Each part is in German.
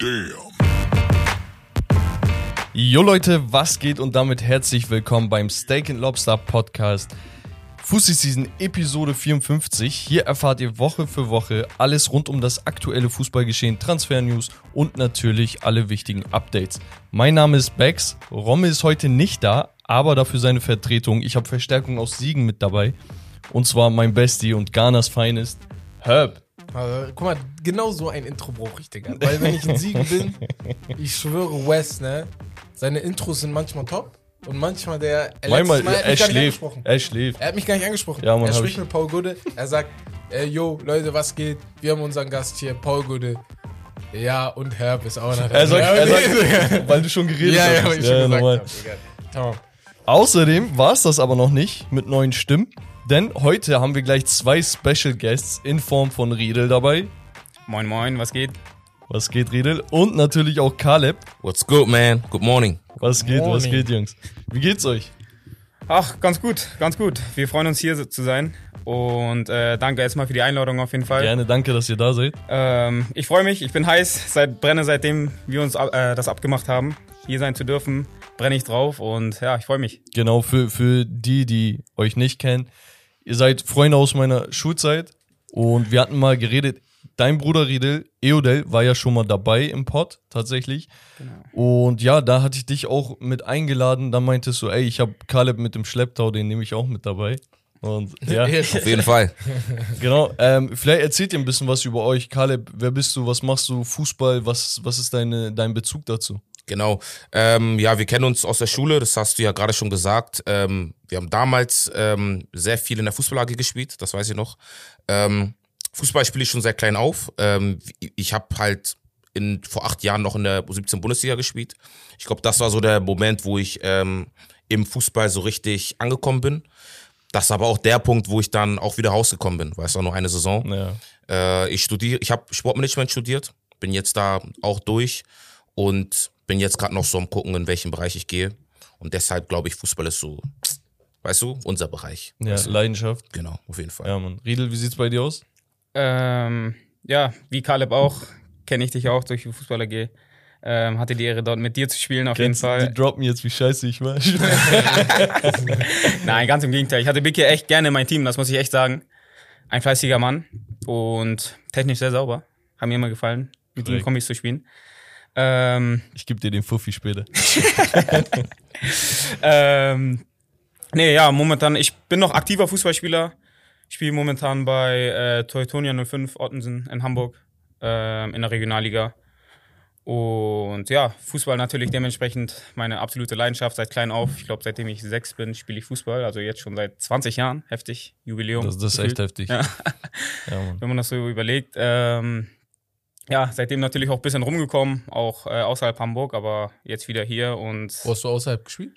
Damn. Jo Leute, was geht und damit herzlich willkommen beim Steak and Lobster Podcast. Fussi Season Episode 54. Hier erfahrt ihr Woche für Woche alles rund um das aktuelle Fußballgeschehen, Transfer-News und natürlich alle wichtigen Updates. Mein Name ist Bex. Romme ist heute nicht da, aber dafür seine Vertretung. Ich habe Verstärkung aus Siegen mit dabei. Und zwar mein Bestie und Ghanas Finest, Herb. Also, guck mal, genau so ein Intro brauche ich, Digga. Weil wenn ich in Siegen bin, ich schwöre, Wes, ne? Seine Intros sind manchmal top. Und manchmal der. er Manchmal, Mal er nicht schläft. Er schläft. Er hat mich gar nicht angesprochen. Ja, Mann, er spricht ich- mit Paul Gude. Er sagt, äh, yo, Leute, was geht? Wir haben unseren Gast hier, Paul Gude. Ja, und Herb ist auch noch. Er sagt, ja, er ja, sagt weil du schon geredet ja, ja, hast. weil ich schon gesagt normal. habe. Außerdem war es das aber noch nicht mit neuen Stimmen, denn heute haben wir gleich zwei Special Guests in Form von Riedel dabei. Moin Moin, was geht? Was geht, Riedel? Und natürlich auch Caleb. What's good, man? Good morning. Was geht, was Morning. geht, Jungs? Wie geht's euch? Ach, ganz gut, ganz gut. Wir freuen uns hier zu sein und äh, danke erstmal für die Einladung auf jeden Fall. Gerne, danke, dass ihr da seid. Ähm, ich freue mich, ich bin heiß, seit brenne seitdem wir uns äh, das abgemacht haben, hier sein zu dürfen, brenne ich drauf und ja, ich freue mich. Genau, für, für die, die euch nicht kennen. Ihr seid Freunde aus meiner Schulzeit und wir hatten mal geredet. Dein Bruder Riedel, Eodel, war ja schon mal dabei im Pod, tatsächlich. Und ja, da hatte ich dich auch mit eingeladen. Da meintest du, ey, ich habe Caleb mit dem Schlepptau, den nehme ich auch mit dabei. Und ja, Auf jeden Fall. genau. Ähm, vielleicht erzählt ihr ein bisschen was über euch. Caleb, wer bist du? Was machst du? Fußball? Was, was ist deine, dein Bezug dazu? Genau. Ähm, ja, wir kennen uns aus der Schule, das hast du ja gerade schon gesagt. Ähm, wir haben damals ähm, sehr viel in der Fußball AG gespielt, das weiß ich noch. Ähm, Fußball spiele ich schon sehr klein auf. Ähm, ich habe halt in, vor acht Jahren noch in der 17 Bundesliga gespielt. Ich glaube, das war so der Moment, wo ich ähm, im Fußball so richtig angekommen bin. Das ist aber auch der Punkt, wo ich dann auch wieder rausgekommen bin, weil es war nur eine Saison. Ja. Äh, ich studiere, ich habe Sportmanagement studiert, bin jetzt da auch durch und bin jetzt gerade noch so am gucken, in welchen Bereich ich gehe. Und deshalb glaube ich, Fußball ist so, weißt du, unser Bereich. Ja, weißt du? Leidenschaft. Genau, auf jeden Fall. Ja, Mann. Riedel, wie sieht's bei dir aus? Ähm, ja, wie Caleb auch, kenne ich dich auch durch die Fußball AG. Ähm, hatte die Ehre, dort mit dir zu spielen, auf jeden Kennst du- Fall. Die droppen jetzt, wie scheiße ich war. Nein, ganz im Gegenteil. Ich hatte Bicke echt gerne in mein Team, das muss ich echt sagen. Ein fleißiger Mann und technisch sehr sauber. Hat mir immer gefallen, mit ihm. Kombis zu spielen. Ähm, Ich gebe dir den Fuffi später. ähm, nee, ja, momentan, ich bin noch aktiver Fußballspieler. Spiele momentan bei äh, Teutonia 05 Ottensen in Hamburg ähm, in der Regionalliga. Und ja, Fußball natürlich dementsprechend meine absolute Leidenschaft seit klein auf. Ich glaube, seitdem ich sechs bin, spiele ich Fußball. Also jetzt schon seit 20 Jahren. Heftig. Jubiläum. Das, das ist echt heftig. Ja. Ja, wenn man das so überlegt. Ähm, ja, seitdem natürlich auch ein bisschen rumgekommen, auch äh, außerhalb Hamburg, aber jetzt wieder hier und Wo hast du außerhalb gespielt?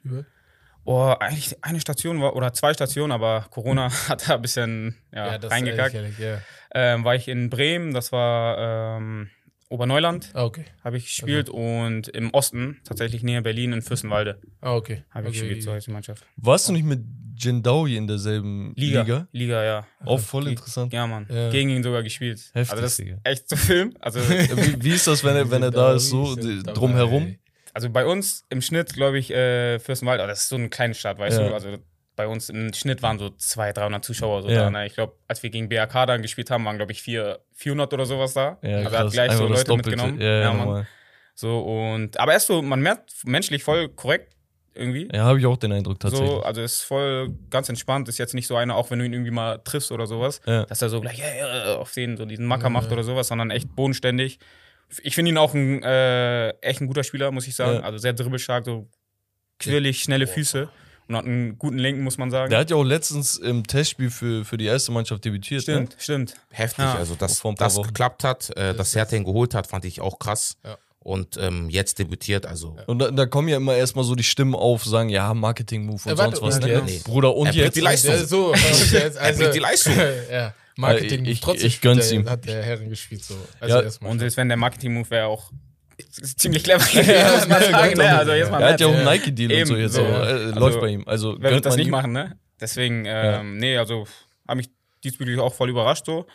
oh, eigentlich eine Station war oder zwei Stationen, aber Corona hat da ein bisschen ja, das ist reingekackt. ehrlich, ehrlich, Ähm, war ich in Bremen, das war ähm, Oberneuland. Ah, okay. habe ich gespielt und im Osten, tatsächlich näher Berlin, in Fürstenwalde, Ah, okay. habe ich okay. gespielt, so heißt die Mannschaft. Warst du nicht mit Jindawi in derselben Liga. Liga? Liga, ja. Auch voll interessant. Ja, Mann. Ja. Gegen ihn sogar gespielt. Heftig, also das ist echt zu filmen. Also Wie, wie ist das, wenn er, wenn er da ist, so drumherum? Also bei uns im Schnitt, glaube ich, äh, Fürstenwalde, aber das ist so eine kleine Stadt, weißt Ja. du? Also bei uns im Schnitt waren so 200, 300 Zuschauer so Ja. da. Ne? Ich glaube, als wir gegen BAK dann gespielt haben, waren, glaube ich, vier, 400 oder sowas da. Ja, also er krass. hat gleich so Einfach das Leute Doppelte. mitgenommen. Ja, ja, Mann. So und, aber er ist so, man merkt menschlich voll korrekt irgendwie. ja habe ich auch den Eindruck tatsächlich. So, also ist voll ganz entspannt, ist jetzt nicht so einer, auch wenn du ihn irgendwie mal triffst oder sowas, dass er so gleich auf den so diesen Macker macht oder sowas, sondern echt bodenständig. Ich finde ihn auch ein äh, echt ein guter Spieler, muss ich sagen. Also sehr dribbelstark, so quirlig, schnelle Füße und hat einen guten Lenken, muss man sagen. Der hat ja auch letztens im Testspiel für, für die erste Mannschaft debütiert. stimmt, Ne? stimmt. Heftig, Ja. also dass das Wochen. geklappt hat, äh, dass Hertha ihn geholt hat, fand ich auch krass. Ja. Und ähm, jetzt debütiert, also Und da, da kommen ja immer erstmal so die Stimmen auf, sagen, ja, Marketing-Move und Ja, warte, sonst was. und Ne? jetzt? Bruder, und Er jetzt? die Leistung. Ist so, also, bringt die Leistung. ja, Marketing, Äh, ich- trotzdem ich gönn's der, ihm. hat der Herren gespielt. So. Also Ja, erstmal. Und selbst wenn der Marketing-Move wäre auch ziemlich clever Ja, ja, sagen. Ne? Also jetzt mal Er hat ja auch einen Nike-Deal und so jetzt. so. Äh, Also, läuft bei ihm. Also Wer wird das nicht machen, ne? Deswegen, ähm, nee, also habe mich diesbezüglich auch voll überrascht so.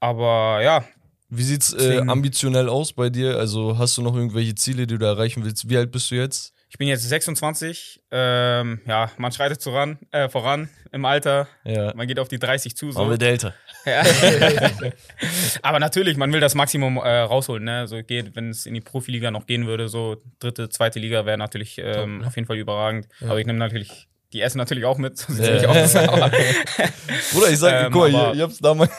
Aber ja, Wie sieht's äh, ambitionell aus bei dir? Also hast du noch irgendwelche Ziele, die du erreichen willst? Wie alt bist du jetzt? Ich bin jetzt 26. Ähm, ja, man schreitet voran, äh, voran im Alter. Ja. Man geht auf die 30 zu. So. Aber mit älter. Ja. Aber natürlich, man will das Maximum äh, rausholen. Ne? So geht, wenn es in die Profiliga noch gehen würde, so dritte, zweite Liga wäre natürlich ähm, ne? auf jeden Fall überragend. Aber ich nehme natürlich die Essen natürlich auch mit. So sieht's Ja. nicht aus. Aber, Bruder, ich sag, Ähm, guck mal, ihr, ihr habt's damals,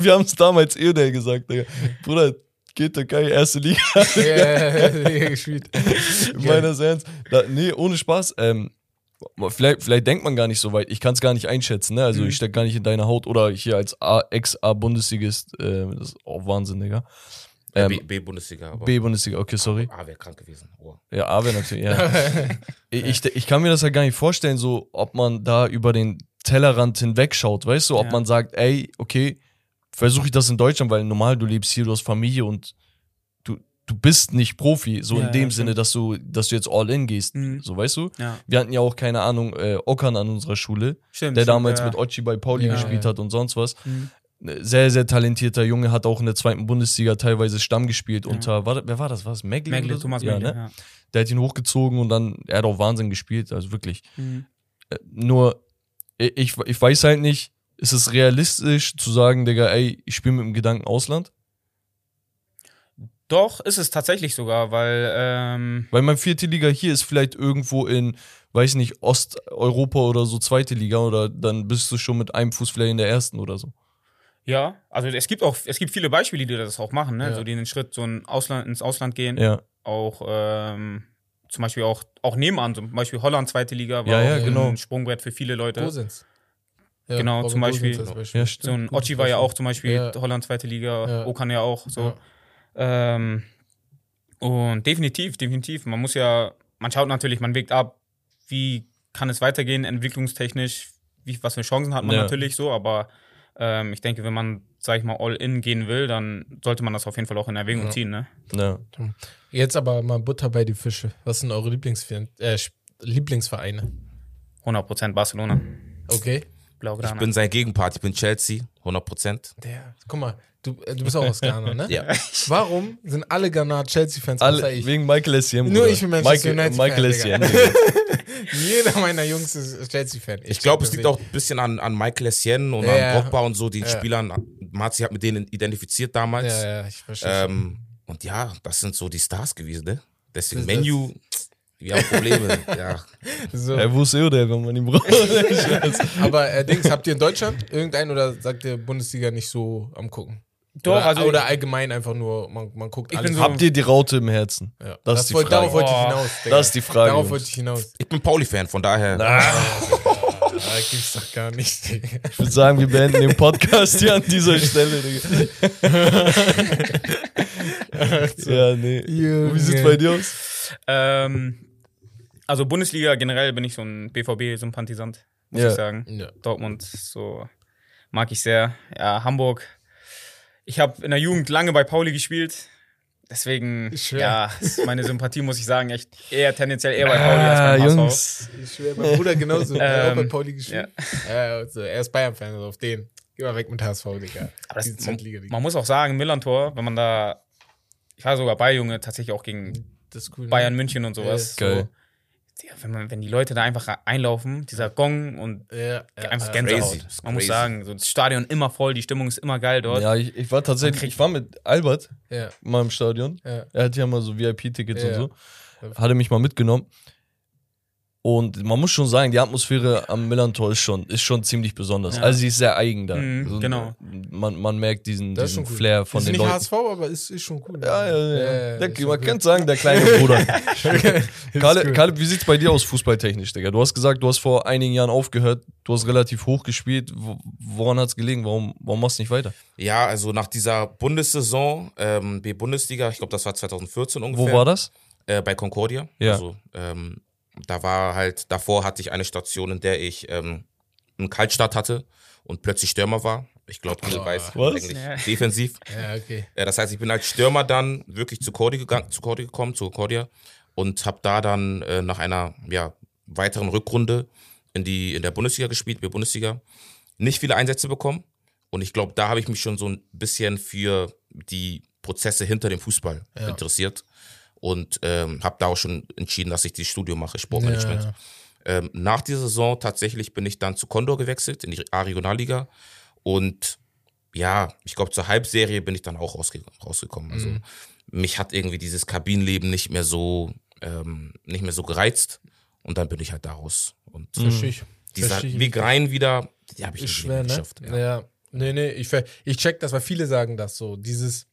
wir haben's damals Eodel gesagt, Digga. Bruder, geht Türkei, erste Liga. Ja, ja, ja, gespielt. Meines Ernst. Da, nee, ohne Spaß. Ähm, vielleicht, vielleicht denkt man gar nicht so weit. Ich kann es gar nicht einschätzen. Ne? Also Mhm. ich steck gar nicht in deiner Haut oder hier als A- Ex-A-Bundesligist. Äh, das ist auch Wahnsinn, Digga. Ja, Ähm, B- B-Bundesliga. aber- B-Bundesliga, okay, sorry. Ah, wäre krank gewesen. Oh. Ja, A wäre natürlich, ja. ich, ich, ich kann mir das ja gar nicht vorstellen, so, ob man da über den Tellerrand hinwegschaut, weißt du, ob Ja. man sagt, ey, okay, versuche ich das in Deutschland, weil normal, du lebst hier, du hast Familie und du, du bist nicht Profi, so Ja, in dem ja, Sinne, dass du, dass du jetzt all in gehst, Mhm. so weißt du. ja, Wir hatten ja auch, keine Ahnung, äh, Okan an unserer Schule, stimmt. der stimmt, damals mit Ochi bei Pauli gespielt hat und sonst was. Mhm. Sehr, sehr talentierter Junge, hat auch in der zweiten Bundesliga teilweise Stamm gespielt unter, war, das- wer war das? War das Megli? So? Thomas ja, Megle, ne? Der hat ihn hochgezogen und dann, er hat auch Wahnsinn gespielt, also wirklich. Mhm. Nur, ich, ich weiß halt nicht, ist es realistisch zu sagen, Digga, ey, ich spiele mit dem Gedanken Ausland? Doch, ist es tatsächlich sogar, weil ähm, Weil mein vierte Liga hier ist vielleicht irgendwo in, weiß nicht, Osteuropa oder so zweite Liga oder dann bist du schon mit einem Fuß vielleicht in der ersten oder so. ja, also es gibt auch, es gibt viele Beispiele, die das auch machen, ne? Ja. So die den Schritt so ein Ausland, ins Ausland gehen. Ja, Auch ähm, zum Beispiel auch, auch nebenan, zum Beispiel Holland, zweite Liga, war Ja, ja, auch genau. ein Sprungbrett für viele Leute. Gosens. Ja, Genau, Robin zum Beispiel. Als ja stimmt. So ein Ochi war ja Beispiel. auch zum Beispiel Ja. Holland, zweite Liga, Ja. Okan ja auch so. Ja. Ähm, und definitiv, definitiv. Man muss ja, man schaut natürlich, man wägt ab, wie kann es weitergehen, entwicklungstechnisch, wie, was für Chancen hat man Ja. natürlich so, aber ähm, ich denke, wenn man, sag ich mal, all in gehen will, dann sollte man das auf jeden Fall auch in Erwägung Ja. ziehen, ne? Ja. Jetzt aber mal Butter bei die Fische. Was sind eure Lieblingsvereine? Äh, Lieblingsvereine? 100% Barcelona. Okay. Blaugrana. Ich bin sein Gegenpart, ich bin Chelsea, 100 Prozent. Der, guck mal, du, äh, du bist auch aus Ghana, ne? Ja. Warum sind alle Ghana Chelsea-Fans Alle, außer ich? wegen Michael Essien. Nur ich bin Manchester Michael, United-Fan, Michael. Essien. Jeder meiner Jungs ist Chelsea-Fan. Ich glaube, es liegt auch ein bisschen an, an Michael Essien und Ja. an Drogba und so, den Ja. Spielern. Marzi hat mit denen identifiziert damals. Ja, ja, ich verstehe. Ähm, und ja, das sind so die Stars gewesen, ne? Deswegen Das Menu, wir haben Probleme. ja. so. Ja, wo ist Eodel, wenn man ihn braucht? Aber äh, Dings, habt ihr in Deutschland irgendeinen oder sagt ihr Bundesliga nicht so am gucken? Doch, oder, also- oder allgemein einfach nur, man, man guckt Ich alles. bin so- Habt ihr die Raute im Herzen? ja. das ist die wollte- Frage. Darauf wollte ich Boah. hinaus. Digga. Das ist die Frage, Darauf wollte ich hinaus. Ich bin Pauli-Fan, von daher. Ah, gibt's doch gar nicht. Digga. Ich würde sagen, wir beenden den Podcast hier an dieser Stelle. Digga. ja, nee. Junge. Wie sieht's bei dir aus? Ähm, also Bundesliga generell bin ich so ein BVB-Sympathisant, muss Ja. ich sagen. Ja. Dortmund, so mag ich sehr. Ja, Hamburg. Ich habe in der Jugend lange bei Pauli gespielt. Deswegen, Schwer. ja, meine Sympathie, muss ich sagen, echt eher tendenziell eher bei Pauli als Ah, beim HSV. Jungs. Ich schwöre, mein Bruder genauso. Der hat auch bei Ähm, Pauli gespielt. Ja. also, er ist Bayern-Fan, also auf den. Geh mal weg mit HSV, Digga. Aber das, man, man muss auch sagen, Millantor, wenn man da, ich war sogar bei Junge, tatsächlich auch gegen cool. ne? Bayern München und sowas. Ja. So, wenn, man, wenn die Leute da einfach einlaufen, dieser Gong und Ja, ja, einfach ja. Gänsehaut. Crazy, Man muss sagen, so das Stadion immer voll, die Stimmung ist immer geil dort. Ja, ich, ich war tatsächlich, ich war mit Albert Ja, mal im Stadion. ja. Er hat ja mal so VIP-Tickets Ja. und so. Hatte mich mal mitgenommen. Und man muss schon sagen, die Atmosphäre am Millantor ist schon, ist schon ziemlich besonders. Ja. Also sie ist sehr eigen da. Mhm, so, genau. Man, man merkt diesen, Das diesen schon cool. Flair von ist den nicht Leuten. HSV, aber ist, ist schon cool. Ja, ja, ja. ja, ist man cool. könnte sagen, der kleine Bruder. Cool. Kalle, wie sieht's bei dir aus fußballtechnisch, Digga? Du hast gesagt, du hast vor einigen Jahren aufgehört, du hast relativ hoch gespielt. Wo, woran hat's gelegen? Warum, warum machst du nicht weiter? Ja, also nach dieser Bundessaison, ähm, B-Bundesliga, ich glaube, das war 2014 ungefähr. Wo war das? Äh, bei Concordia. Ja. Also, ähm, da war halt, davor hatte ich eine Station, in der ich ähm, einen Kaltstart hatte und plötzlich Stürmer war. Ich glaube, Oh. weißt Was? eigentlich Ja. defensiv. Ja, okay. Ja, das heißt, ich bin als Stürmer dann wirklich zu Cordy gegangen, zu Cordy gekommen, zu Concordia und habe da dann äh, nach einer ja, weiteren Rückrunde in die in der Bundesliga gespielt, B-Bundesliga, nicht viele Einsätze bekommen und ich glaube, da habe ich mich schon so ein bisschen für die Prozesse hinter dem Fußball Ja. interessiert. Und ähm, habe da auch schon entschieden, dass ich dieses Studium mache, Sportmanagement. Ja. Ähm, nach dieser Saison tatsächlich bin ich dann zu Condor gewechselt, in die A-Regionalliga. Und ja, ich glaube, zur Halbserie bin ich dann auch rausge rausgekommen. Also Mhm. mich hat irgendwie dieses Kabinenleben nicht mehr so, ähm, nicht mehr so gereizt. Und dann bin ich halt daraus. Und Verstehe ich. dieser. Weg rein wieder, die habe ich nicht schwer, ne? geschafft. Ja. Ja. Nee, nee, ich, ich check das, weil viele sagen das so. Dieses,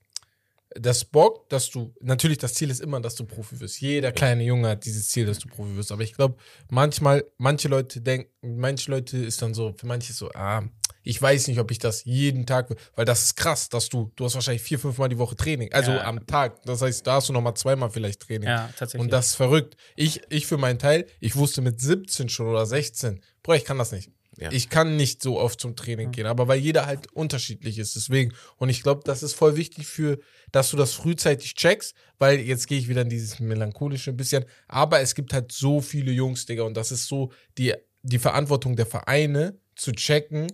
das Bock, dass du, natürlich, das Ziel ist immer, dass du Profi wirst. Jeder kleine Junge hat dieses Ziel, dass du Profi wirst. Aber ich glaube, manchmal, manche Leute denken, manche Leute ist dann so, für manche ist so, ah, ich weiß nicht, ob ich das jeden Tag will. Weil das ist krass, dass du, du hast wahrscheinlich vier, fünf Mal die Woche Training. Also Ja. am Tag. Das heißt, da hast du nochmal zweimal vielleicht Training. Ja, tatsächlich. Und das ist verrückt. Ich, ich für meinen Teil, ich wusste mit 17 schon oder 16, boah, ich kann das nicht. Ja. Ich kann nicht so oft zum Training gehen, aber weil jeder halt unterschiedlich ist, deswegen. Und ich glaube, das ist voll wichtig für, dass du das frühzeitig checkst, weil jetzt gehe ich wieder in dieses melancholische ein bisschen, aber es gibt halt so viele Jungs, Digga, und das ist so die, die Verantwortung der Vereine zu checken,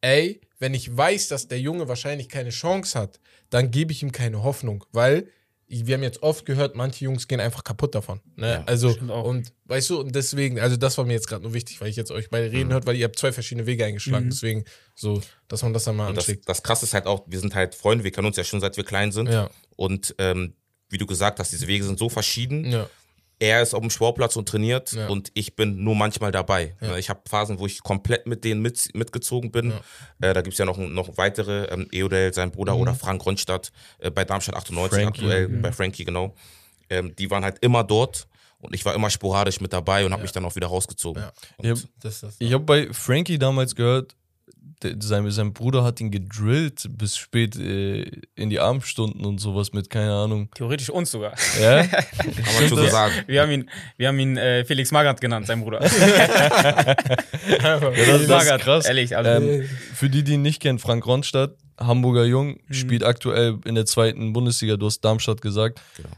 ey, wenn ich weiß, dass der Junge wahrscheinlich keine Chance hat, dann gebe ich ihm keine Hoffnung, weil wir haben jetzt oft gehört, manche Jungs gehen einfach kaputt davon. Ne? Ja, also, und weißt du, und deswegen, also das war mir jetzt gerade nur wichtig, weil ich jetzt euch beide Mhm. reden hört, weil ihr habt zwei verschiedene Wege eingeschlagen. Deswegen, so, dass man das dann mal Und das, anschlägt. das krasse ist halt auch, wir sind halt Freunde, wir kennen uns ja schon seit wir klein sind. Ja, Und ähm, wie du gesagt hast, diese Wege sind so verschieden. ja, Er ist auf dem Sportplatz und trainiert Ja. und ich bin nur manchmal dabei. Ja. Ich habe Phasen, wo ich komplett mit denen mit, mitgezogen bin. Ja. Äh, da gibt es ja noch, noch weitere, ähm, Eodel, sein Bruder Mhm. oder Frank Ronstadt äh, bei Darmstadt 98 Frankie. aktuell, bei Frankie, genau. Ähm, die waren halt immer dort und ich war immer sporadisch mit dabei und habe mich dann auch wieder rausgezogen. Ich habe bei Frankie damals gehört, sein, sein Bruder hat ihn gedrillt bis spät äh, in die Abendstunden und sowas mit, keine Ahnung. Theoretisch uns sogar. Ja? Kann man schon so sagen. Wir haben ihn, wir haben ihn äh, Felix Magath genannt, sein Bruder. das, das ist Magath, krass. Ehrlich, also Ähm, für die, die ihn nicht kennen, Frank Ronstadt, Hamburger Jung, Mhm. spielt aktuell in der zweiten Bundesliga, du hast Darmstadt gesagt. Genau.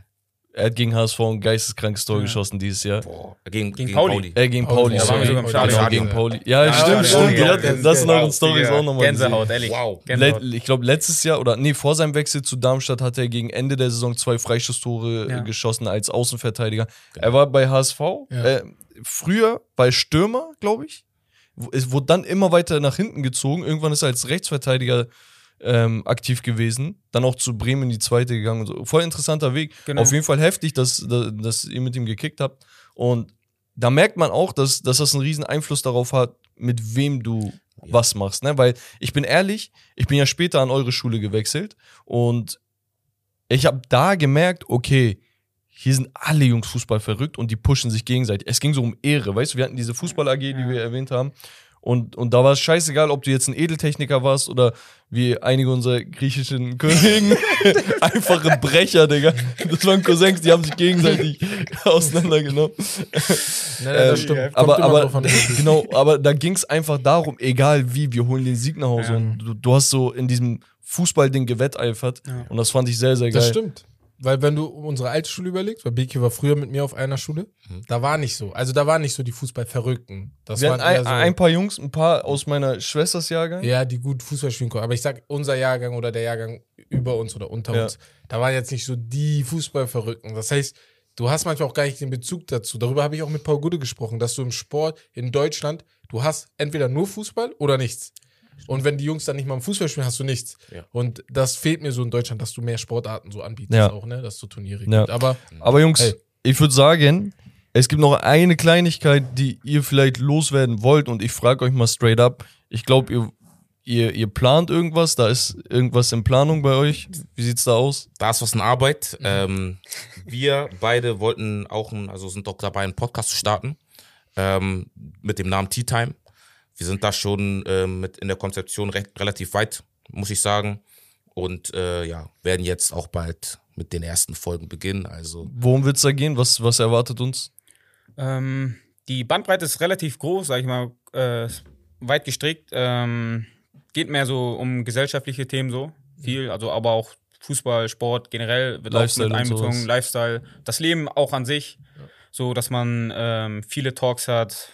Er hat gegen HSV ein geisteskrankes Tor Ja. geschossen dieses Jahr. Boah, gegen, Gegen gegen, Pauli. Pauli. Äh, gegen Pauli, Pauli, ja, sorry. genau, Stadion. gegen Pauli. Ja, Ja, stimmt, stimmt. Ja, Ja, das sind eure Stories Digga, auch nochmal. Gänsehaut, ehrlich. Wow. Gänsehaut. Ich glaube, letztes Jahr oder nee, vor seinem Wechsel zu Darmstadt hat er gegen Ende der Saison zwei Freistoßtore Ja. geschossen als Außenverteidiger. Er war bei HSV, Ja. äh, früher bei Stürmer, glaube ich. Es wurde dann immer weiter nach hinten gezogen. Irgendwann ist er als Rechtsverteidiger ähm, aktiv gewesen. Dann auch zu Bremen in die zweite gegangen. Und so. Voll interessanter Weg. Genau. Auf jeden Fall heftig, dass, dass, dass ihr mit ihm gekickt habt. Und da merkt man auch, dass, dass das einen riesen Einfluss darauf hat, mit wem du was machst. Ne? Weil ich bin ehrlich, ich bin ja später an eure Schule gewechselt und ich habe da gemerkt, okay, hier sind alle Jungs Fußball verrückt und die pushen sich gegenseitig. Es ging so um Ehre, weißt du, wir hatten diese Fußball-AG, die wir erwähnt haben. Und, und da war es scheißegal, ob du jetzt ein Edeltechniker warst oder wie einige unserer griechischen Kollegen, einfache Brecher, Digga. Das waren Cousins, die haben sich gegenseitig auseinandergenommen. Nee, nee, das stimmt. Aber, aber genau, aber da ging es einfach darum, egal wie, wir holen den Sieg nach Hause. Ja. Und du, du hast so in diesem Fußballding gewetteifert. Ja. Und das fand ich sehr, sehr geil. Das stimmt. Weil wenn du unsere alte Schule überlegst, weil Beki war früher mit mir auf einer Schule, Mhm. da war nicht so. Also da waren nicht so die Fußballverrückten. Das Wir waren ein, so, ein paar Jungs, ein paar aus meiner Schwesters Jahrgang. ja, die gut Fußball spielen konnten. Aber ich sag, unser Jahrgang oder der Jahrgang über uns oder unter Ja. uns, da waren jetzt nicht so die Fußballverrückten. Das heißt, du hast manchmal auch gar nicht den Bezug dazu. Darüber habe ich auch mit Paul Gude gesprochen, dass du im Sport in Deutschland, du hast entweder nur Fußball oder nichts. Und wenn die Jungs dann nicht mal im Fußball spielen, hast du nichts. Ja. Und das fehlt mir so in Deutschland, dass du mehr Sportarten so anbietest Ja. auch, ne? Dass du Turniere Ja. gibt. Aber Aber Jungs, Hey. ich würde sagen, es gibt noch eine Kleinigkeit, die ihr vielleicht loswerden wollt. Und ich frage euch mal straight up. Ich glaube, ihr, ihr, ihr plant irgendwas. Da ist irgendwas in Planung bei euch. Wie sieht's da aus? Da ist was in Arbeit. Ähm, wir beide wollten auch, ein, also sind doch dabei, einen Podcast zu starten ähm, mit dem Namen Tea Time. Wir sind da schon ähm, mit in der Konzeption recht, relativ weit, muss ich sagen. Und äh, ja, werden jetzt auch bald mit den ersten Folgen beginnen. Also Worum wird's da gehen? Was, was erwartet uns? Ähm, die Bandbreite ist relativ groß, sag ich mal, äh, weit gestrickt. Ähm, geht mehr so um gesellschaftliche Themen so viel, also aber auch Fußball, Sport generell wird Lifestyle auch mit einbezogen. Lifestyle, das Leben auch an sich, so dass man ähm, viele Talks hat,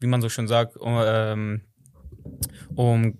wie man so schon sagt, um, ähm, um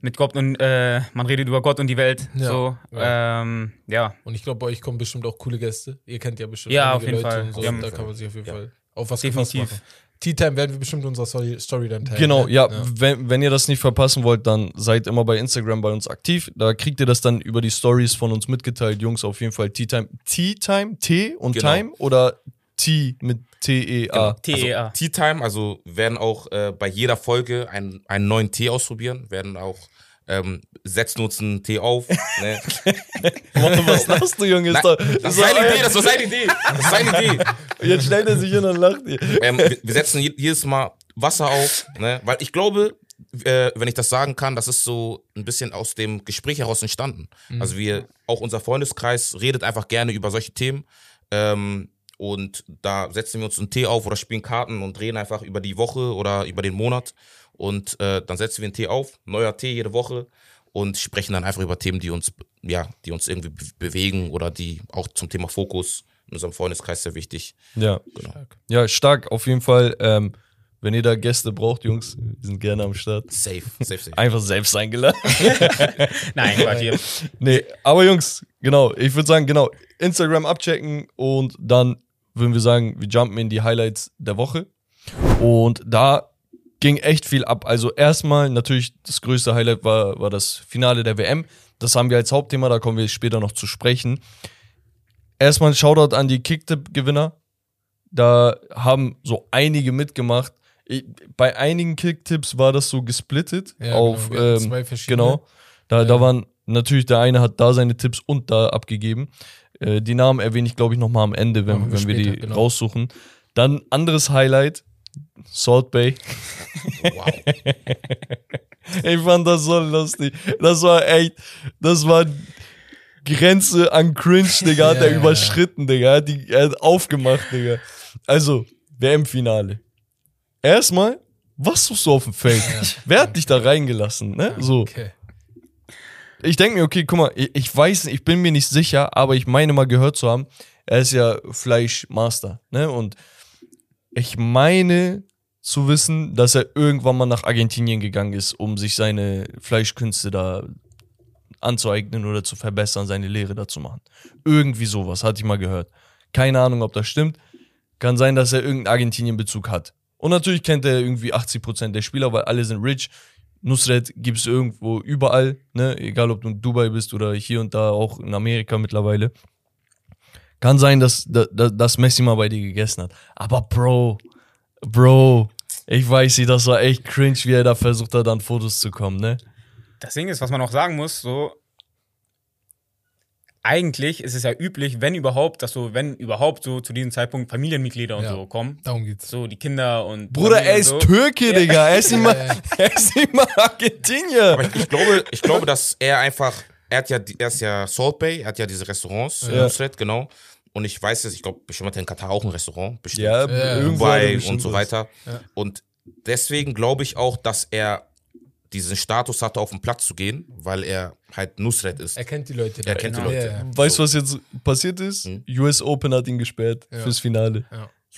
mit Gott und äh, man redet über Gott und die Welt. Ja. So, Ja. Ähm, ja. Und ich glaube, bei euch kommen bestimmt auch coole Gäste. Ihr kennt ja bestimmt Ja, einige auf jeden Leute Fall. und so. Da kann man sich auf jeden Ja. Fall auf was Definitiv. gefasst machen. Tea Time werden wir bestimmt in unserer Story, Story dann teilen. Genau, ne? ja, Wenn, wenn ihr das nicht verpassen wollt, dann seid immer bei Instagram bei uns aktiv. Da kriegt ihr das dann über die Stories von uns mitgeteilt. Jungs, auf jeden Fall Tea Time. Tea Time? T und Genau. Time oder T mit T-E-A? TEA. Tea Time, also werden auch äh, bei jeder Folge einen, einen neuen Tee ausprobieren, werden auch ähm, setzen uns einen Tee auf. ne? Warte, was lachst du, Junge? Ist Nein, das doch seine Idee, das war seine Idee. Das ist seine Idee. Jetzt stellt er sich hin und lacht. ihr. ähm, wir, wir setzen je- jedes Mal Wasser auf, ne? weil ich glaube, äh, wenn ich das sagen kann, das ist so ein bisschen aus dem Gespräch heraus entstanden. Also wir, auch unser Freundeskreis redet einfach gerne über solche Themen ähm, und da setzen wir uns einen Tee auf oder spielen Karten und reden einfach über die Woche oder über den Monat und äh, dann setzen wir einen Tee auf, neuer Tee jede Woche und sprechen dann einfach über Themen, die uns, ja, die uns irgendwie be bewegen oder die auch zum Thema Fokus in unserem Freundeskreis sehr wichtig. Ja. Genau. ja, stark, auf jeden Fall. Ähm, wenn ihr da Gäste braucht, Jungs, wir sind gerne am Start. Safe, safe, safe. Einfach selbst eingeladen. Nein, Quatsch, hier. Nee, aber Jungs, genau, ich würde sagen, genau, Instagram abchecken und dann würden wir sagen, wir jumpen in die Highlights der Woche. Und da ging echt viel ab. Also erstmal natürlich das größte Highlight war, war das Finale der WM. Das haben wir als Hauptthema, da kommen wir später noch zu sprechen. Erstmal ein Shoutout an die Kicktip-Gewinner. Da haben so einige mitgemacht. Bei einigen Kicktipps war das so gesplittet Ja, auf genau. Wir hatten ähm, zwei verschiedene. genau. Da, da waren natürlich der eine hat da seine Tipps und da abgegeben. Äh, die Namen erwähne ich glaube ich noch mal am Ende, wenn, wenn wir die genau. raussuchen. Dann anderes Highlight Salt Bay. Wow. Ich fand das so lustig. Das war echt, das war Grenze an Cringe, Digga, hat Ja, er ja, überschritten, Digga. Er hat, die, er hat aufgemacht, Digga. Also, WM-Finale. Erstmal, was suchst du auf dem Feld? Wer hat dich da reingelassen, ne? So. Okay. Ich denke mir, okay, guck mal, ich, ich weiß, ich bin mir nicht sicher, aber ich meine mal gehört zu haben, er ist ja Fleischmaster, ne? Und ich meine zu wissen, dass er irgendwann mal nach Argentinien gegangen ist, um sich seine Fleischkünste da anzueignen oder zu verbessern, seine Lehre da zu machen. Irgendwie sowas, hatte ich mal gehört. Keine Ahnung, ob das stimmt. Kann sein, dass er irgendeinen Argentinien-Bezug hat. Und natürlich kennt er irgendwie 80% der Spieler, weil alle sind rich. Nusret gibt es irgendwo überall, ne? Egal ob du in Dubai bist oder hier und da, auch in Amerika mittlerweile. Kann sein, dass, dass, dass Messi mal bei dir gegessen hat. Aber Bro, Bro, ich weiß nicht, das war echt cringe, wie er da versucht hat, an Fotos zu kommen, ne? Das Ding ist, was man auch sagen muss, so eigentlich ist es ja üblich, wenn überhaupt, dass so, wenn überhaupt so zu diesem Zeitpunkt Familienmitglieder und Ja. so kommen. Darum geht's. So die Kinder und. Bruder, Familie er ist so. Türke, Digga. Er ist nicht mal, Ja. er ist mal Argentinier. Aber ich, ich, glaube, ich glaube, dass er einfach, er hat ja, er ist ja Salt Bay, er hat ja diese Restaurants, Ja. Nusret, genau. Und ich weiß es, ich glaube, bestimmt hat er in Katar auch ein Restaurant, bestimmt. Ja, Ja. Dubai und so weiter. Ja. Und deswegen glaube ich auch, dass er diesen Status hatte, auf den Platz zu gehen, weil er halt Nusret ist. Er kennt die Leute. Er kennt die Genau. Leute. Ja, ja. Weißt du, was jetzt passiert ist? Hm. US Open hat ihn gesperrt Ja. fürs Finale.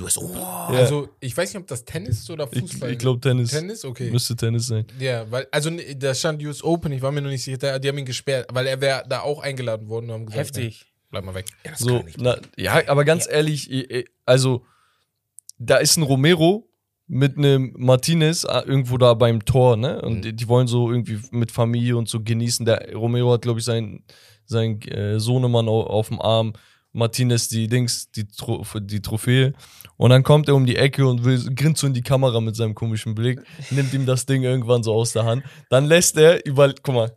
US Open. Ja. Also, ich weiß nicht, ob das Tennis ist oder Ich, Fußball. ich glaube Tennis. Tennis, okay. Müsste Tennis sein. Ja, weil, also ne, da stand US Open, ich war mir noch nicht sicher, die haben ihn gesperrt, weil er wäre da auch eingeladen worden und haben gesagt, Heftig. Nee, bleib mal weg. Ja, das So, na, ja, aber ganz ehrlich, ich- ich- also da ist ein Romero mit einem Martinez äh, irgendwo da beim Tor, ne? Und Mhm. die, die wollen so irgendwie mit Familie und so genießen. Der Romero hat, glaube ich, seinen sein, äh, Sohnemann auf, auf dem Arm. Martinez die Dings, die, Tro die Trophäe. Und dann kommt er um die Ecke und will, grinst so in die Kamera mit seinem komischen Blick, nimmt ihm das Ding irgendwann so aus der Hand. Dann lässt er, über, guck mal,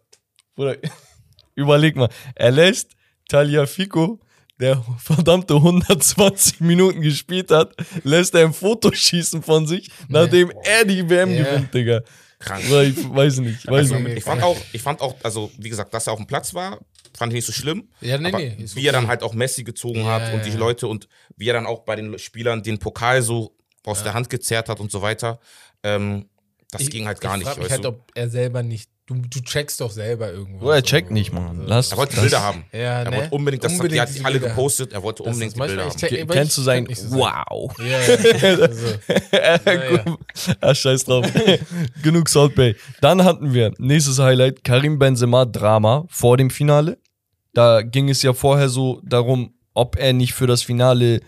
Bruder, überleg mal, er lässt Taliafico, der verdammte 120 Minuten gespielt hat, lässt er ein Foto schießen von sich, nachdem er die WM Ja. gewinnt, Digga. Krank. Ich weiß nicht, weiß Also, nicht. ich fand auch, ich fand auch, also wie gesagt, dass er auf dem Platz war, fand ich nicht so schlimm. Ja, nee, aber nee. wie er dann halt auch Messi gezogen Ja, hat und die ja. Leute und wie er dann auch bei den Spielern den Pokal so aus der Hand gezerrt hat und so weiter, ähm, das Ich- ging halt gar ich nicht. frag mich weißt halt, ob er selber nicht Du, du checkst doch selber irgendwo. So, er checkt nicht, Mann. Lass Er wollte die das- Bilder haben. Ja, er ne? wollte unbedingt, das Unbedingt die hat die alle Bilder gepostet, er wollte Das unbedingt die Bilder haben. check- weil Kennst du sein. Wow? Ja, ja. Also, ja. ah, scheiß drauf. Genug Salt Bay. Dann hatten wir nächstes Highlight Karim Benzema Drama vor dem Finale. Da ging es ja vorher so darum, ob er nicht für das Finale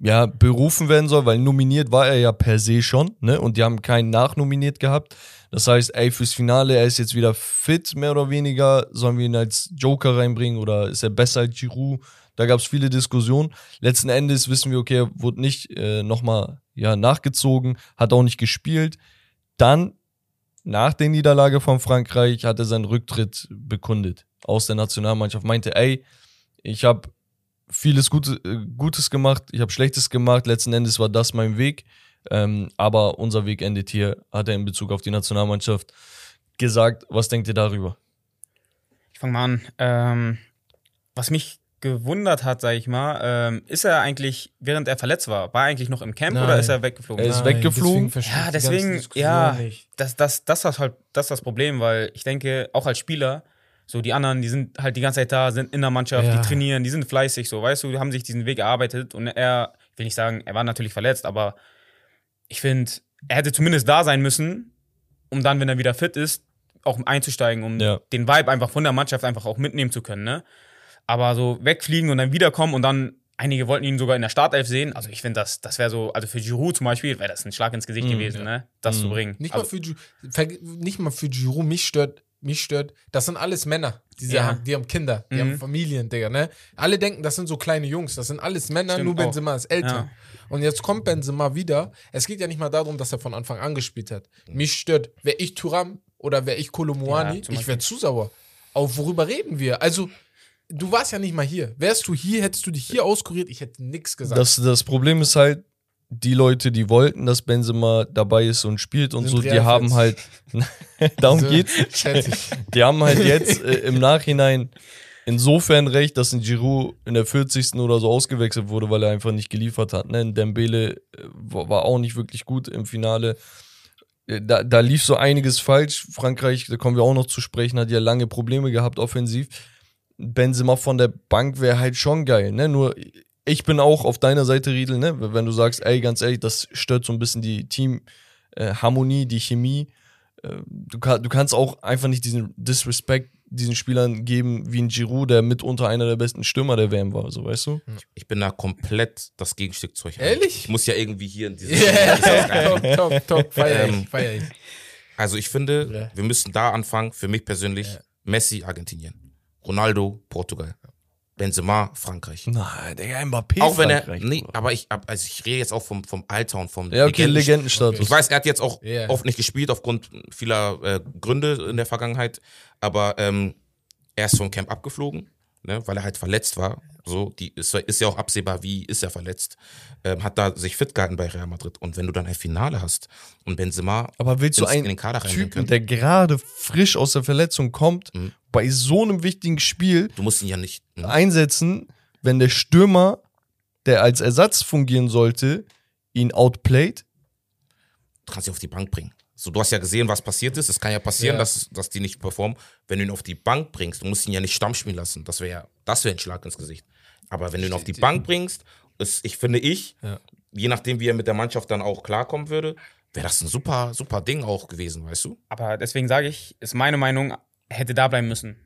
ja berufen werden soll, weil nominiert war er ja per se schon, ne? Und die haben keinen nachnominiert gehabt. Das heißt, ey, fürs Finale, er ist jetzt wieder fit, mehr oder weniger. Sollen wir ihn als Joker reinbringen oder ist er besser als Giroud? Da gab es viele Diskussionen. Letzten Endes wissen wir, okay, er wurde nicht äh, nochmal ja, nachgezogen, hat auch nicht gespielt. Dann, nach der Niederlage von Frankreich, hat er seinen Rücktritt bekundet aus der Nationalmannschaft. Meinte, ey, ich habe vieles Gute, äh, Gutes gemacht, ich habe Schlechtes gemacht. Letzten Endes war das mein Weg. Ähm, aber unser Weg endet hier, hat er in Bezug auf die Nationalmannschaft gesagt. Was denkt ihr darüber? Ich fange mal an. Ähm, was mich gewundert hat, sag ich mal, ähm, ist er eigentlich, während er verletzt war, war er eigentlich noch im Camp Nein. oder ist er weggeflogen? Er ist weggeflogen. verstehe Ja, deswegen, ja, nicht. das, das, das ist halt das, ist das Problem, weil ich denke, auch als Spieler, so die anderen, die sind halt die ganze Zeit da, sind in der Mannschaft, Ja. die trainieren, die sind fleißig, so, weißt du, die haben sich diesen Weg erarbeitet und er, ich will nicht sagen, er war natürlich verletzt, aber ich finde, er hätte zumindest da sein müssen, um dann, wenn er wieder fit ist, auch einzusteigen, um Ja. den Vibe einfach von der Mannschaft einfach auch mitnehmen zu können, ne? Aber so wegfliegen und dann wiederkommen und dann, einige wollten ihn sogar in der Startelf sehen. Also ich finde, das, das wäre so, also für Giroud zum Beispiel, wäre das ein Schlag ins Gesicht Mhm. gewesen, ne? Das zu bringen. Nicht, also, mal für, nicht mal für Giroud, mich stört, mich stört, das sind alles Männer, die, sie Ja. haben, die haben Kinder, die Mhm. haben Familien, Digga, ne? Alle denken, das sind so kleine Jungs, das sind alles Männer, Stimmt nur. Benzema ist älter. Ja. Und jetzt kommt Benzema wieder, es geht ja nicht mal darum, dass er von Anfang an gespielt hat. Mich stört, wäre ich Turam oder wäre ich Kolomuani, Ja, ich wäre zu sauer. Auf worüber reden wir? Also, du warst ja nicht mal hier. Wärst du hier, hättest du dich hier auskuriert, ich hätte nichts gesagt. Das, das Problem ist halt, die Leute, die wollten, dass Benzema dabei ist und spielt und Sind so, die haben halt, darum So, geht's, die haben halt jetzt äh, im Nachhinein insofern recht, dass ein Giroud in der 40. oder so ausgewechselt wurde, weil er einfach nicht geliefert hat. Ne? Ein Dembele äh, war auch nicht wirklich gut im Finale. Äh, Da, da lief so einiges falsch. Frankreich, da kommen wir auch noch zu sprechen, hat ja lange Probleme gehabt offensiv. Benzema von der Bank wäre halt schon geil, ne? Nur ich bin auch auf deiner Seite, Riedel, ne? Wenn du sagst, ey, ganz ehrlich, das stört so ein bisschen die Teamharmonie, die Chemie. Äh, Du, du kannst auch einfach nicht diesen Disrespect diesen Spielern geben wie ein Giroud, der mitunter einer der besten Stürmer der WM war, so weißt du? Ich bin da komplett das Gegenstück zu euch. Ehrlich? Ich muss ja irgendwie hier in dieses. Yeah, top, top, top, feier Ähm, ich, feier ich. Also ich finde, Ja. wir müssen da anfangen, für mich persönlich, Messi, Argentinien. Ronaldo, Portugal. Benzema, Frankreich. Nein, der Mbappé auch wenn er, nee, aber ich, also ich rede jetzt auch vom, vom Alter und vom Ja, okay, Legenden- Legendenstatus. Ich weiß, er hat jetzt auch Ja. oft nicht gespielt aufgrund vieler äh, Gründe in der Vergangenheit, aber ähm, er ist vom Camp abgeflogen, ne, weil er halt verletzt war. So, die ist, ist ja auch absehbar, wie ist er verletzt. Ähm, hat da sich fit gehalten bei Real Madrid. Und wenn du dann ein Finale hast und Benzema Aber willst du ins- in einen den Kader Typen, der gerade frisch aus der Verletzung kommt, Mhm. bei so einem wichtigen Spiel du musst ihn ja nicht. Ne? einsetzen, wenn der Stürmer, der als Ersatz fungieren sollte, ihn outplayt? du kannst ihn auf die Bank bringen. So, du hast ja gesehen, was passiert ist. Es kann ja passieren, Ja. Dass, dass die nicht performen. Wenn du ihn auf die Bank bringst, du musst ihn ja nicht Stamm spielen lassen. Das wäre ja, das wäre ein Schlag ins Gesicht. Aber wenn du ihn auf die Bank bringst, ist, ich finde ich, Ja. je nachdem, wie er mit der Mannschaft dann auch klarkommen würde, wäre das ein super, super Ding auch gewesen, weißt du? Aber deswegen sage ich, ist meine Meinung, er hätte da bleiben müssen.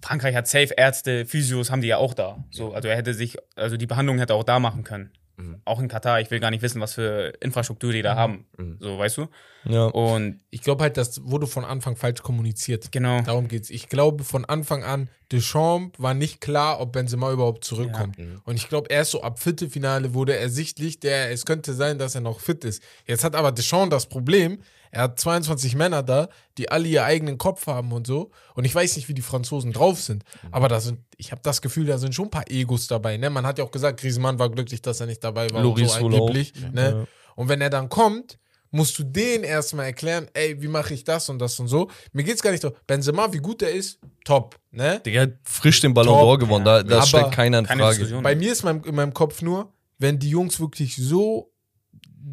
Frankreich hat Safe Ärzte, Physios haben die ja auch da. So, also er hätte sich, also die Behandlung hätte er auch da machen können. Mhm. Auch in Katar. Ich will gar nicht wissen, was für Infrastruktur die da haben. Mhm. So, weißt du? Ja. Und Ich glaube halt, das wurde von Anfang falsch kommuniziert. genau. Darum geht's. Ich glaube, von Anfang an, Deschamps war nicht klar, ob Benzema überhaupt zurückkommt. Ja. Mhm. Und ich glaube, erst so ab Viertelfinale wurde ersichtlich, der, es könnte sein, dass er noch fit ist. Jetzt hat aber Deschamps das Problem, er hat 22 Männer da, die alle ihr eigenen Kopf haben und so. Und ich weiß nicht, wie die Franzosen drauf sind. Mhm. Aber da sind, ich habe das Gefühl, da sind schon ein paar Egos dabei. Ne? Man hat ja auch gesagt, Griezmann war glücklich, dass er nicht dabei war. Loris und so angeblich. Ja. Ne? Und wenn er dann kommt, musst du denen erstmal erklären, ey, wie mache ich das und das und so. Mir geht's gar nicht so. Benzema, wie gut er ist, top, ne? Der hat frisch den Ballon d'Or gewonnen, da, das Aber stellt keiner in Frage. Diskussion. Bei mir ist mein, in meinem Kopf nur, wenn die Jungs wirklich so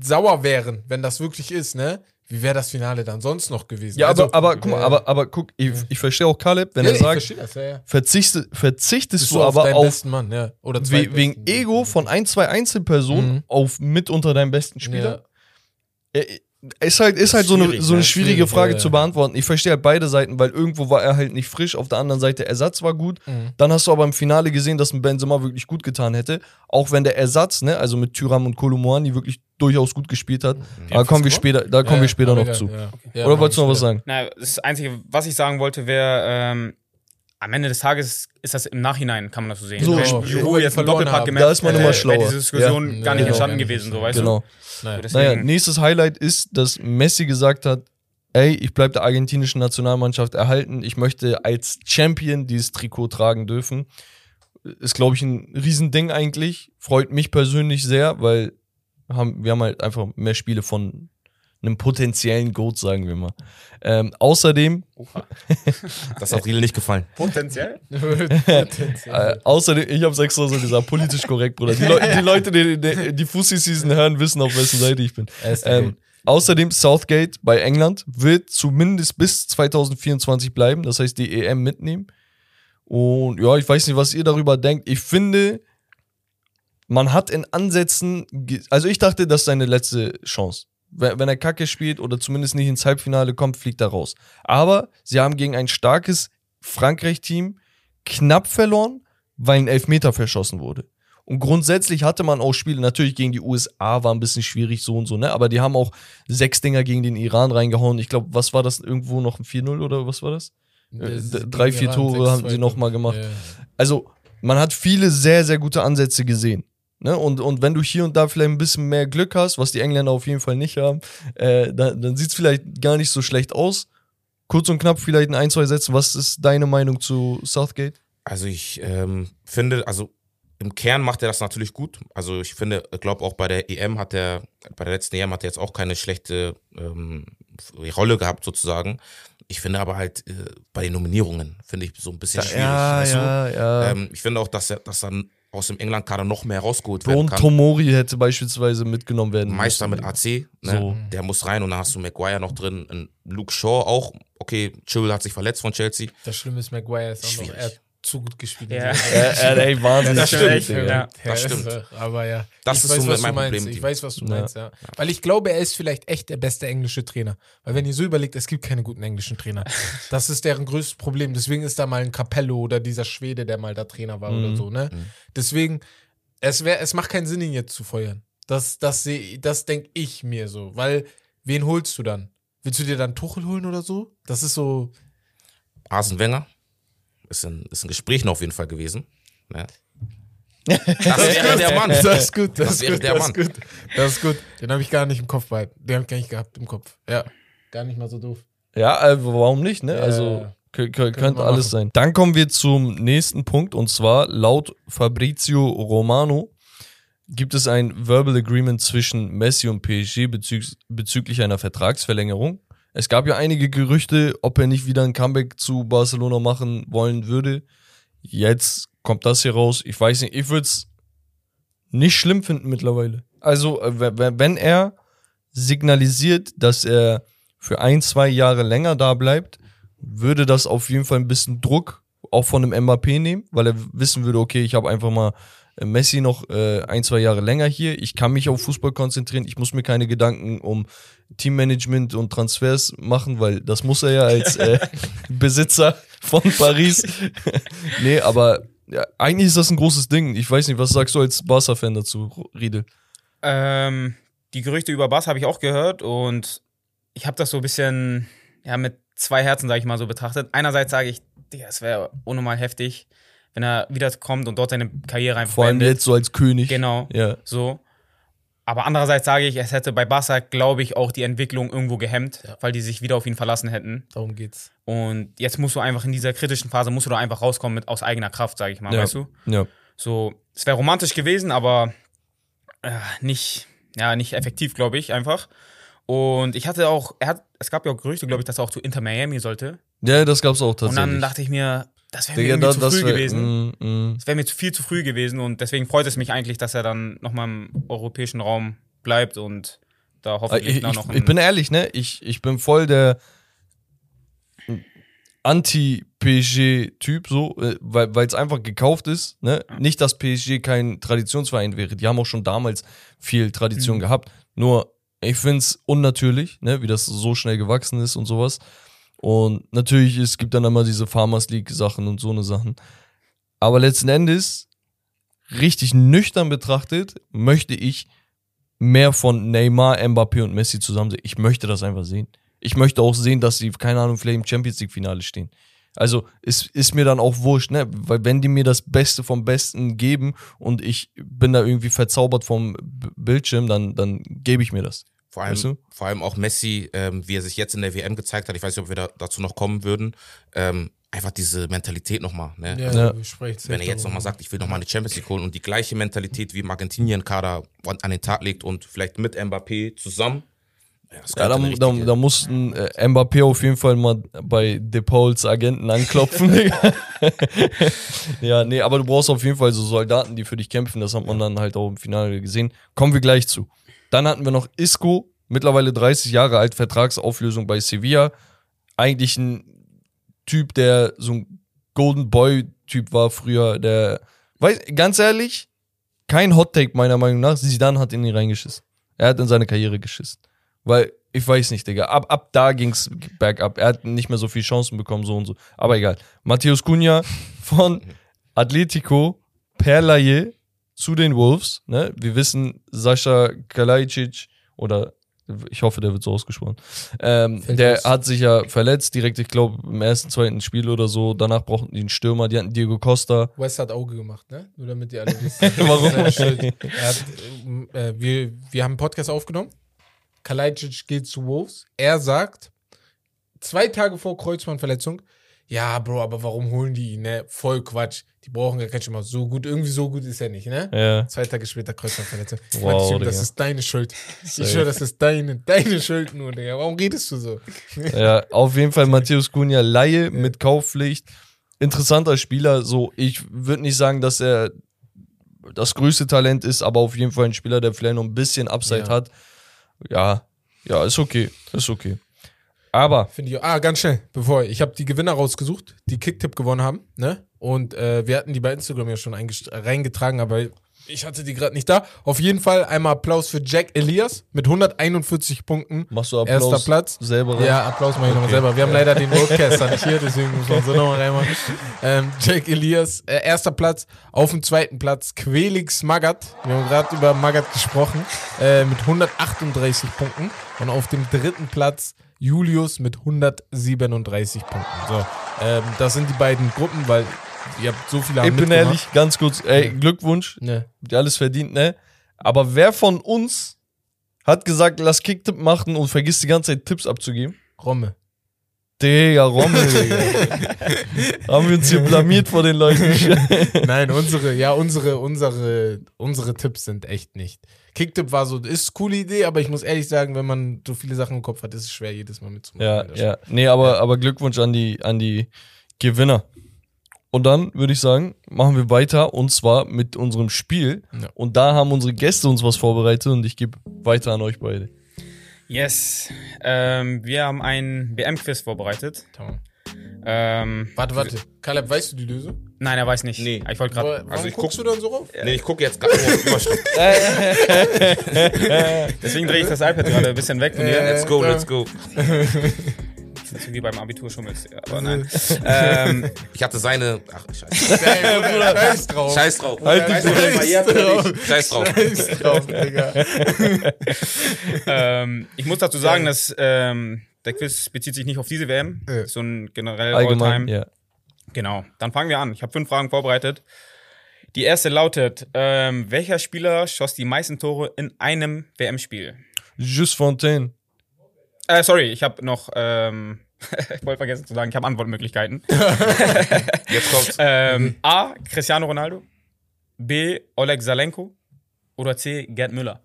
sauer wären, wenn das wirklich ist, ne? Wie wäre das Finale dann sonst noch gewesen? Ja, Also, aber, aber guck mal, äh, aber, aber guck, ich, ich verstehe auch Caleb, wenn ja, er sagt, das, ja, ja. verzichte, verzichtest Bist du aber auf besten Mann, ja. We wegen Ego von ein, zwei Einzelpersonen Mhm. auf mit unter deinem besten Spieler. Ja. Ist halt, ist halt so eine, so eine ne? schwierige Schwierig, Frage ja, ja. zu beantworten. Ich verstehe halt beide Seiten, weil irgendwo war er halt nicht frisch, auf der anderen Seite Ersatz war gut. Mhm. Dann hast du aber im Finale gesehen, dass ein Benzema wirklich gut getan hätte. Auch wenn der Ersatz, ne, also mit Tyram und Kolumuani wirklich durchaus gut gespielt hat. Aber kommen wir später, da kommen Ja, wir später noch egal, zu. ja. Ja, Oder wolltest du noch was sagen? Na, das Einzige, was ich sagen wollte, wäre, ähm, am Ende des Tages ist das im Nachhinein, kann man das so sehen. So, Wenn genau. Die jetzt einen Doppelpack gemacht Da ist man immer wäre schlauer. diese Diskussion Ja. gar nicht Genau. entstanden gewesen, so weißt Genau. Du. Naja, Deswegen, nächstes Highlight ist, dass Messi gesagt hat, ey, ich bleibe der argentinischen Nationalmannschaft erhalten. Ich möchte als Champion dieses Trikot tragen dürfen. Ist, glaube ich, ein Riesending eigentlich. Freut mich persönlich sehr, weil haben, wir haben halt einfach mehr Spiele von einem potenziellen Goat, sagen wir mal. Ähm, außerdem, Das hat Riel nicht gefallen. potenziell. äh, außerdem, ich habe es extra so gesagt, politisch korrekt, Bruder. Die, Leu die Leute, die die, die Fussi-Season hören, wissen, auf wessen Seite ich bin. Ähm, außerdem Southgate bei England wird zumindest bis 2024 bleiben, das heißt die EM mitnehmen. Und ja, ich weiß nicht, was ihr darüber denkt. Ich finde, man hat in Ansätzen, also ich dachte, das ist seine letzte Chance. Wenn er Kacke spielt oder zumindest nicht ins Halbfinale kommt, fliegt er raus. Aber sie haben gegen ein starkes Frankreich-Team knapp verloren, weil ein Elfmeter verschossen wurde. Und grundsätzlich hatte man auch Spiele, natürlich gegen die USA war ein bisschen schwierig, so und so, ne? Aber die haben auch sechs Dinger gegen den Iran reingehauen. Ich glaube, was war das? Irgendwo noch ein 4-0 oder was war das? Das ist d- drei, vier Iran, Tore 6-2 haben sie noch mal gemacht. Ja. Also, man hat viele sehr, sehr gute Ansätze gesehen. Ne? Und, und wenn du hier und da vielleicht ein bisschen mehr Glück hast, was die Engländer auf jeden Fall nicht haben, äh, dann, dann sieht es vielleicht gar nicht so schlecht aus. Kurz und knapp vielleicht in ein, zwei Sätzen. Was ist deine Meinung zu Southgate? Also ich ähm, finde, also im Kern macht er das natürlich gut. Also ich finde, ich glaube auch bei der EM hat er, bei der letzten EM hat er jetzt auch keine schlechte ähm, Rolle gehabt sozusagen. Ich finde aber halt äh, bei den Nominierungen finde ich so ein bisschen schwierig. weißt du? ja. Ähm, ich finde auch, dass er, dass dann aus dem England-Kader noch mehr rausgeholt werden und kann. Tomori hätte beispielsweise mitgenommen werden Meister müssen. mit AC, ne? So. der muss rein und dann hast du Maguire noch drin, ein Luke Shaw auch, okay, Chilwell hat sich verletzt von Chelsea. Das Schlimme ist, Maguire ist auch noch, Schwierig. er zu gut gespielt. Ja. Äh, äh, ey, Wahnsinn. Das stimmt, echt, ja. Das stimmt. äh, Aber ja, Das ich ist weiß, so was mein du meinst. Problem Ich weiß, was du Ja. meinst, ja. Weil ich glaube, er ist vielleicht echt der beste englische Trainer. Weil wenn ihr so überlegt, es gibt keine guten englischen Trainer. Das ist deren größtes Problem. Deswegen ist da mal ein Capello oder dieser Schwede, der mal da Trainer war Mhm. oder so, ne? Deswegen, es, wär, es macht keinen Sinn, ihn jetzt zu feuern. Das, das, seh- das denke ich mir so. Weil, wen holst du dann? Willst du dir dann Tuchel holen oder so? Das ist so. Arsene Wenger ist ein, ist ein Gespräch noch auf jeden Fall gewesen. Ne? Das wäre der Mann. Das ist gut, das, Das ist wäre gut, der das Mann. ist gut. Das ist gut. Den habe ich gar nicht im Kopf behalten. Den habe ich gar nicht gehabt im Kopf. Ja. Gar nicht mal so doof. Ja, äh, warum nicht, ne? Also kö- könnte alles machen. sein. Dann kommen wir zum nächsten Punkt und zwar laut Fabrizio Romano gibt es ein Verbal Agreement zwischen Messi und PSG bezü bezüglich einer Vertragsverlängerung. Es gab ja einige Gerüchte, ob er nicht wieder ein Comeback zu Barcelona machen wollen würde. Jetzt kommt das hier raus. Ich weiß nicht, ich würde es nicht schlimm finden mittlerweile. Also, äh, wenn er signalisiert, dass er für ein, zwei Jahre länger da bleibt, würde das auf jeden Fall ein bisschen Druck auch von dem Mbappé nehmen, weil er wissen würde, okay, ich habe einfach mal äh, Messi noch äh, ein, zwei Jahre länger hier, ich kann mich auf Fußball konzentrieren, ich muss mir keine Gedanken um Teammanagement und Transfers machen, weil das muss er ja als äh, Besitzer von Paris. nee, aber ja, eigentlich ist das ein großes Ding. Ich weiß nicht, was sagst du als Barca-Fan dazu, Riedel? Ähm, die Gerüchte über Bass habe ich auch gehört und ich habe das so ein bisschen ja, mit zwei Herzen, sage ich mal, so betrachtet. Einerseits sage ich, Digga, es wäre unnormal heftig, wenn er wiederkommt und dort seine Karriere einfach Vor allem beendet. jetzt so als König. Genau, Ja. so. Aber andererseits sage ich, es hätte bei Barca, glaube ich, auch die Entwicklung irgendwo gehemmt, weil die sich wieder auf ihn verlassen hätten. Darum geht's. Und jetzt musst du einfach in dieser kritischen Phase, musst du da einfach rauskommen mit aus eigener Kraft, sage ich mal, Ja. weißt du? Ja. So, es wäre romantisch gewesen, aber äh, nicht, ja, nicht effektiv, glaube ich, einfach. Und ich hatte auch, er hat, es gab ja auch Gerüchte, glaube ich, dass er auch zu Inter Miami sollte. Ja, das gab's auch Und tatsächlich. dann dachte ich mir, das wäre mir da, zu früh wär, gewesen. Mm, mm. Das wäre mir zu viel zu früh gewesen und deswegen freut es mich eigentlich, dass er dann nochmal im europäischen Raum bleibt und da Äh, hoffentlich Ich, dann ich, noch ich bin ehrlich, ne? Ich, ich bin voll der Anti-PSG-Typ, so, äh, weil es einfach gekauft ist. Ne? Nicht, dass PSG kein Traditionsverein wäre. Die haben auch schon damals viel Tradition Mhm. gehabt. Nur, ich finde es unnatürlich, ne? wie das so schnell gewachsen ist und sowas. Und natürlich, es gibt dann immer diese Farmers League-Sachen und so eine Sachen. Aber letzten Endes, richtig nüchtern betrachtet, möchte ich mehr von Neymar, Mbappé und Messi zusammen sehen. Ich möchte das einfach sehen. Ich möchte auch sehen, dass sie, keine Ahnung, vielleicht im Champions League-Finale stehen. Also es ist mir dann auch wurscht, ne? Weil wenn die mir das Beste vom Besten geben und ich bin da irgendwie verzaubert vom Bildschirm, dann, dann gebe ich mir das. Vor allem, Weißt du? vor allem auch Messi, ähm, wie er sich jetzt in der WM gezeigt hat. Ich weiß nicht, ob wir da, dazu noch kommen würden. Ähm, einfach diese Mentalität nochmal. Ne? Ja, Ja. sprechen safe Wenn er jetzt nochmal sagt, ich will nochmal eine Champions League holen und die gleiche Mentalität wie im Argentinien-Kader an an den Tag legt und vielleicht mit Mbappé zusammen. Ja, das Ja, da, da, da mussten äh, Mbappé auf jeden Fall mal bei De Pauls Agenten anklopfen. Digga. ja, nee, aber du brauchst auf jeden Fall so Soldaten, die für dich kämpfen. Das hat man dann halt auch im Finale gesehen. Kommen wir gleich zu. Dann hatten wir noch Isco, mittlerweile 30 Jahre alt, Vertragsauflösung bei Sevilla. Eigentlich ein Typ, der so ein Golden Boy-Typ war früher. Der, weiß, ganz ehrlich, kein Hot Take meiner Meinung nach. Zidane hat in ihn reingeschissen. Er hat in seine Karriere geschissen. Weil, ich weiß nicht, Digga. Ab, ab da ging's bergab. Er hat nicht mehr so viele Chancen bekommen, so und so. Aber egal. Matthäus Cunha von Atletico per Laie zu den Wolves. Ne? Wir wissen, Sascha Kalajdzic oder ich hoffe, der wird so ausgesprochen. Ähm, der aus. hat sich ja verletzt, direkt, ich glaube, im ersten, zweiten Spiel oder so. Danach brauchten die einen Stürmer, die hatten Diego Costa. West hat Auge gemacht, ne? Nur damit ihr alle wisst. Warum? Er hat, ähm, äh, wir, wir haben einen Podcast aufgenommen. Kalajdzic geht zu Wolves. Er sagt, zwei Tage vor Kreuzbandverletzung, ja, Bro, aber warum holen die ihn, ne? Voll Quatsch. Die brauchen gar keinen Schimmer. So gut, irgendwie so gut ist er nicht, ne? Ja. Zwei Tage später Kreuzbandverletzung. Wow, Mann, das ist deine Schuld. Ich schwöre, das ist deine, deine Schuld nur, Digga. Warum redest du so? Ja, auf jeden Fall Matthäus Cunha Laie mit Kaufpflicht. Interessanter Spieler. So, ich würde nicht sagen, dass er das größte Talent ist, aber auf jeden Fall ein Spieler, der vielleicht noch ein bisschen Upside Ja. hat. Ja, ja, ist okay. Ist okay. Aber, Finde ich. Ah, ganz schnell, bevor ich habe die Gewinner rausgesucht, die Kicktipp gewonnen haben, ne? Und äh, wir hatten die bei Instagram ja schon reingetragen, aber ich hatte die gerade nicht da. Auf jeden Fall einmal Applaus für Jack Elias mit 141 Punkten. machst du Applaus Erster Platz. selber rein? Ja, Applaus mache ich nochmal selber. Wir haben leider den Roadcaster nicht hier, deswegen muss man so nochmal reinmachen. Ähm, Jack Elias, äh, erster Platz. Auf dem zweiten Platz Quelix Magath. Wir haben gerade über Magath gesprochen. Äh, mit 138 Punkten. Und auf dem dritten Platz Julius mit 137 Punkten. So, ähm, das sind die beiden Gruppen, weil ihr habt so viele Ich bin ehrlich, ganz kurz, ey, Glückwunsch, Ne, habt ihr alles verdient, ne? Aber wer von uns hat gesagt, lass Kicktipp machen und vergisst die ganze Zeit Tipps abzugeben? Romme. Digga, Rommel, Digga. Haben wir uns hier blamiert vor den Leuten. Nein, unsere, ja, unsere, unsere, unsere Tipps sind echt nicht. Kicktipp war so, ist eine coole Idee, aber ich muss ehrlich sagen, wenn man so viele Sachen im Kopf hat, ist es schwer, jedes Mal mitzumachen. Ja, ja. Nee, aber, aber Glückwunsch an die, an die Gewinner. Und dann würde ich sagen, machen wir weiter und zwar mit unserem Spiel. Ja. Und da haben unsere Gäste uns was vorbereitet und ich gebe weiter an euch beide. Yes. Ähm, wir haben ein WM-Quiz vorbereitet. Tamam. Ähm, Warte, warte. Caleb, weißt du die Lösung? nein, er weiß nicht. Nee. Ich wollte gerade. also ich guckst du dann so rauf? Nee, ich gucke jetzt gerade. Deswegen drehe ich das iPad gerade ein bisschen weg von dir. Äh, Let's go, let's go. Jetzt so wie beim Abitur schummelst. Ja, aber nein. ähm, Ich hatte seine. Ach, scheiße. Scheiß drauf. Scheiß drauf. Halt jetzt fertig? Scheiß drauf. Scheiß drauf, Digga. ähm, ich muss dazu sagen, dass ähm, der Quiz bezieht sich nicht auf diese WM, Ja. so ein generell Allgemein, Alltime. ja. Genau. Dann fangen wir an. Ich habe fünf Fragen vorbereitet. Die erste lautet: ähm, Welcher Spieler schoss die meisten Tore in einem WM-Spiel? Just Fontaine. Äh, sorry, ich habe noch. Ähm, ich wollte vergessen zu sagen, ich habe Antwortmöglichkeiten. Jetzt kommt's. ähm, A. Cristiano Ronaldo. B. Oleg Salenko. Oder C. Gerd Müller.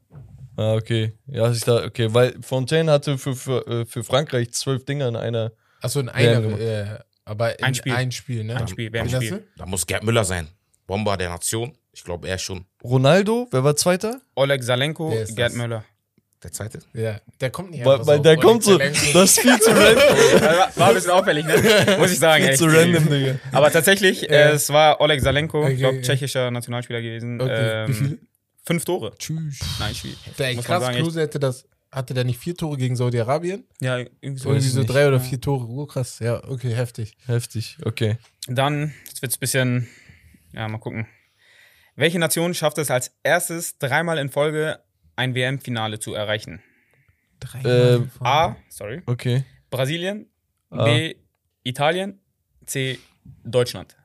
Ah, okay. Ja, ich da, okay, weil Fontaine hatte für, für, äh, für Frankreich zwölf Dinger in einer. Achso, in einer, äh, aber in Ein Spiel. Ein Spiel, ne? Ein Spiel, das WM-Spiel. denn? Da muss Gerd Müller sein. Bomber der Nation. Ich glaube, er schon. Ronaldo, wer war Zweiter? Oleg Salenko, Wer Gerd das? Möller. Der zweite? Ja, der kommt nicht Weil, weil so. der Oleg kommt so, Zelenko. das ist viel zu random. war, ein bisschen auffällig, ne? Muss ich sagen. Viel echt. zu random, Digga. Aber tatsächlich, Ja. äh, es war Oleg Salenko, Okay, ich glaube, ja. tschechischer Nationalspieler gewesen. Okay, Ähm, wie viele? Fünf Tore. Tschüss. Nein, Spiel. Der Muss krass, sagen. Klose hätte das, hatte der nicht vier Tore gegen Saudi-Arabien? Ja, irgendwie so. Irgendwie so nicht. drei oder vier Tore. Oh, krass. Ja, okay, heftig. Heftig, okay. Dann, jetzt wird's ein bisschen, ja, mal gucken. Welche Nation schafft es als erstes dreimal in Folge ein WM-Finale zu erreichen? Drei Ähm, A, sorry, Okay. Brasilien, Ah. B, Italien, C, Deutschland.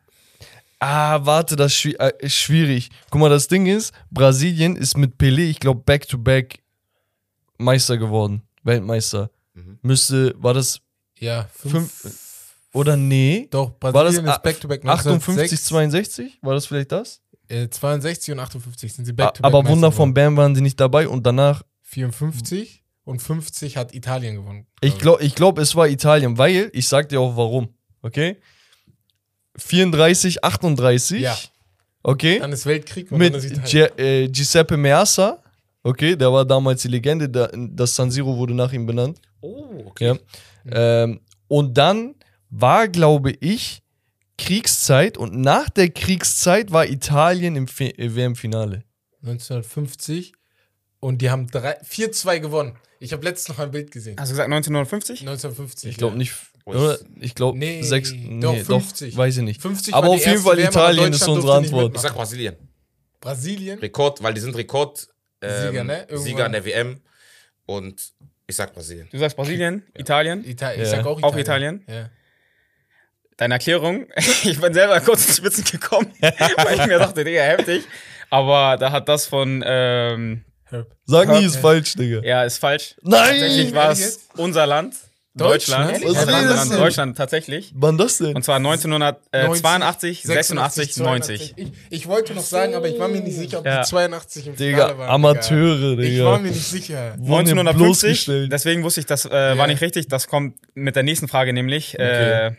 Ah, warte, das ist schwi- äh, ist schwierig. Guck mal, das Ding ist, Brasilien ist mit Pelé, ich glaube, back-to-back Meister geworden. Weltmeister. Mhm. Müsste, war das Ja, fünf. fünf oder nee? Doch, War Brasilien das ist Back-to-Back 58, 62? War das vielleicht das? Äh, 62 und 58 sind sie A- Back-to-Back. Aber Wunder von Bern waren sie nicht dabei und danach, geworden. 54 und 50 hat Italien gewonnen. ich glaube, ich glaub, es war Italien, weil, ich sag dir auch warum, okay? 34, 38, Ja. okay? Dann ist Weltkrieg und mit dann ist Italien. Gi äh, Giuseppe Meazza, okay, der war damals die Legende, da, das San Siro wurde nach ihm benannt. Oh, okay. Ja. Ähm, und dann war, glaube ich, Kriegszeit und nach der Kriegszeit war Italien im äh, WM-Finale. 1950 und die haben drei- 4-2 gewonnen. Ich habe letztens noch ein Bild gesehen. Hast du gesagt 1950? 1950. Ich glaube ja. nicht, oder? ist- Ich glaube Nee, sechs, doch, nee, 50. doch, weiß ich nicht. 50 Aber auf jeden Fall WM, Italien ist unsere Antwort. Ich sag Brasilien. Brasilien? Rekord, weil die sind Rekord ähm, Sieger, ne? Irgendwann. Sieger in der WM. Und ich sag Brasilien. Du sagst Brasilien, Italien. Italien. Ja. Ich sag auch Auch Italien. Italien? Ja. Deine Erklärung, ich bin selber kurz ins Spitzen gekommen, weil ich mir dachte, Digga, heftig. Aber da hat das von, ähm, Herb. Sag nie, ist falsch, Digga. ja, ist falsch. Tatsächlich Nein! war Ehrlich es unser Land. Deutschland? Deutschland. Was Ja, Land? Deutschland, tatsächlich. Wann das denn? Und zwar 1982, 86, 90. Ich, ich wollte noch sagen, aber ich war mir nicht sicher, ob Ja. die 82 im Finale Digga, waren. Amateure, Digga. Ich war mir nicht sicher. Wurden hier 1950, bloßgestellt. deswegen wusste ich, das äh, Ja. war nicht richtig. Das kommt mit der nächsten Frage nämlich. Äh,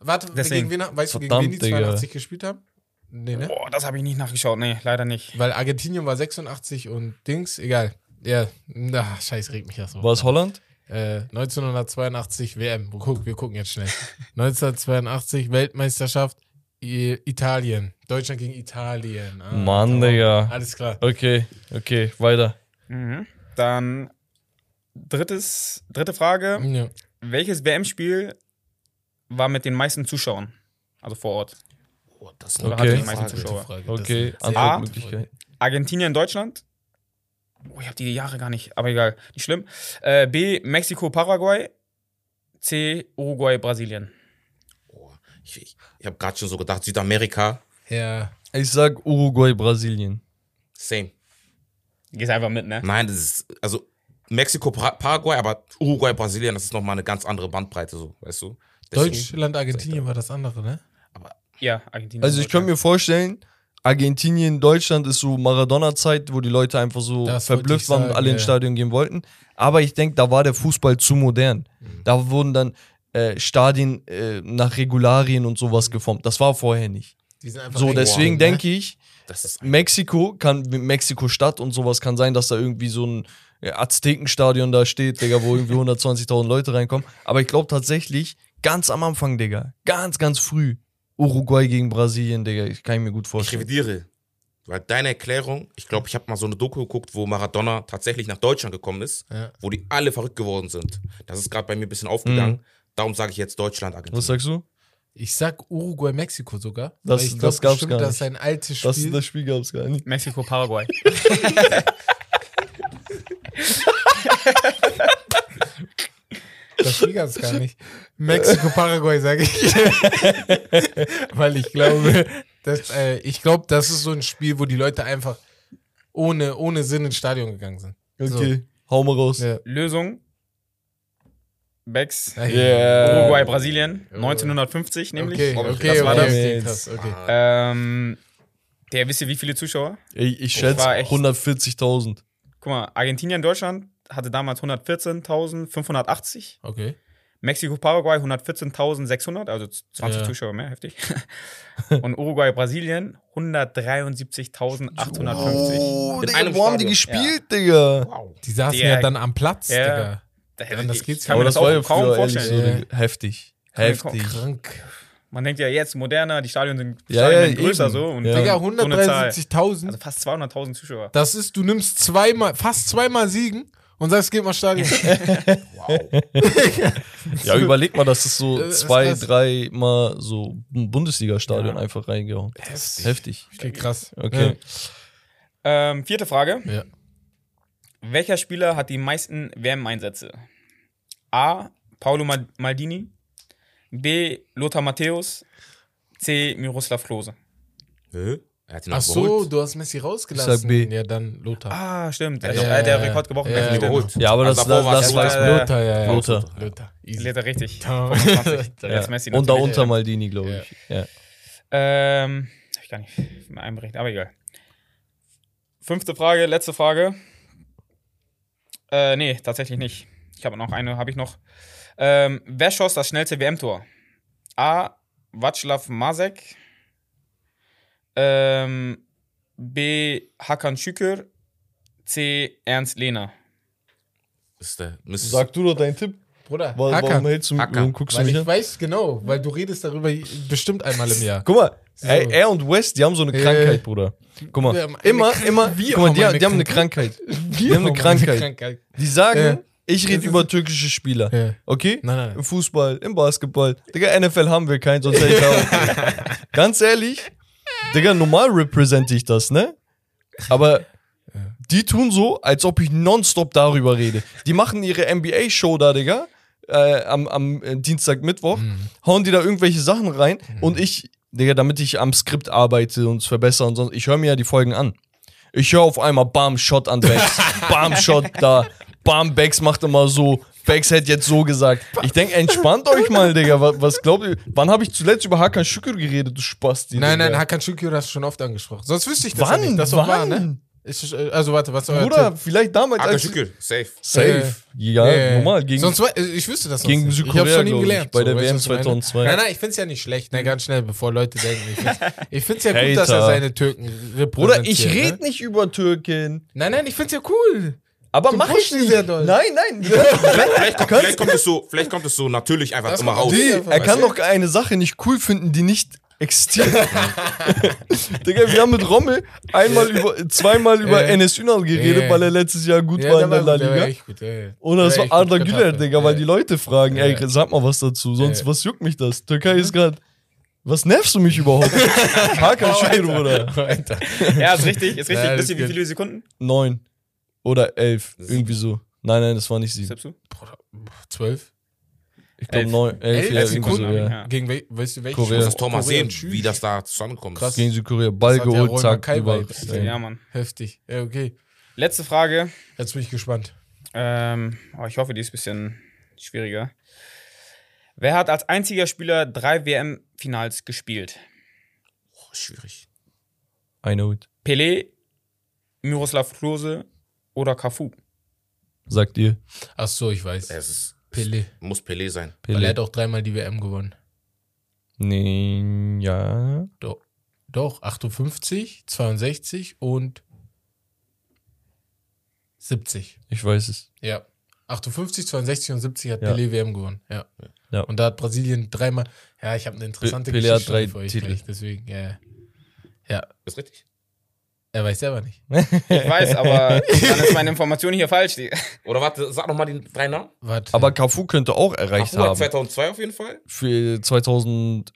Warte, Deswegen. gegen wen, weißt du, gegen wen die Digga. 82 gespielt haben? Nee, ne? boah, das habe ich nicht nachgeschaut. Nee, leider nicht. Weil Argentinien war 86 und Dings, egal. Ja, na, scheiß, regt mich das so. War es Holland? Äh, 1982 WM. Guck, wir gucken jetzt schnell. 1982 Weltmeisterschaft I Italien. Deutschland gegen Italien. Ah, Mann. Digga. Alles klar. Okay, okay, weiter. Mhm. Dann drittes, dritte Frage. Ja. Welches WM-Spiel war mit den meisten Zuschauern? Also vor Ort. Oh, das ist Oder eine Okay. hatte die meisten Frage. Zuschauer? Frage. Okay, A. Argentinien, Deutschland. Oh, ich habe die Jahre gar nicht, aber egal, nicht schlimm. Äh, B, Mexiko, Paraguay. C, Uruguay, Brasilien. Oh, ich ich, ich habe gerade schon so gedacht, Südamerika. Ja. Ich sag Uruguay, Brasilien. same. Gehst einfach mit, ne? Nein, das ist, also Mexiko, Paraguay, aber Uruguay, Brasilien, das ist nochmal eine ganz andere Bandbreite, so, weißt du? Deswegen- Deutschland, Argentinien war das andere, ne? Ja, Argentinien. Also ich könnte mir vorstellen, Argentinien, Deutschland ist so Maradona-Zeit, wo die Leute einfach so Das verblüfft waren und alle ja. ins Stadion gehen wollten. Aber ich denke, da war der Fußball zu modern. Mhm. Da wurden dann äh, Stadien äh, nach Regularien und sowas geformt. Das war vorher nicht. Die sind einfach So, deswegen ne? denke ich, Das ist Mexiko kann, Mexiko-Stadt und sowas kann sein, dass da irgendwie so ein äh, Aztekenstadion da steht, Digga, wo irgendwie 120.000 Leute reinkommen. Aber ich glaube tatsächlich, ganz am Anfang, Digga, ganz, ganz früh, Uruguay gegen Brasilien, Digga, ich kann ich mir gut Ich vorstellen. revidiere. Weil deine Erklärung, ich glaube, ich habe mal so eine Doku geguckt, wo Maradona tatsächlich nach Deutschland gekommen ist, Ja. wo die alle verrückt geworden sind. Das ist gerade bei mir ein bisschen aufgegangen. Mhm. Darum sage ich jetzt Deutschland, Was Argentinien. sagst du? Ich sag Uruguay, Mexiko sogar. Das- weil ich das glaub gab's bestimmt, gar Das nicht. ist ein altes Spiel. Das, das Spiel gab es gar nicht. Mexiko, Paraguay. Das Spiel gab's gar nicht. Mexiko, Paraguay, sage ich. Weil ich glaube, dass, äh, ich glaube, das ist so ein Spiel, wo die Leute einfach ohne, ohne Sinn ins Stadion gegangen sind. Okay, hau mal raus. Ja. Lösung. Becks. Yeah. Uruguay, Brasilien. 1950 nämlich. Okay, okay, das war okay, das. okay, krass, okay. Ähm, der wisst ihr, wie viele Zuschauer? Ich, ich schätze war echt- 140.000. Guck mal, Argentinien, Deutschland hatte damals 114.580. Okay. Mexiko-Paraguay 114.600, also 20 Ja. Zuschauer mehr, heftig. Und Uruguay-Brasilien 173.850. Oh, Digga, wo haben die gespielt, Digga? Wow. Die saßen Der- ja dann am Platz, Ja. Digga. Da- Ja, das ich geht's kann ja. mir das auch kaum ehrlich so, vorstellen. Digga. heftig. Kann mir Heftig. Krank. Man denkt ja jetzt moderner, die Stadien sind, Ja, Stadien ja, sind größer eben. so. Und Ja. Digga, so eine Zahl. 173.000. Also fast 200.000 Zuschauer. Das ist, du nimmst zweimal, fast zweimal Siegen und sagst, geht mal Stadion. Ja, überleg mal, dass es so Das ist zwei, krass. drei Mal so ein Bundesliga-Stadion Ja. einfach reingehauen. Heftig. Heftig. Okay, krass. Okay. Ähm, vierte Frage. Ja. Welcher Spieler hat die meisten WM-Einsätze? A. Paulo Mal- Maldini. B. Lothar Matthäus. C. Miroslav Klose. Hä? Er hat ihn Ach so, überholt. du hast Messi rausgelassen. Ich sag B. Ja, dann Lothar. Ah, stimmt. Er Ja, hat der ja, Rekord gebrochen. ja, Ja, ja, überholt. Ja, aber das, Also davor das, das war ja- man. Lothar, ja, ja. Lothar. Lothar. Er richtig. Ja. 25. Ja. Jetzt Messi Und da unter Maldini, glaube ich. Ja. Ähm, hab ich gar nicht mehr einberechnet, aber egal. Fünfte Frage, letzte Frage. Äh, nee, tatsächlich nicht. Ich habe noch eine, habe ich noch. Ähm, wer schoss das schnellste WM-Tor? A. Václav Masek. Ähm, B. Hakan Şükür. C. Ernst Lehner. Ist der Mrs. Sag du doch deinen Tipp. Bruder, Warum, warum, Hakan. hältst du, Hakan. warum guckst du Weil mich ich an? weiß genau, weil du redest darüber bestimmt einmal im Jahr. Guck mal, So. er, er und West, die haben so eine Ja. Krankheit, Bruder. Guck mal, Wir haben eine immer, Krankheit. immer, Wir guck mal, haben die, eine die haben eine Krankheit. Die haben eine Krankheit. Die sagen, Ja. ich Das rede ist- über türkische Spieler. Ja. Okay? Nein, nein, nein. Im Fußball, im Basketball. Digga, NFL haben wir keinen, sonst hätte ich auch. Ganz ehrlich, Digga, normal represente ich das, ne? Aber die tun so, als ob ich nonstop darüber rede. Die machen ihre NBA-Show da, Digga, äh, am, am äh, Dienstag, Mittwoch, Mhm. hauen die da irgendwelche Sachen rein und ich, Digga, damit ich am Skript arbeite und es verbessere und sonst, ich höre mir ja die Folgen an. Ich höre auf einmal Bam, Shot an Bex, Bam, Shot da, Bam, Bex macht immer so, Bex hätte jetzt so gesagt. Ich denke, entspannt euch mal, Digga. Was, was glaubt ihr? Wann habe ich zuletzt über Hakan Şükür geredet, du Spasti? Nein, nein, Digga? Hakan Şükür hast du schon oft angesprochen. Sonst wüsste ich das Wann? ja nicht. Das wahr, Wann? ne? Ist, äh, also warte, was Bruder, Tipp? vielleicht damals Hakan als... Şükür, safe. Safe. Ja, Äh, normal. Gegen, sonst, wei- äh, ich wüsste das gegen nicht. Südkorea, ich hab's von ihm glaub ich, gelernt. bei der weißt du, WM was ich meine? 2002. Nein, nein, ich find's ja nicht schlecht. Ne, ganz schnell, bevor Leute denken. Ich find's, ich find's ja gut, dass er seine Türken repräsentiert. Bruder, ich ne? rede nicht über Türken. Nein, nein, ich find's ja cool. Aber Du mach ich nicht. sehr doll. Nein, nein. Vielleicht kommt, vielleicht kommt es so, vielleicht kommt es so natürlich einfach Das immer raus. die- Die, er kann doch eine Sache nicht cool finden, die nicht existiert. Digga, wir haben mit Rommel einmal über, zweimal über Ja. Enes Ünal geredet, Ja. weil er letztes Jahr gut Ja, war in der La der Liga. echt gut, ja, ja. Und Der das war Arda Güler, Digga, weil die Leute fragen, ey, sag mal was dazu, sonst was juckt mich das? Türkei ist gerade. Was nervst du mich überhaupt? Hakan Şükür, Bruder. Ja, ist richtig, ist richtig. Wisst ihr, wie viele Sekunden? Neun. Oder elf. Irgendwie so. Nein, nein, das war nicht sieben. Du? Zwölf? Ich glaube Elf. neun, elf, Elf ja, irgendwie so, Sekunden? ja. Ja. Gegen wel, weißt du welche? Korea. Ich muss das Tor mal sehen, wie das da zusammenkommt. Krass. Gegen Südkorea. Ball Das hat geholt, Roy zack, Mackay über. Ja. Ja, Mann. Heftig. Ja, okay. Letzte Frage. Jetzt bin ich gespannt. Ähm, oh, ich hoffe, die ist ein bisschen schwieriger. Wer hat als einziger Spieler drei WM-Finals gespielt? Oh, schwierig. I know it. Pelé, Miroslav Klose oder Cafu? Sagt ihr. Ach so, ich weiß. Es ist, Pelé. muss Pelé sein. Weil er hat auch dreimal die WM gewonnen. Nee, ja. Doch. Doch, 58, 62 und 70. Ich weiß es. Ja. 58, 62 und 70 hat Ja. Pelé WM gewonnen. Ja. Ja. Und da hat Brasilien dreimal. Ja, ich habe eine interessante Pelé hat Geschichte drei für euch Titel. gleich, deswegen, ja. Ja, Ist richtig? Er weiß selber nicht. Ich weiß, aber dann ist meine Information hier falsch. Oder warte, sag nochmal die drei Namen. Warte. Aber Cafu könnte auch erreicht Cafu hat haben. 2002 auf jeden Fall. Für 2000.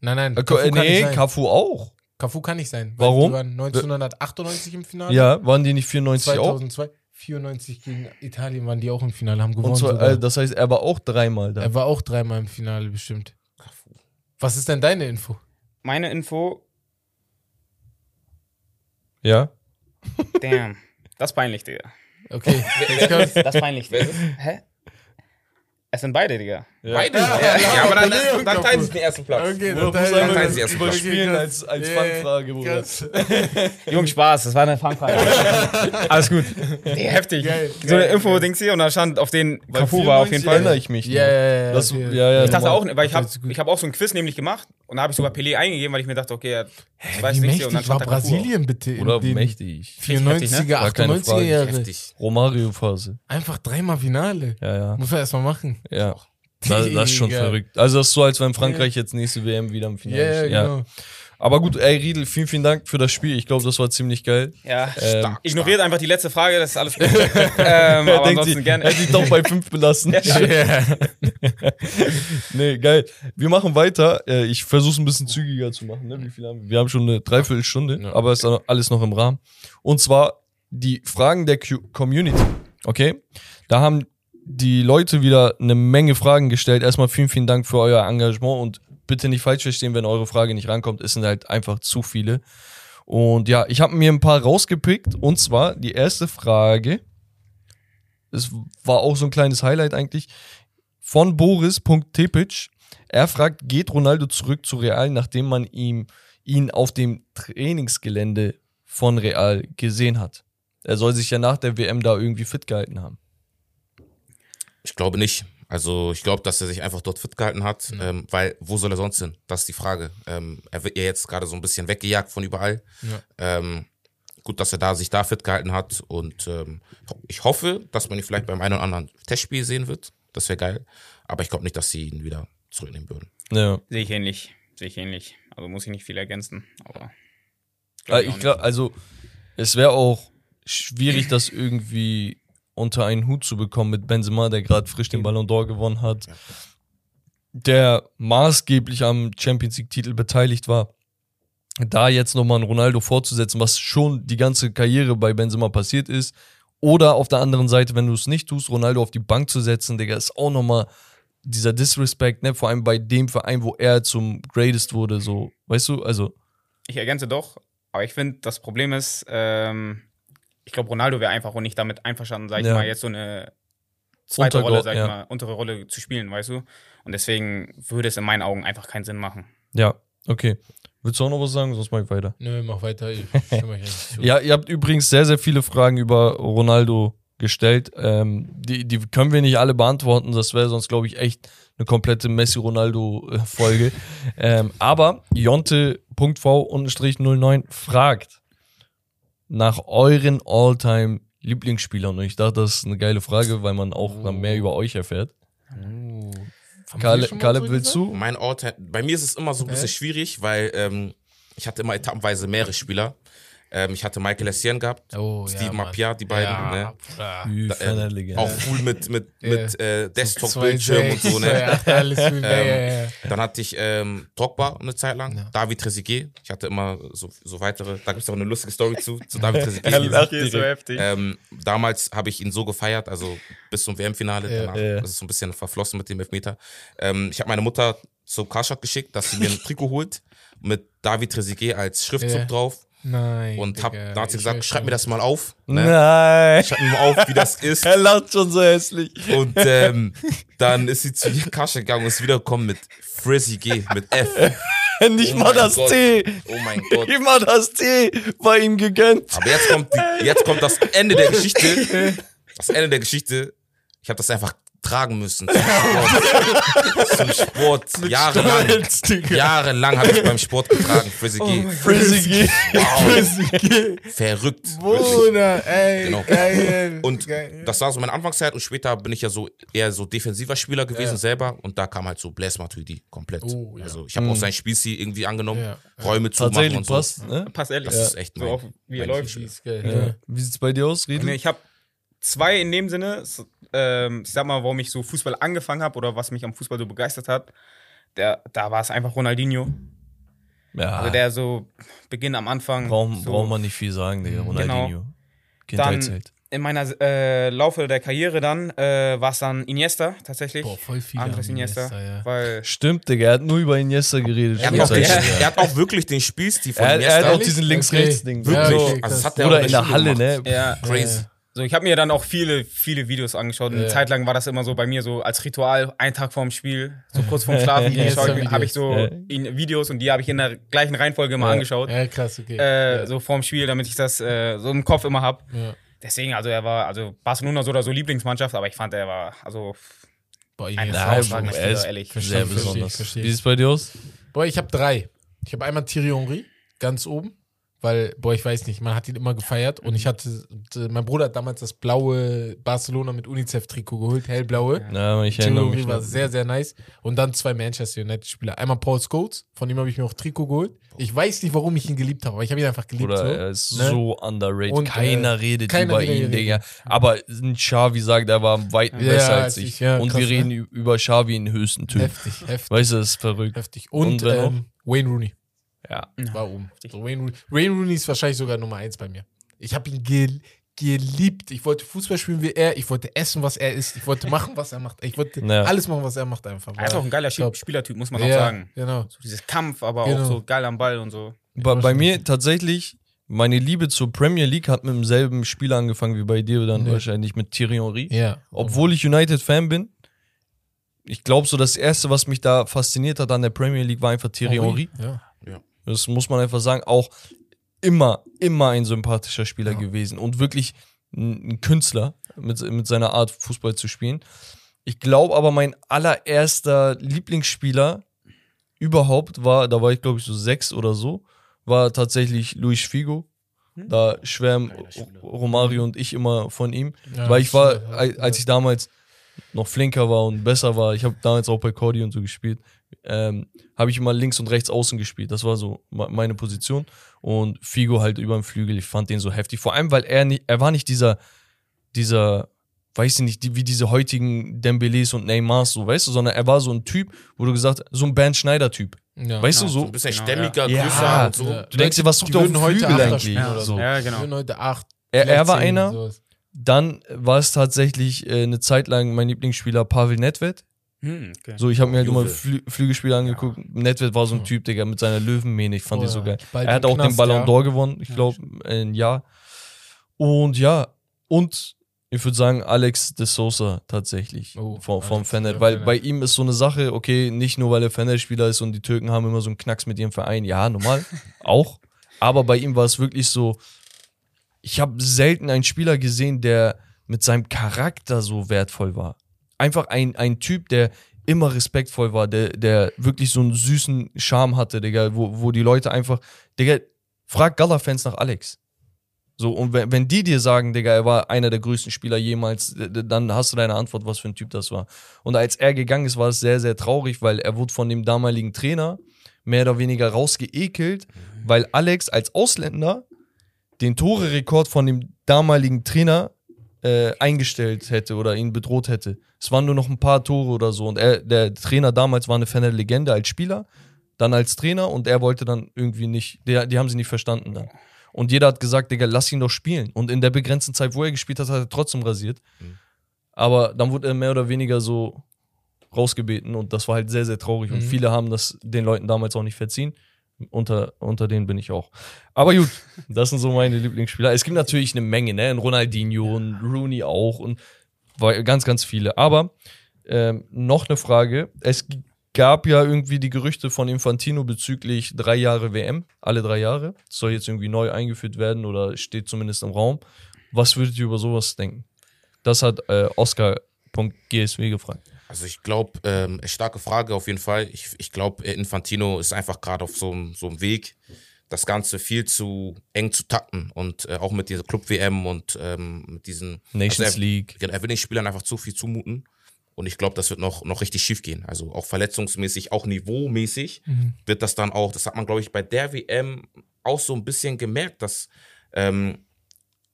nein, nein, Äh, Cafu äh, kann nicht nee, sein. Cafu auch. Cafu kann nicht sein. weil Warum? Die waren 1998 im Finale. Ja, waren die nicht 94 auch? 2002. 94 gegen Italien waren die auch im Finale, haben gewonnen. Und zwar, sogar. äh, das heißt, er war auch dreimal da. er war auch dreimal im Finale bestimmt. Was ist denn deine Info? Meine Info, Ja? damn. Das ist peinlich, Digga. Okay. Das ist peinlich, Digga. Hä? Es sind beide, Digga. Beide. Ja, Ja, ja, ja, aber dann, und dann teilen sie den ersten Platz. Okay, dann teil- einmal teilen sie erst mal. überspielen Okay, als, als Ja, ja, Fangfrage, Bruder. Jungs, Spaß, das war eine Fangfrage. Alles gut. Nee, heftig. Geil, so eine geil, Info-Dings hier und da stand auf den Cafu war auf jeden 94 erinnere Fall. ich mich. Ja, ja, ja. Ja, ja, Ich dachte auch, weil ich habe ich hab auch so ein Quiz nämlich gemacht und da habe ich sogar Pelé eingegeben, weil ich mir dachte, okay, ja, ich weiß Wie nicht mächtig und dann war. Brasilien bitte in Oder den mächtig. 94er, ne? Gar keine 98er Frage. Jahre. Romario-Phase. Einfach dreimal Finale. Ja, ja. Muss man erstmal machen. Ja. Das, das ist schon Digga. verrückt. Also das ist so, als wenn Frankreich jetzt nächste WM wieder im Finale yeah, steht. Ja. genau. Aber gut, ey Riedel, vielen, vielen Dank für das Spiel. Ich glaube, das war ziemlich geil. Ja, Ähm, ignoriert einfach die letzte Frage, das ist alles gut. ähm, aber denkt ansonsten sie, gerne. hätte ich doch bei fünf belassen. Ja. nee, geil. Wir machen weiter. Äh, Ich versuche es ein bisschen zügiger zu machen. Ne? Wie viel haben wir? Wir haben schon eine Dreiviertelstunde, Ja. aber es ist alles noch im Rahmen. Und zwar die Fragen der Q Community. Okay? Da haben die Leute wieder eine Menge Fragen gestellt. Erstmal vielen, vielen Dank für euer Engagement und bitte nicht falsch verstehen, wenn eure Frage nicht rankommt. Es sind halt einfach zu viele. Und ja, ich habe mir ein paar rausgepickt. Und zwar die erste Frage. Es war auch so ein kleines Highlight eigentlich. Von Boris.tepic. Er fragt, geht Ronaldo zurück zu Real, nachdem man ihm, ihn auf dem Trainingsgelände von Real gesehen hat? Er soll sich ja nach der WM da irgendwie fit gehalten haben. Ich glaube nicht. Also ich glaube, dass er sich einfach dort fit gehalten hat, ähm, weil wo soll er sonst hin? Das ist die Frage. Ähm, er wird ja jetzt gerade so ein bisschen weggejagt von überall. Ja. Ähm, gut, dass er da sich da fit gehalten hat und ähm, ich hoffe, dass man ihn vielleicht beim einen oder anderen Testspiel sehen wird. Das wäre geil. Aber ich glaube nicht, dass sie ihn wieder zurücknehmen würden. Ja. Sehe ich ähnlich. Sehe ich ähnlich. Also muss ich nicht viel ergänzen, aber. Äh, auch Ich nicht. glaube, also es wäre auch schwierig, das irgendwie unter einen Hut zu bekommen mit Benzema, der gerade frisch den Ballon d'Or gewonnen hat, der maßgeblich am Champions League-Titel beteiligt war. Da jetzt nochmal einen Ronaldo vorzusetzen, was schon die ganze Karriere bei Benzema passiert ist. Oder auf der anderen Seite, wenn du es nicht tust, Ronaldo auf die Bank zu setzen, Digga, ist auch nochmal dieser Disrespect, ne? Vor allem bei dem Verein, wo er zum Greatest wurde, so, weißt du? Also, Ich ergänze doch, aber ich finde, das Problem ist, ähm, ich glaube, Ronaldo wäre einfach auch nicht damit einverstanden, sag ich Ja. mal, jetzt so eine zweite Untergeord- Rolle, sag ich ja. mal, untere Rolle zu spielen, weißt du? Und deswegen würde es in meinen Augen einfach keinen Sinn machen. Ja, okay. Willst du auch noch was sagen? Sonst mach ich weiter. Nö, mach weiter. Ich zu. Ja, ihr habt übrigens sehr, sehr viele Fragen über Ronaldo gestellt. Ähm, die, die können wir nicht alle beantworten. Das wäre sonst, glaube ich, echt eine komplette Messi-Ronaldo-Folge. ähm, aber Jonte.v-09 fragt nach euren All-Time-Lieblingsspielern. Und ich dachte, das ist eine geile Frage, weil man auch dann mehr über euch erfährt. Schon mal Kalle so willst du? Mein Ort, bei mir ist es immer so ein bisschen schwierig, weil ähm, ich hatte immer etappenweise mehrere Spieler. Ähm, ich hatte Michael Essien gehabt, Oh, Steve ja. Mapia, die beiden. Ja, Ne? Da, Legende. auch cool mit, mit, mit äh, Desktop-Bildschirm und so. Ne? zwei, acht, alles gut. Ja, Ähm, ja, ja. Dann hatte ich ähm, Drogba eine Zeit lang, Ja. David Trezeguet. Ich hatte immer so, so weitere, da gibt es auch eine lustige Story zu, zu David Trezeguet. so heftig. ähm, damals habe ich ihn so gefeiert, also bis zum WM-Finale. Ja. Danach Ja. das ist so ein bisschen verflossen mit dem Elfmeter. Ähm, ich habe meine Mutter zum Karstadt geschickt, dass sie mir ein Trikot holt mit David Trezeguet als Schriftzug Ja. drauf. Nein. Und hab, Digga, dann hat sie gesagt, schreib mir das mal auf. Ne? Nein. Schreib mir mal auf, wie das ist. Er lacht schon so hässlich. Und ähm, dann ist sie zu Karstadt gegangen und ist wiedergekommen mit Frizzy G, mit F. Nicht Oh mal das Gott. T. Oh mein Gott. Nicht mal das T war ihm gegönnt. Aber jetzt kommt, die, jetzt kommt das Ende der Geschichte. Das Ende der Geschichte. Ich habe das einfach tragen müssen. Zum Sport. Zum Sport. Jahrelang. Stolz. Jahrelang habe ich beim Sport getragen. Frizzy Oh G. Frizzy Wow. Verrückt. Bruder, ey, Genau. geil. Und geil. das war so meine Anfangszeit und später bin ich ja so eher so defensiver Spieler gewesen Ja. selber und da kam halt so Blaise Matuidi komplett. Oh, ja. Also ich habe auch sein Spielstil irgendwie angenommen, Ja. Räume zu machen und so. passt, ne? Passt ehrlich. Das ist echt so mein- auf, wie er läuft. Wie sieht's bei dir aus, Riedel? ich habe zwei in dem Sinne, ähm, ich sag mal, warum ich so Fußball angefangen habe oder was mich am Fußball so begeistert hat. Der, da war es einfach Ronaldinho. Ja, Also der so Beginn am Anfang. braucht so, braucht man nicht viel sagen, Digga. Ronaldinho. Dann Kindheitsheld. in meiner äh, Laufe der Karriere dann äh, war es dann Iniesta tatsächlich. Boah, voll viele Andres Iniesta. Iniesta, ja. Weil Stimmt, Digga, er hat nur über Iniesta geredet. Er hat, auch den, seit- Ja. er hat auch wirklich den Spielstil von er, er hat Iniesta. auch diesen Links-Rechts-Ding. Ja, Wirklich. okay, also das krass. hat er Oder auch in der Halle, gemacht. ne? ja, Crazy. Also ich habe mir dann auch viele, viele Videos angeschaut. Eine Ja. Zeit lang war das immer so bei mir so als Ritual, ein Tag vorm Spiel, so kurz vorm Schlafen Ja, so habe ich so Ja. in Videos und die habe ich in der gleichen Reihenfolge immer Ja. angeschaut. Ja, krass, okay. Äh, So vorm Spiel, damit ich das äh, so im Kopf immer habe. ja. Deswegen, also er war, also Barcelona so oder so Lieblingsmannschaft, aber ich fand, er war, also Boah, Ein yes. Ja, er ist wieder, ehrlich. sehr verstehe, besonders. verstehe. Wie sieht es bei dir aus? Boah, ich habe drei. Ich habe einmal Thierry Henry, ganz oben. Weil, boah, ich weiß nicht, man hat ihn immer gefeiert. Und ich hatte, d- mein Bruder hat damals das blaue Barcelona mit UNICEF-Trikot geholt, hellblaue. Ja, ich erinnere mich. war sehr, sehr nice. Und dann zwei Manchester United-Spieler. Einmal Paul Scholes, von ihm habe ich mir auch Trikot geholt. Ich weiß nicht, warum ich ihn geliebt habe, aber ich habe ihn einfach geliebt. Oder so. er ist ne? so underrated. Und, keiner äh, redet keiner über ihn. Digga. Aber ein Xavi sagt, er war weit Ja, besser als ich. ich, ja, Und krass, wir reden ne? über Xavi in höchsten Tönen. Heftig, heftig, Weißt du, das ist verrückt. heftig. Und, Und ähm, Wayne Rooney Ja. war oben. So, Wayne, Rooney. Wayne Rooney ist wahrscheinlich sogar Nummer eins bei mir. Ich habe ihn gel geliebt. Ich wollte Fußball spielen wie er. Ich wollte essen, was er isst. Ich wollte machen, was er macht. Ich wollte Ja. alles machen, was er macht einfach. er ist auch ein geiler Top. Spielertyp, muss man auch ja, sagen. Genau. So dieses Kampf, aber Genau. auch so geil am Ball und so. Bei, bei mir tatsächlich, meine Liebe zur Premier League hat mit demselben Spieler angefangen wie bei dir dann Nee. wahrscheinlich mit Thierry Henry. Ja. Obwohl ich United-Fan bin. Ich glaube, so das Erste, was mich da fasziniert hat an der Premier League, war einfach Thierry Henry. Ja. Das muss man einfach sagen. Auch immer, immer ein sympathischer Spieler Ja. gewesen und wirklich ein, Künstler mit, mit seiner Art, Fußball zu spielen. Ich glaube aber, mein allererster Lieblingsspieler überhaupt war, da war ich glaube ich so sechs oder so, war tatsächlich Luis Figo. Da schwärmen Romario und ich immer von ihm. Ja, Weil ich war, als ich damals noch flinker war und besser war, ich habe damals auch bei Cordy und so gespielt, ähm, habe ich immer links und rechts außen gespielt. Das war so me- meine Position. Und Figo halt über dem Flügel, ich fand den so heftig. Vor allem, weil er nicht, er war nicht dieser, dieser, weiß ich nicht, die, wie diese heutigen Dembeles und Neymars so, weißt du, sondern er war so ein Typ, wo du gesagt hast, so ein Bernd Schneider-Typ. Ja. Weißt Ja, du, So so, ein bisschen Genau, stämmiger, ja. größer Ja. und so. Ja. du denkst dir, was Die sucht der auf dem heute Flügel eigentlich? oder so. Ja, Die genau. würden heute acht. Er, er war einer, sowas. dann war es tatsächlich äh, eine Zeit lang mein Lieblingsspieler Pavel Nedved. Hm, okay. So, ich habe mir halt immer. Flü Flügelspiele angeguckt. Nedved war so ein Typ, Digga, mit seiner Löwenmähne. Ich fand die Oh so ja, geil. Er hat auch den Knast, Ballon ja. d'Or gewonnen, ich glaube, ein Jahr. Und ja, und ich würde sagen, Alex de Sosa tatsächlich Oh, vom, vom Fener. ja, Weil bei ihm ist so eine Sache, okay, nicht nur weil er Fener-Spieler ist und die Türken haben immer so einen Knacks mit ihrem Verein. Ja, normal, auch. Aber bei ihm war es wirklich so, ich habe selten einen Spieler gesehen, der mit seinem Charakter so wertvoll war. Einfach ein, ein Typ, der immer respektvoll war, der, der wirklich so einen süßen Charme hatte, Digga, wo, wo die Leute einfach, Digga, frag Gala-Fans nach Alex. So, und wenn, wenn die dir sagen, Digga, er war einer der größten Spieler jemals, dann hast du deine Antwort, was für ein Typ das war. Und als er gegangen ist, war es sehr, sehr traurig, weil er wurde von dem damaligen Trainer mehr oder weniger rausgeekelt, weil Alex als Ausländer den Tore-Rekord von dem damaligen Trainer äh, eingestellt hätte oder ihn bedroht hätte. Es waren nur noch ein paar Tore oder so. Und er, der Trainer damals war eine Fan der Legende als Spieler, dann als Trainer und er wollte dann irgendwie nicht, die, die haben sie nicht verstanden dann. Und jeder hat gesagt, Digga, lass ihn doch spielen. Und in der begrenzten Zeit, wo er gespielt hat, hat er trotzdem rasiert. Aber dann wurde er mehr oder weniger so rausgebeten und das war halt sehr, sehr traurig. Und viele haben das den Leuten damals auch nicht verziehen. Unter, unter denen bin ich auch. Aber gut, das sind so meine Lieblingsspieler. Es gibt natürlich eine Menge, ne? Ein Ronaldinho, ein Rooney auch und ganz, ganz viele. Aber ähm, noch eine Frage. Es gab ja irgendwie die Gerüchte von Infantino bezüglich drei Jahre WM, alle drei Jahre. Das soll jetzt irgendwie neu eingeführt werden oder steht zumindest im Raum. Was würdet ihr über sowas denken? Das hat äh, Oscar.gsw gefragt. Also ich glaube, ähm, starke Frage auf jeden Fall. Ich, ich glaube, Infantino ist einfach gerade auf so, einem- so Weg, das Ganze viel zu eng zu takten und äh, auch mit dieser Club-WM und ähm, mit diesen Nations also er, League. Er will den Spielern einfach zu viel zumuten und ich glaube, das wird noch, noch richtig schief gehen. Also auch verletzungsmäßig, auch niveaumäßig wird das dann auch, das hat man glaube ich bei der WM auch so ein bisschen gemerkt, dass ähm,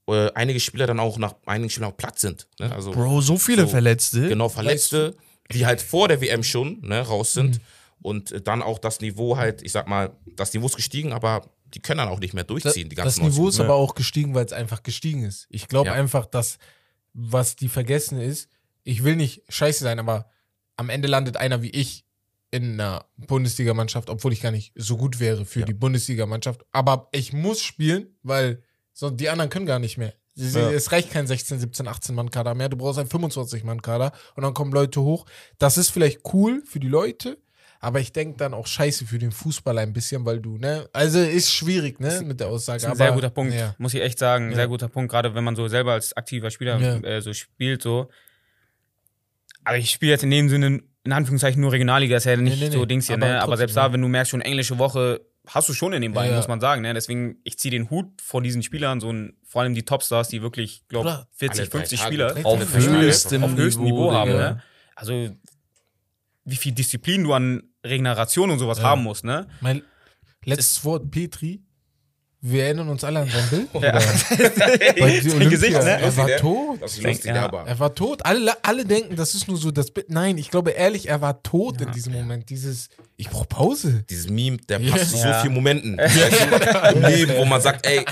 äh, einige Spieler dann auch nach einigen Spielern auch platt sind. Ne? Also, Bro, so viele So, Verletzte. Genau, Verletzte, die halt vor der WM schon ne, raus sind. Und äh, dann auch das Niveau halt, ich sag mal, das Niveau ist gestiegen, aber die können dann auch nicht mehr Das, durchziehen, die das ganzen Niveau ist aber auch gestiegen, weil es einfach gestiegen ist. Ich glaube Ja. einfach, dass was die vergessen ist, ich will nicht scheiße sein, aber am Ende landet einer wie ich in einer Bundesligamannschaft, obwohl ich gar nicht so gut wäre für Ja. die Bundesligamannschaft. Aber ich muss spielen, weil so, die anderen können gar nicht mehr. Es, Ja. es reicht kein 16, 17, 18 Mann Kader mehr. Du brauchst einen 25 Mann Kader und dann kommen Leute hoch. Das ist vielleicht cool für die Leute, aber ich denke dann auch scheiße für den Fußball ein bisschen, weil du, ne? Also ist schwierig, ne? Mit der Aussage. Das aber, sehr guter Punkt, Ja. muss ich echt sagen. Ja. Sehr guter Punkt, gerade wenn man so selber als aktiver Spieler Ja. äh, so spielt, so. Aber ich spiele jetzt in dem Sinne, in Anführungszeichen, nur Regionalliga, ist ja nicht nee, nee. so Dings hier, Aber ne? Aber selbst da, wenn du merkst, schon englische Woche, hast du schon in den Beinen, Ja, muss man sagen, ne? Deswegen, ich ziehe den Hut vor diesen Spielern, so ein, vor allem die Topstars, die wirklich, glaube Bruder, 40, alle drei 50 Tage, Spieler Auf Tage verspielen. höchstem, auf höchstem Niveau, haben, Digga. ne? Also, wie viel Disziplin du an Regeneration und sowas Ja. haben musst, ne? Mein letztes Wort, Petri. Wir erinnern uns alle an sein Bild. Ja. Weil die Olympia, Gesicht, ne? Er war tot. Das ist lustig, Ja. aber. Er war tot. Alle, alle denken, das ist nur so das Bild. Nein, ich glaube ehrlich, er war tot in diesem Moment. Dieses, ich brauche Pause. Dieses Meme, der Ja. passt zu so Ja. vielen Momenten weißt du, im Leben, wo man sagt, ey,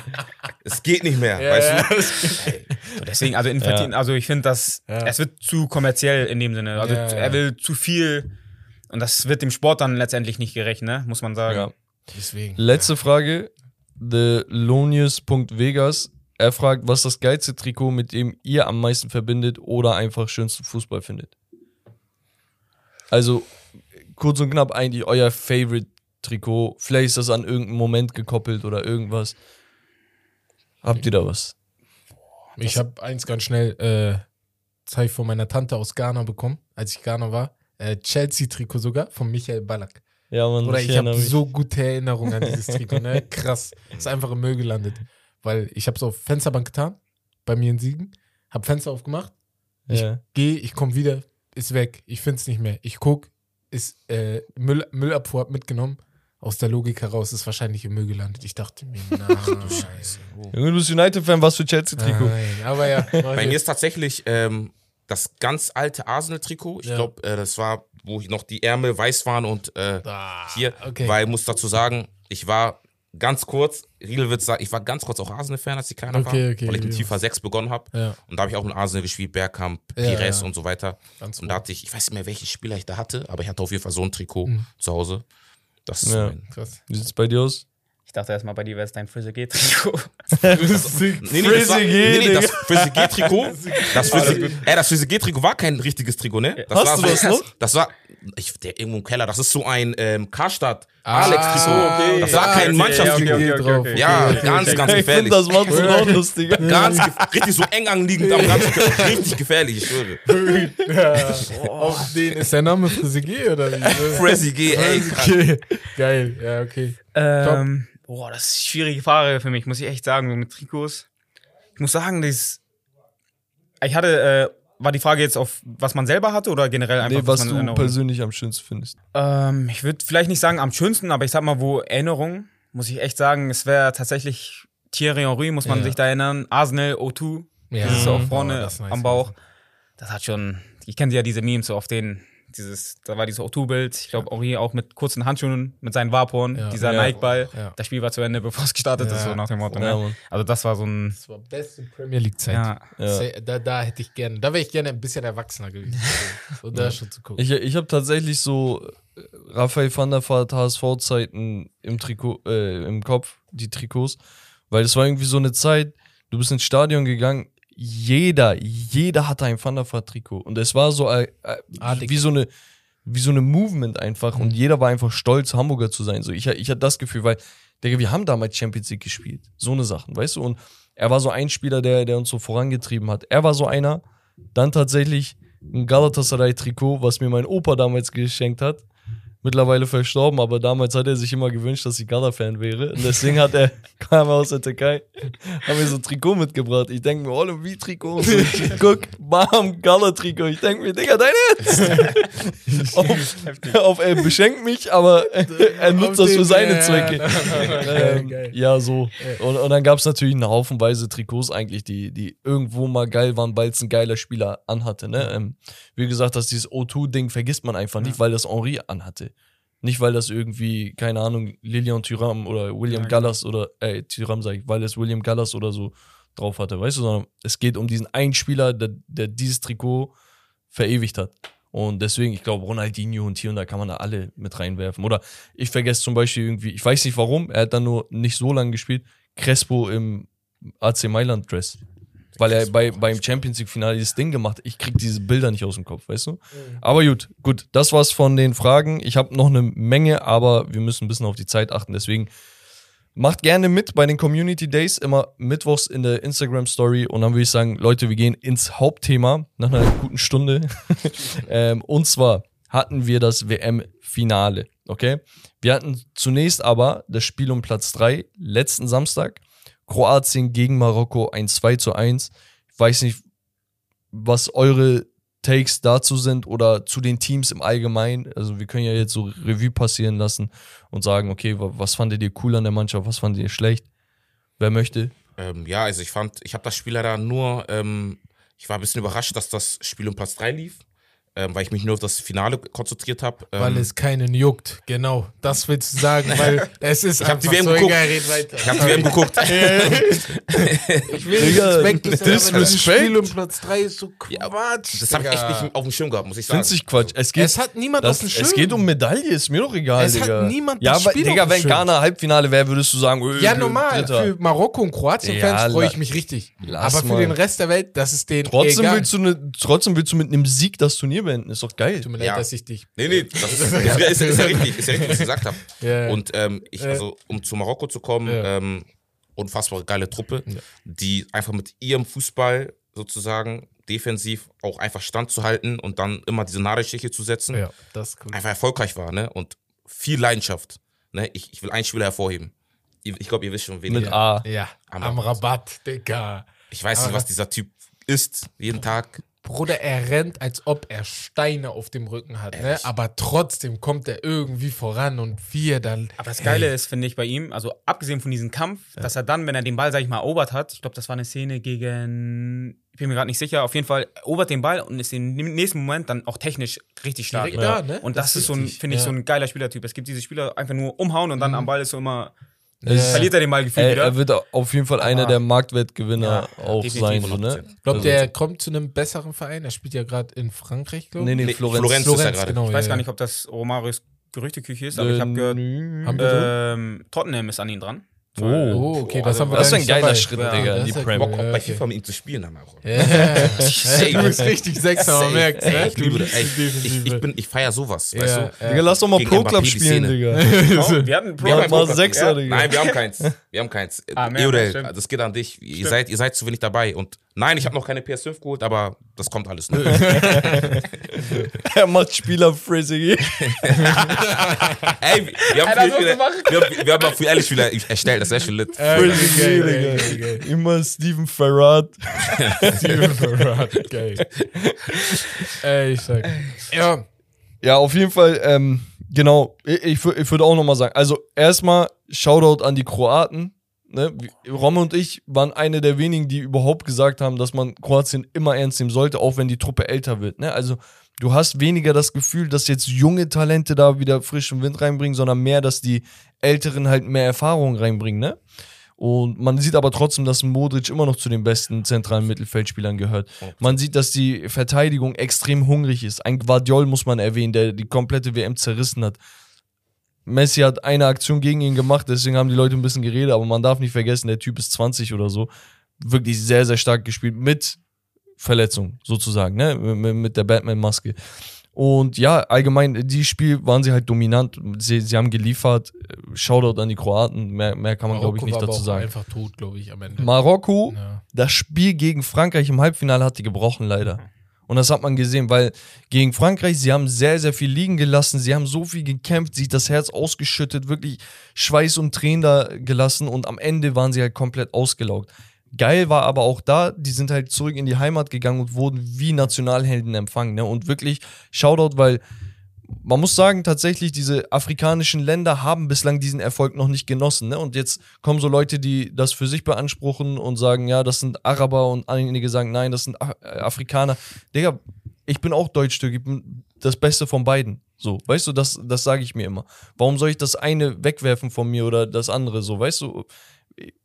es geht nicht mehr. weißt du? So, deswegen, also Infantino, also ich finde, dass Ja. es wird zu kommerziell in dem Sinne. Also Ja, ja. er will zu viel und das wird dem Sport dann letztendlich nicht gerecht, ne? Muss man sagen. Ja. Deswegen. Letzte Frage. TheLonius.vegas. Er fragt, was das geilste Trikot, mit dem ihr am meisten verbindet oder einfach schönsten Fußball findet. Also, kurz und knapp eigentlich euer Favorite-Trikot. Vielleicht ist das an irgendeinen Moment gekoppelt oder irgendwas. Habt ihr da was? Ich habe eins ganz schnell, äh, das von meiner Tante aus Ghana bekommen, als ich Ghana war. Äh, Chelsea-Trikot sogar, von Michael Ballack. Ja, man, Oder ich ich habe so gute Erinnerungen an dieses Trikot, ne? Krass. Ist einfach im Müll gelandet. Weil ich habe es auf Fensterbank getan, bei mir in Siegen, hab Fenster aufgemacht, ja. geh, ich komm wieder, ist weg. Ich find's nicht mehr. Ich guck, ist äh, Müll, Müllabfuhr mitgenommen. Aus der Logik heraus ist wahrscheinlich im Müll gelandet. Ich dachte mir, na, du Scheiße. Junge, du bist United-Fan, was für Chelsea-Trikot? Nein, aber ja. Bei mir ist tatsächlich ähm, das ganz alte Arsenal-Trikot. Ich Ja. glaube, äh, das war, wo noch die Ärmel weiß waren und äh, Ah, hier, okay. weil ich muss dazu sagen, ich war ganz kurz, Riedel wird sagen, ich war ganz kurz auch Arsenal-Fan, als ich kleiner Okay, war, okay, weil ich mit ja. FIFA 6 begonnen habe. Ja, Und da habe ich auch mit Arsenal gespielt, Bergkamp, Pires ja. und so weiter. ganz Und da hatte ich, ich weiß nicht mehr, welchen Spieler ich da hatte, aber ich hatte auf jeden Fall so ein Trikot Mhm. zu Hause. Das ist Ja. mein, krass. Wie sieht's bei dir aus? Ich dachte erstmal bei dir wäre es dein Frizzy G-Trikot. Nee, nee, nee, das Frizzy G-Trikot, das Frizzy, ey, das Frizzy war kein richtiges Trikot, ne? Das Hast war du so, das noch? Das war, ich, der irgendwo im Keller, das ist so ein ähm, Karstadt Ah, Alex-Trikot. okay. Das war Ja, kein okay, Mannschaftstrikot. okay, okay, okay, Ja, okay, ganz, okay. ganz gefährlich. das macht es auch lustiger. Ganz richtig so eng anliegend ganzen Körper. Richtig gefährlich, ich schwöre. Ja. Auf den ist der Name Frizzy G oder wie? Frizzy G, ey. Geil, ja, okay. Ähm, boah, das ist eine schwierige Frage für mich, muss ich echt sagen, so mit Trikots. Ich muss sagen, das. Ich hatte, äh, war die Frage jetzt auf, was man selber hatte oder generell einfach, Nee, was man in du Erinnerung- persönlich am schönsten findest. Ähm, ich würde vielleicht nicht sagen am schönsten, aber ich sag mal, wo Erinnerung, muss ich echt sagen, es wäre tatsächlich Thierry Henry, muss man Ja. sich da erinnern. Arsenal, O2, Ja. das ist so auch Mhm. vorne Oh, nice, am Bauch. Das hat schon, ich kenne ja diese Memes so auf den, dieses, da war dieses O2-Bild, ich glaube Henry auch mit kurzen Handschuhen, mit seinen Vaporn, Ja. dieser Ja. Nike-Ball. Ja. Das Spiel war zu Ende, bevor es gestartet ist, so nach dem Motto. Ja, Ne? Also das war so ein, Das war beste Premier League Zeit. ja, Ja. Da, da hätte ich gerne, da wäre ich gerne ein bisschen erwachsener gewesen. So da schon zu gucken. Ich, ich habe tatsächlich so äh, Raphael van der Vaart HSV-Zeiten im Trikot, äh, im Kopf, die Trikots, weil es war irgendwie so eine Zeit, du bist ins Stadion gegangen, jeder, jeder hatte ein Van der Vaart-Trikot und es war so äh, äh, wie so eine wie so eine Movement einfach und jeder war einfach stolz, Hamburger zu sein. So, ich, ich hatte das Gefühl, weil, Digga, wir haben damals Champions League gespielt. So eine Sachen, weißt du? Und er war so ein Spieler, der, der uns so vorangetrieben hat. Er war so einer, dann tatsächlich ein Galatasaray-Trikot, was mir mein Opa damals geschenkt hat. Mittlerweile verstorben, aber damals hat er sich immer gewünscht, dass ich Gala-Fan wäre. Und deswegen hat er, kam er aus der Türkei, hat mir so ein Trikot mitgebracht. Ich denke mir, oh, wie Trikot? Und so, ich guck, bam, Gala-Trikot. Ich denke mir, Digga, dein Ernst? auf, auf, er beschenkt mich, aber er nutzt das für seine Zwecke. Ähm, Geil. ja, so. Und, und dann gab es natürlich einen Haufenweise Trikots eigentlich, die, die irgendwo mal geil waren, weil es ein geiler Spieler anhatte. Ne? Ähm, wie gesagt, dass dieses O2-Ding vergisst man einfach nicht, weil das Henri anhatte. Nicht, weil das irgendwie, keine Ahnung, Lilian Thuram oder William Ja, Gallas oder, äh, Thuram sag ich, weil es William Gallas oder so drauf hatte, weißt du, sondern es geht um diesen einen Spieler, der, der dieses Trikot verewigt hat. Und deswegen, ich glaube, Ronaldinho und hier und da kann man da alle mit reinwerfen. Oder ich vergesse zum Beispiel irgendwie, ich weiß nicht warum, er hat dann nur nicht so lange gespielt, Crespo im AC Mailand Dress. Weil er bei, beim Champions League-Finale dieses Ding gemacht hat. Ich krieg diese Bilder nicht aus dem Kopf, weißt du? Aber gut, gut, das war's von den Fragen. Ich habe noch eine Menge, aber wir müssen ein bisschen auf die Zeit achten. Deswegen macht gerne mit bei den Community Days, immer mittwochs in der Instagram-Story. Und dann würde ich sagen, Leute, wir gehen ins Hauptthema nach einer guten Stunde. ähm, und zwar hatten wir das WM-Finale, okay? Wir hatten zunächst aber das Spiel um Platz 3 letzten Samstag. Kroatien gegen Marokko ein 2 zu 1. Ich weiß nicht, was eure Takes dazu sind oder zu den Teams im Allgemeinen. Also wir können ja jetzt so Revue passieren lassen und sagen, okay, wa- was fandet ihr cool an der Mannschaft, was fandet ihr schlecht? Wer möchte? Ähm, ja, also ich fand, ich habe das Spiel leider nur, ähm, ich war ein bisschen überrascht, dass das Spiel um Platz 3 lief, ähm, weil ich mich nur auf das Finale konzentriert habe. Ähm, Weil es keinen juckt. Genau. Das willst du sagen, weil es ist Ich hab die einfach WM so geguckt. egal, ich habe die WM geguckt. Ich will sein, aber dieses Disrespect. Spiel um Platz 3 ist so Quatsch. Das habe ich echt nicht auf dem Schirm gehabt, muss ich sagen. Findest Quatsch? Es geht, Es hat niemand das, auf dem Schirm. es geht um Medaille, ist mir doch egal, Es hat Digga. niemand ja, das Spiel Digga, auf dem wenn Schirm. Ghana Halbfinale wäre, würdest du sagen, öh, Ja, normal. Dritter. Für Marokko und Kroatien-Fans Ja, freue ich mich richtig. Aber für den Rest der Welt, das ist du ne, trotzdem willst du mit einem Sieg das Turnier beenden, ist doch geil. Tut mir leid, Ja. dass ich dich. Nee, nee, das ist, ist, ist, ist ja richtig, ist ja richtig, was ich gesagt habe. Ja. Und ähm, ich, also, um zu Marokko zu kommen, Ja. ähm, unfassbar geile Truppe, die einfach mit ihrem Fußball sozusagen defensiv auch einfach standzuhalten und dann immer diese Nadelstiche zu setzen, Ja, das ist cool. einfach erfolgreich war, ne? Und viel Leidenschaft. Ne? Ich, ich will einen Spieler hervorheben. Ihr- Ich glaube, ihr wisst schon, wen Mit ich. A. Ja, Am am Rabatt. Rabatt, Digga. Ich weiß nicht, Aber- was dieser Typ ist, jeden Tag. Bruder, er rennt, als ob er Steine auf dem Rücken hat, ne? aber trotzdem kommt er irgendwie voran und wir dann. Aber das Geile ist, finde ich, bei ihm, also abgesehen von diesem Kampf, dass er dann, wenn er den Ball, sag ich mal, erobert hat, ich glaube, das war eine Szene gegen, ich bin mir gerade nicht sicher, auf jeden Fall erobert den Ball und ist im nächsten Moment dann auch technisch richtig stark. Direkt da, ne? Und das, Das ist so ein, finde ich, ja. so ein geiler Spielertyp. Es gibt diese Spieler einfach nur umhauen und dann am Ball ist so immer, Ja. verliert er den gefühlt Er, wieder. er wird auf jeden Fall einer Aber- der Marktwertgewinner Ja, auch sein. So, ne? 100%. Glaubt Also- ihr, er kommt zu einem besseren Verein? Er spielt ja gerade in Frankreich, glaube ich. nee, Nee, Florenz. Florenz. ist er gerade. genau. ich weiß ja, gar nicht, ob das Romarios Gerüchteküche ist, aber Äh, ich habe gehört, so? ähm, Tottenham ist an ihn dran. Oh. Oh, okay, das haben wir das ist ein nicht geiler dabei. Schritt, Ja, Digga, die Premier. Bock auch bei. FIFA mit ihm zu spielen, dann auch. Ja, du bist richtig Sechser, man merkt Ey, ne? ich liebe Du das. Ich, ich, bin, ich feier sowas, weißt du? ja. Digga, lass doch mal Pro Club spielen. Digga. Wir hatten Pro Wir haben keinen mal. Sechser, Ja, Digga. Nein, wir haben keins. Wir haben keins. Ah, mehr, Eudel, stimmt. das geht an dich. Ihr seid, ihr seid zu wenig dabei. Und nein, ich habe noch keine PS5 geholt, aber das kommt alles noch. er macht Spieler-Phrasing. Ey, wir haben, Alter, Spieler, wir haben, wir haben auch für ehrlich Spieler erstellt, das wäre schon lit. Geil, Digga. Immer Steven Ferrat. Steven Gerrard, geil. Ey, ich sag. Ja, Ja, auf jeden Fall, ähm, genau, ich, ich würde auch nochmal sagen, also erstmal Shoutout an die Kroaten. Ne? Romme und ich waren eine der wenigen, die überhaupt gesagt haben, dass man Kroatien immer ernst nehmen sollte, auch wenn die Truppe älter wird. Ne? Also du hast weniger das Gefühl, dass jetzt junge Talente da wieder frischen Wind reinbringen, sondern mehr, dass die Älteren halt mehr Erfahrung reinbringen. Ne? Und man sieht aber trotzdem, dass Modric immer noch zu den besten zentralen Mittelfeldspielern gehört. Man sieht, dass die Verteidigung extrem hungrig ist. Ein Guardiol muss man erwähnen, der die komplette WM zerrissen hat. Messi hat eine Aktion gegen ihn gemacht, deswegen haben die Leute ein bisschen geredet, aber man darf nicht vergessen, der Typ ist 20 oder so. Wirklich sehr, sehr stark gespielt mit Verletzung sozusagen, ne? Mit, mit der Batman-Maske. Und ja, allgemein, die Spiel waren sie halt dominant. Sie, sie haben geliefert. Shoutout an die Kroaten. Mehr, mehr kann man, glaube ich, nicht dazu sagen. einfach tot, glaube ich, am Ende. Marokko, Ja. das Spiel gegen Frankreich im Halbfinale hat die gebrochen, leider. Und das hat man gesehen, weil gegen Frankreich, sie haben sehr, sehr viel liegen gelassen, sie haben so viel gekämpft, sich das Herz ausgeschüttet, wirklich Schweiß und Tränen da gelassen und am Ende waren sie halt komplett ausgelaugt. Geil war aber auch da, die sind halt zurück in die Heimat gegangen und wurden wie Nationalhelden empfangen. Ne? Und wirklich Shoutout, weil man muss sagen, tatsächlich, diese afrikanischen Länder haben bislang diesen Erfolg noch nicht genossen. Ne? Und jetzt kommen so Leute, die das für sich beanspruchen und sagen, ja, das sind Araber und einige sagen, nein, das sind äh, Afrikaner. Digga, ich bin auch Deutschstück, ich bin das Beste von beiden. So, weißt du, das, das sage ich mir immer. Warum soll ich das eine wegwerfen von mir oder das andere so, weißt du?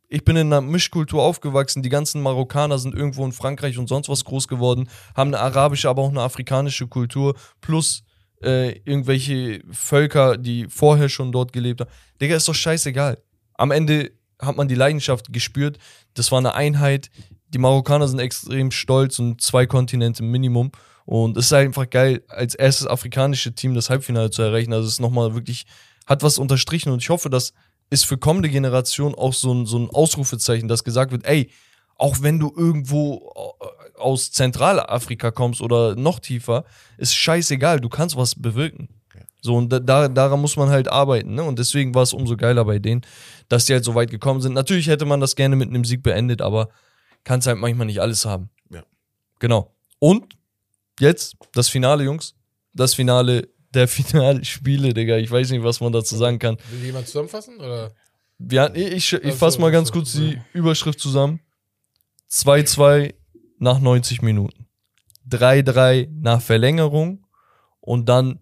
Ich bin in einer Mischkultur aufgewachsen. Die ganzen Marokkaner sind irgendwo in Frankreich und sonst was groß geworden, haben eine arabische, aber auch eine afrikanische Kultur, plus äh, irgendwelche Völker, die vorher schon dort gelebt haben. Digga, ist doch scheißegal. Am Ende hat man die Leidenschaft gespürt. Das war eine Einheit. die Marokkaner sind extrem stolz und zwei Kontinente Minimum. Und es ist einfach geil, als erstes afrikanische Team das Halbfinale zu erreichen. Also es ist nochmal wirklich, hat was unterstrichen und ich hoffe, das ist für kommende Generationen auch so ein, so ein Ausrufezeichen, dass gesagt wird, ey, auch wenn du irgendwo äh, aus Zentralafrika kommst oder noch tiefer, ist scheißegal, du kannst was bewirken. So, und da, da, daran muss man halt arbeiten, ne? Und deswegen war es umso geiler bei denen, dass die halt so weit gekommen sind. Natürlich hätte man das gerne mit einem Sieg beendet, aber kannst halt manchmal nicht alles haben. Ja. Genau. Und jetzt das Finale, Jungs. Das Finale der Finalspiele, Digga. Ich weiß nicht, was man dazu sagen kann. Will jemand zusammenfassen? Oder? Wir, ich ich, ich fasse mal ganz kurz ja. die Überschrift zusammen. 2-2 nach 90 Minuten. 3-3 nach Verlängerung und dann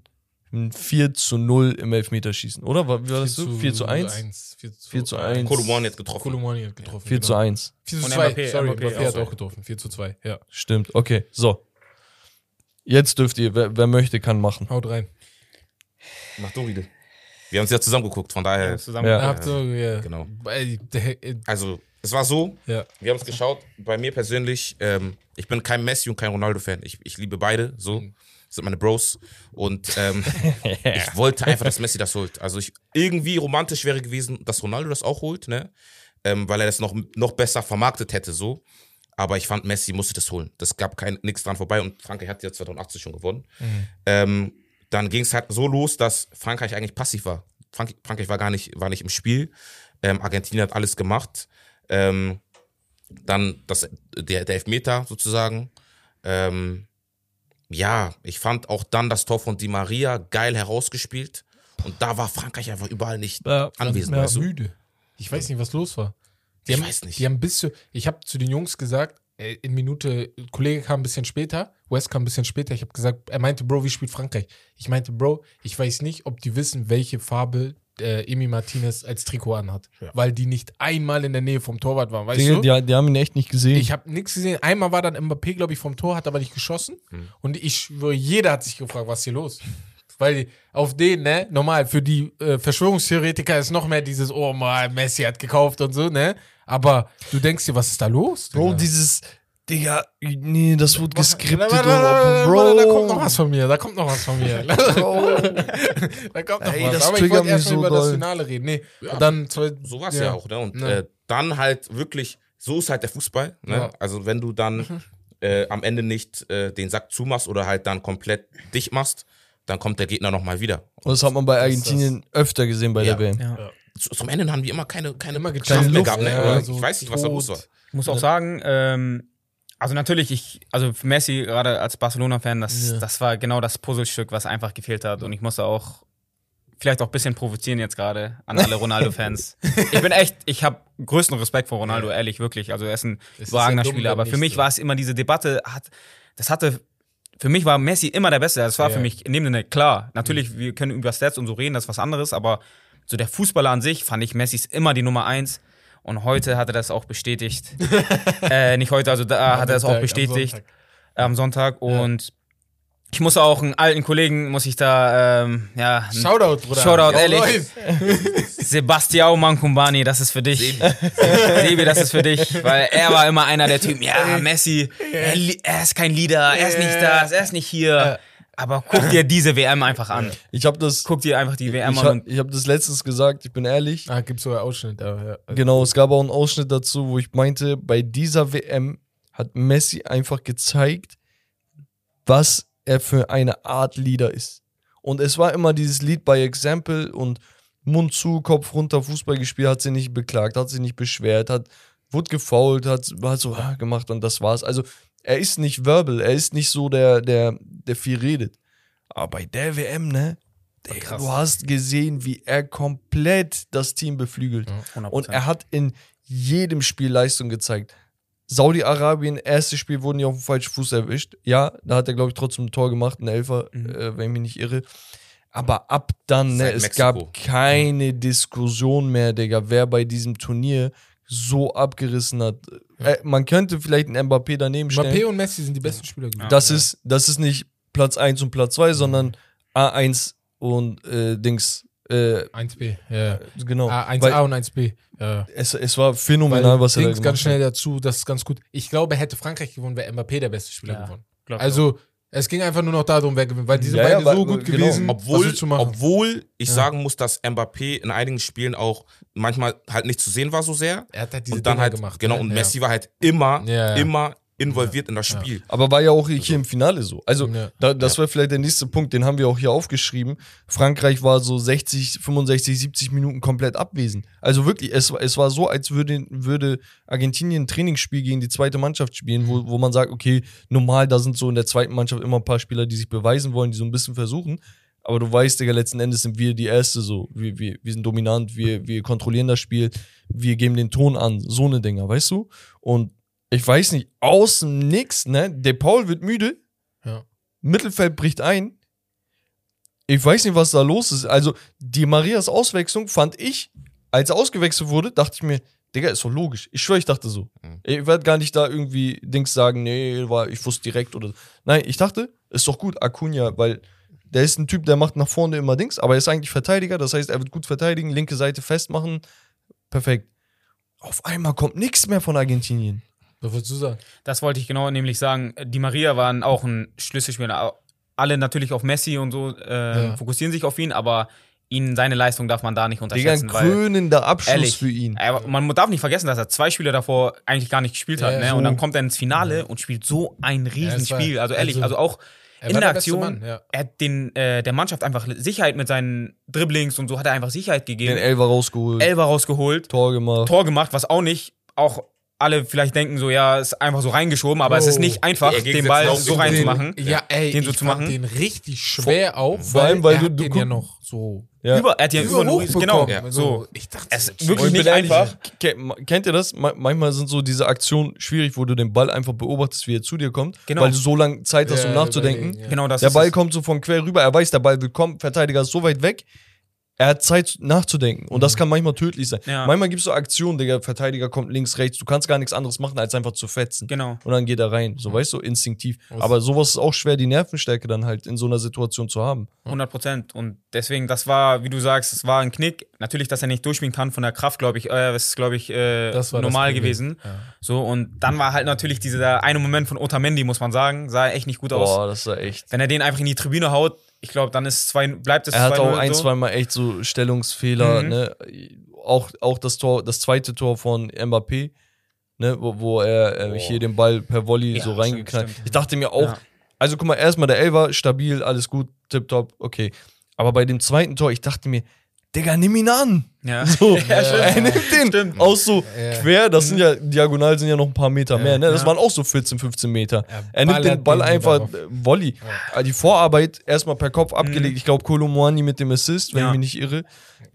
ein 4 zu 0 im Elfmeterschießen, oder? War- Wie war das so? 4 zu 1? 4 zu 4 zu 1. Kolomani hat getroffen. Kolomani hat getroffen. 4 zu genau. 1. 4 zu Und 2. Mbappé, Sorry, Mbappé auch hat so. auch getroffen. 4 zu 2. Ja. Stimmt, okay, so. Jetzt dürft ihr, wer, wer möchte, kann machen. Haut rein. Mach du wieder. Wir haben es ja zusammen geguckt, von daher. zusammen. Ja. Ihr, ja. Genau. Also, es war so, Ja. wir haben es geschaut. Bei mir persönlich, ähm, ich bin kein Messi und kein Ronaldo-Fan. Ich, ich liebe beide, so. Das sind meine Bros. Und ähm, ich wollte einfach, dass Messi das holt. Also, ich, irgendwie romantisch wäre gewesen, dass Ronaldo das auch holt, ne? Ähm, weil er das noch, noch besser vermarktet hätte, so. Aber ich fand, Messi musste das holen. Das gab kein nichts dran vorbei und Frankreich hat ja 2018 schon gewonnen. Ähm, dann ging es halt so los, dass Frankreich eigentlich passiv war. Frank Frankreich war gar nicht, war nicht im Spiel. Ähm, Argentinien hat alles gemacht. Ähm, dann das, der, der Elfmeter sozusagen. Ähm, ja, ich fand auch dann das Tor von Di Maria geil herausgespielt. Und da war Frankreich einfach überall nicht Ja, anwesend. ja, weißt du? müde. Ich weiß nicht, was los war. Die Ich haben, weiß nicht. Die haben bis zu, ich habe zu den Jungs gesagt, in Minute, Kollege kam ein bisschen später, West kam ein bisschen später. Ich habe gesagt, er meinte, Bro, wie spielt Frankreich? Ich meinte, Bro, ich weiß nicht, ob die wissen, welche Farbe äh, Emi Martinez als Trikot anhat. Weil die nicht einmal in der Nähe vom Torwart waren. Weißt Die, du? die, die haben ihn echt nicht gesehen. Ich habe nichts gesehen. Einmal war dann Mbappé, glaube ich, vom Tor, hat aber nicht geschossen. Und ich schwöre, jeder hat sich gefragt, was ist hier los? Weil auf den, ne, normal, für die äh, Verschwörungstheoretiker ist noch mehr dieses, oh mal, Messi hat gekauft und so, ne? Aber du denkst dir, was ist da los? Bro, dieses, Digga, nee, das wurde geskriptet. Warte, warte, warte, warte, Da kommt noch Bro. was von mir, da kommt noch was von mir. da kommt noch Ey, was. das Aber ich wollte mich erst mal so über das doll. Finale reden. Nee, und dann zwei, So war es ja. auch, ne? Und Ja. äh, dann halt wirklich, so ist halt der Fußball. Ne? Ja. Also wenn du dann äh, am Ende nicht äh, den Sack zumachst oder halt dann komplett dicht machst, dann kommt der Gegner nochmal wieder. Und das hat man bei Argentinien öfter gesehen bei Ja. der WM. Ja. Zu, zum Ende haben die immer keine, keine Immer Kraft gechillt. mehr gehabt. Ne? Ja, so ich weiß nicht, was da los war. Ich muss auch sagen, ähm, also natürlich, ich, also Messi gerade als Barcelona-Fan, das, Ja. das war genau das Puzzlestück, was einfach gefehlt hat. Und ich musste auch vielleicht auch ein bisschen provozieren jetzt gerade an alle Ronaldo-Fans. ich bin echt, ich habe größten Respekt vor Ronaldo, ehrlich, wirklich. Also er ist ein überragender ja Spieler. Aber für mich so. war es immer diese Debatte, hat, das hatte, für mich war Messi immer der Beste. Das war Ja. für mich in dem Sinne klar. Natürlich, wir können über Stats und so reden, das ist was anderes, aber so der Fußballer an sich fand ich Messi ist immer die Nummer eins. Und heute hat er das auch bestätigt. äh, nicht heute, also da hat er das Am auch Sonntag, am bestätigt Sonntag. am Sonntag. Und ich muss auch einen alten Kollegen, muss ich da, ähm, ja, Shoutout, Bruder. Shoutout, Ja, ehrlich. Sebastiao Mankumbani, das ist für dich. Sebi, das ist für dich, weil er war immer einer der Typen, ja, Messi, er, er ist kein Leader, er ist nicht das, er ist nicht hier. Aber guck dir diese WM einfach an. Ich habe das, Guck dir einfach die WM ich an hab, ich hab das letztens gesagt, ich bin ehrlich. Ah, gibt sogar Ausschnitt, aber ja. Genau, es gab auch einen Ausschnitt dazu, wo ich meinte, bei dieser WM hat Messi einfach gezeigt, was er für eine Art Leader ist. Und es war immer dieses Lead by Example und Mund zu, Kopf runter, Fußball gespielt, hat sie nicht beklagt, hat sich nicht beschwert, hat, wurde gefault, hat, hat so ah, gemacht und das war's. Also er ist nicht verbal, er ist nicht so der, der, der viel redet. Aber bei der WM, ne? Digga, du hast gesehen, wie er komplett das Team beflügelt. 100%. Und er hat in jedem Spiel Leistung gezeigt. Saudi-Arabien, erstes Spiel wurden die auf dem falschen Fuß erwischt. Ja, da hat er, glaube ich, trotzdem ein Tor gemacht, ein Elfer, äh, wenn ich mich nicht irre. Aber ab dann, ne, es Mexiko. gab keine Diskussion mehr, Digga, wer bei diesem Turnier so abgerissen hat. Äh, man könnte vielleicht einen Mbappé daneben stellen. Mbappé und Messi sind die besten Spieler gewesen. Das ist, das ist nicht Platz 1 und Platz 2, sondern A1 und äh, Dings Äh, 1B, ja. genau. Ah, 1A Weil und 1B. Ja. es, es war phänomenal, was er da ganz hat. schnell dazu, das ist ganz gut. Ich glaube, hätte Frankreich gewonnen, wäre Mbappé der beste Spieler Ja, gewonnen. glaub Also, es ging einfach nur noch darum, wer gewinnt, weil die sind Ja, ja, beide weil- so gut genau. gewesen, Obwohl, obwohl ich Ja. sagen muss, dass Mbappé in einigen Spielen auch manchmal halt nicht zu sehen war so sehr. er hat halt diese Und dann halt, gemacht. genau, ne? und Ja. Messi war halt immer, Ja, ja. immer involviert in das Spiel. Aber war ja auch hier im Finale so. Also, Ja. da, das war vielleicht der nächste Punkt, den haben wir auch hier aufgeschrieben. Frankreich war so 60, 65, 70 Minuten komplett abwesend. Also wirklich, es, war- es war so, als würde, würde Argentinien ein Trainingsspiel gegen die zweite Mannschaft spielen, wo, wo man sagt, okay, normal, da sind so in der zweiten Mannschaft immer ein paar Spieler, die sich beweisen wollen, die so ein bisschen versuchen. Aber du weißt, Digga, letzten Endes sind wir die Erste so. Wir, wir, wir sind dominant, wir, wir kontrollieren das Spiel, wir geben den Ton an. So eine Dinger, weißt du? Und ich weiß nicht, aus dem Nix, ne? Der Paul wird müde, Ja. Mittelfeld bricht ein. Ich weiß nicht, was da los ist. Also, die Marias Auswechslung fand ich, als er ausgewechselt wurde, dachte ich mir, Digga, ist doch logisch. Ich schwöre, ich dachte so. Mhm. Ich werde gar nicht da irgendwie Dings sagen, nee, war, ich wusste direkt oder. Nein, ich dachte, ist doch gut, Acuna, weil der ist ein Typ, der macht nach vorne immer Dings, aber er ist eigentlich Verteidiger, das heißt, er wird gut verteidigen, linke Seite festmachen. Perfekt. Auf einmal kommt nichts mehr von Argentinien. Was würdest du sagen? Das wollte ich genau nämlich sagen. Die Maria waren auch ein Schlüsselspieler. Alle natürlich auf Messi und so äh, Ja. fokussieren sich auf ihn, aber ihn, seine Leistung darf man da nicht Digga, ein unterschätzen. krönender Abschluss ehrlich, für ihn. er, man darf nicht vergessen, dass er zwei Spiele davor eigentlich gar nicht gespielt hat. Ja, ne? so. Und dann kommt er ins Finale und spielt so ein Riesenspiel. also ehrlich, also, also, auch in der Aktion, Mann, ja. er hat den, äh, der Mannschaft einfach Sicherheit mit seinen Dribblings und so hat er einfach Sicherheit Den gegeben. Elfer rausgeholt, Elber rausgeholt. Tor gemacht. Tor gemacht, was auch nicht, auch alle vielleicht denken so, ja, ist einfach so reingeschoben, aber es ist Oh. nicht einfach, den Ball auch so reinzumachen. Ja, ey, Den so ich zu machen. den richtig schwer auch, vor allem, weil er du- hat du den ja noch so Ja. Über, er hat ja über, über Luis, genau. hochbekommen. So. Ich dachte, Es ist wirklich nicht einfach. ke- Kennt ihr das? Ma- Manchmal sind so diese Aktionen schwierig, wo du den Ball einfach beobachtest, wie er zu dir kommt, Genau. weil du so lange Zeit hast, um Ja, nachzudenken. ja. Genau das Der Ball kommt so von quer rüber, er weiß, der Ball will kommen, Verteidiger ist so weit weg. Er hat Zeit nachzudenken und das kann manchmal tödlich sein. Mhm. Ja. Manchmal gibt es so Aktionen, Digga, Verteidiger kommt links, rechts, du kannst gar nichts anderes machen, als einfach zu fetzen. Genau. Und dann geht er rein, so weißt du, instinktiv. Aber sowas ist auch schwer, die Nervenstärke dann halt in so einer Situation zu haben. 100 Prozent. Und deswegen, das war, wie du sagst, es war ein Knick. Natürlich, dass er nicht durchspielen kann von der Kraft, glaube ich, äh, ist, glaube ich, äh, Das war das normal gewesen. Ja. So, und dann war halt natürlich dieser eine Moment von Otamendi, muss man sagen, sah echt nicht gut aus. Boah, das war echt. Wenn er den einfach in die Tribüne haut, ich glaube, dann ist zwei, bleibt es Er hat 2-0 auch ein, so. zwei Mal echt so Stellungsfehler, Mhm. ne? Auch, auch das Tor, das zweite Tor von Mbappé, ne, wo, wo er äh, hier den Ball per Volley Ja, so reingeknallt. stimmt. Ich dachte mir auch, Ja. also guck mal, erstmal der Elfer, stabil, alles gut, tipptopp, okay. Aber bei dem zweiten Tor, ich dachte mir, Digga, nimm ihn an. Ja. So, Ja, er nimmt den Stimmt. aus so Ja. quer, das sind ja, diagonal sind ja noch ein paar Meter mehr, ne? Das Ja. waren auch so 14, 15 Meter. Er er nimmt den Ball den einfach darauf. äh, Volley. Äh, Die Vorarbeit erstmal per Kopf abgelegt. Ich glaube, Kolomoani mit dem Assist, wenn Ja. ich mich nicht irre.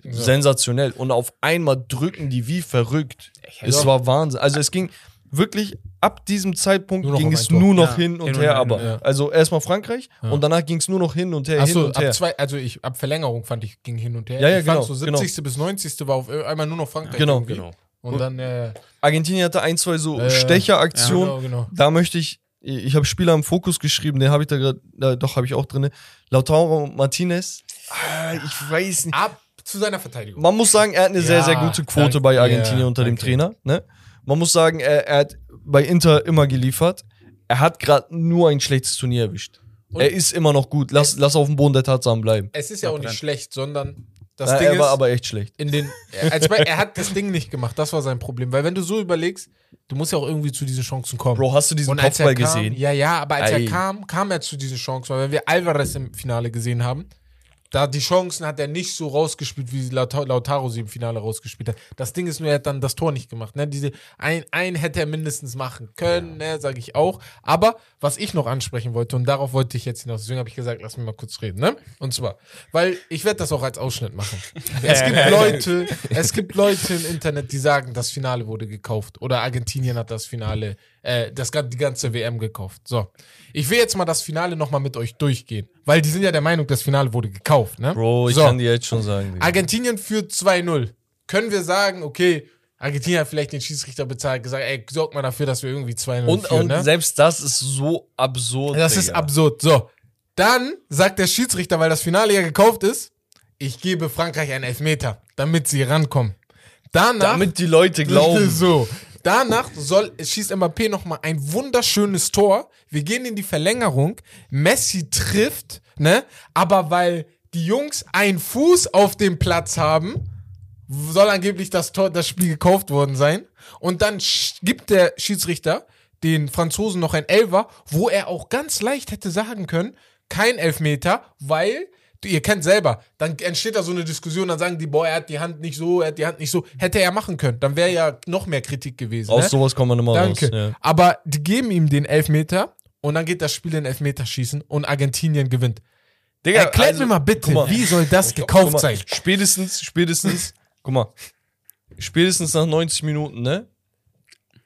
Sensationell. Und auf einmal drücken die wie verrückt. Ich- Es war Wahnsinn. Also es ging wirklich ab diesem Zeitpunkt Nur noch ging es nur noch Ja, hin und hin und her, her, aber ja. also erstmal Frankreich und danach ging es nur noch hin und her, hin Achso, her. ab zwei, also ich ab Verlängerung fand ich ging hin und her. Ja, ja, ich fand genau, so genau. 70. bis 90. war auf einmal nur noch Frankreich. Genau. irgendwie. Genau. Und dann äh, Argentinien hatte ein, zwei so Äh, ja, Stecheraktionen. genau, genau. Da möchte ich, ich habe Spieler im Fokus geschrieben, den habe ich da gerade, da, doch habe ich auch drin. Lautaro Martinez. Ah, ich weiß nicht. Ab zu seiner Verteidigung. Man muss sagen, er hat eine sehr, Ja, sehr gute Quote danke. bei Argentinien Ja, unter dem danke. Trainer. Ne? Man muss sagen, er, er hat bei Inter immer geliefert. Er hat gerade nur ein schlechtes Turnier erwischt. Und- er ist immer noch gut. Lass, lass auf dem Boden der Tatsachen bleiben. Es ist ja auch nicht schlecht, sondern das Ja, Ding er ist, war aber echt schlecht. in den, als bei, er hat das Ding nicht gemacht, das war sein Problem. Weil wenn du so überlegst, du musst ja auch irgendwie zu diesen Chancen kommen. Bro, hast du diesen Kopfball gesehen? Ja, ja, aber als Ei. er kam, kam er zu diesen Chancen. Weil wenn wir Alvarez im Finale gesehen haben, da die Chancen hat er nicht so rausgespielt, wie Lauta- Lautaro sie im Finale rausgespielt hat. Das Ding ist nur, er hat dann das Tor nicht gemacht. Ne? Diese ein, ein hätte er mindestens machen können, ne, sage ich auch. Aber was ich noch ansprechen wollte, und darauf wollte ich jetzt hinaus, deswegen habe ich gesagt, lass mich mal kurz reden. Ne? Und zwar, weil ich werde das auch als Ausschnitt machen. Es gibt Leute, es gibt Leute im Internet, die sagen, das Finale wurde gekauft. Oder Argentinien hat das Finale, äh, das, die ganze WM gekauft. So. Ich will jetzt mal das Finale nochmal mit euch durchgehen. Weil die sind ja der Meinung, das Finale wurde gekauft, ne? Bro, ich so. kann dir jetzt schon sagen. Digga. Argentinien führt 2-0. Können wir sagen, okay, Argentinien hat vielleicht den Schiedsrichter bezahlt, gesagt, ey, sorg mal dafür, dass wir irgendwie 2-0 Und, führen, und ne? selbst das ist so absurd. Das ist Digga. absurd. So. Dann sagt der Schiedsrichter, weil das Finale ja gekauft ist, ich gebe Frankreich einen Elfmeter, damit sie rankommen. Danach, Damit die Leute glauben. so. Danach soll, schießt Mbappé nochmal ein wunderschönes Tor. Wir gehen in die Verlängerung. Messi trifft, ne? Aber weil die Jungs einen Fuß auf dem Platz haben, soll angeblich das Tor, das Spiel gekauft worden sein. Und dann gibt der Schiedsrichter den Franzosen noch ein Elfer, wo er auch ganz leicht hätte sagen können, kein Elfmeter, weil ihr kennt selber, dann entsteht da so eine Diskussion, dann sagen die, boah, er hat die Hand nicht so, er hat die Hand nicht so, hätte er machen können, dann wäre ja noch mehr Kritik gewesen. Aus ne? sowas kommt man immer Danke. raus. Ja. Aber die geben ihm den Elfmeter und dann geht das Spiel in Elfmeterschießen und Argentinien gewinnt. Digga, Erklärt also, mir mal bitte, mal. wie soll das gekauft mal, sein? Spätestens, spätestens, guck mal, spätestens nach 90 Minuten, ne?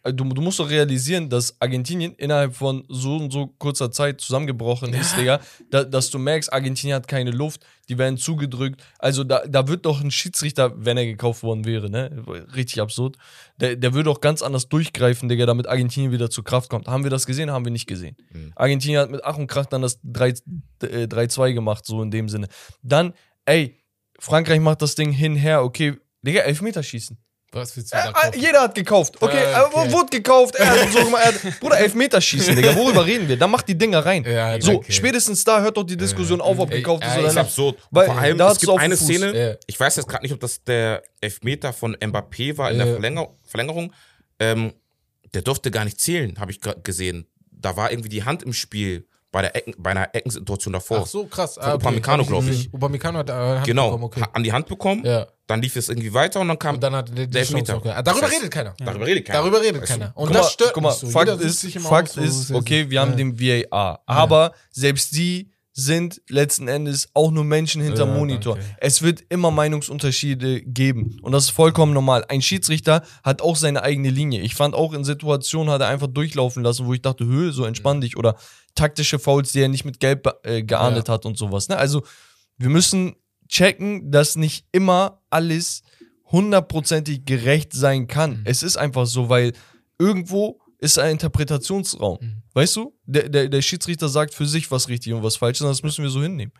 Also Du, du musst doch realisieren, dass Argentinien innerhalb von so und so kurzer Zeit zusammengebrochen ist, Digga. Da, dass du merkst, Argentinien hat keine Luft, die werden zugedrückt. Also da, da wird doch ein Schiedsrichter, wenn er gekauft worden wäre, ne? Richtig absurd. Der, der würde doch ganz anders durchgreifen, Digga, damit Argentinien wieder zur Kraft kommt. Haben wir das gesehen? Haben wir nicht gesehen. Argentinien hat mit Ach und Krach dann das 3 äh, 3-2 gemacht, so in dem Sinne. Dann, ey, Frankreich macht das Ding hinher, okay, Digga, Elfmeterschießen. Was willst du Äh, da äh, kaufen? jeder hat gekauft. Okay, Ah, äh, okay. wurde gekauft. Er hat so gemacht. Er hat, Bruder, Elfmeterschießen, Digga. Worüber reden wir? Dann macht die Dinger rein. Ja, so, danke. spätestens da hört doch die Diskussion auf, ob gekauft ist ey, oder ich ist nicht. absurd. Weil Vor allem, es gibt eine Fuß. Szene, ich weiß jetzt gerade nicht, ob das der Elfmeter von Mbappé war in der Verlänger Verlängerung. Ähm, der durfte gar nicht zählen, habe ich gesehen. Da war irgendwie die Hand im Spiel bei, der Ecken, bei einer Eckensituation davor. Ach so, krass. Von Upamecano, Hab glaub nicht ich. Upamecano hat äh, Hand genau, bekommen, okay. an die Hand bekommen, Ja. Dann lief es irgendwie weiter und dann kam. Und dann hat der, die Der Elfmeter. Darüber Das heißt, redet keiner. Darüber redet keiner. Darüber redet keiner. Und Guck das stört guck mal, mich so. Fakt Jeder ist, sich immer Fakt ist, okay, wir haben Ja. den VAR. Aber selbst die sind letzten Endes auch nur Menschen hinterm Ja, Monitor. danke. Es wird immer Meinungsunterschiede geben. Und das ist vollkommen normal. Ein Schiedsrichter hat auch seine eigene Linie. Ich fand auch in Situationen hat er einfach durchlaufen lassen, wo ich dachte, Höhe, so entspann dich. Oder taktische Fouls, die er nicht mit Gelb äh, geahndet hat und sowas. Ne? Also, wir müssen checken, dass nicht immer alles hundertprozentig gerecht sein kann. Es ist einfach so, weil irgendwo ist ein Interpretationsraum. Weißt du? Der, der, der Schiedsrichter sagt für sich, was richtig und was falsch ist, und das müssen wir so hinnehmen.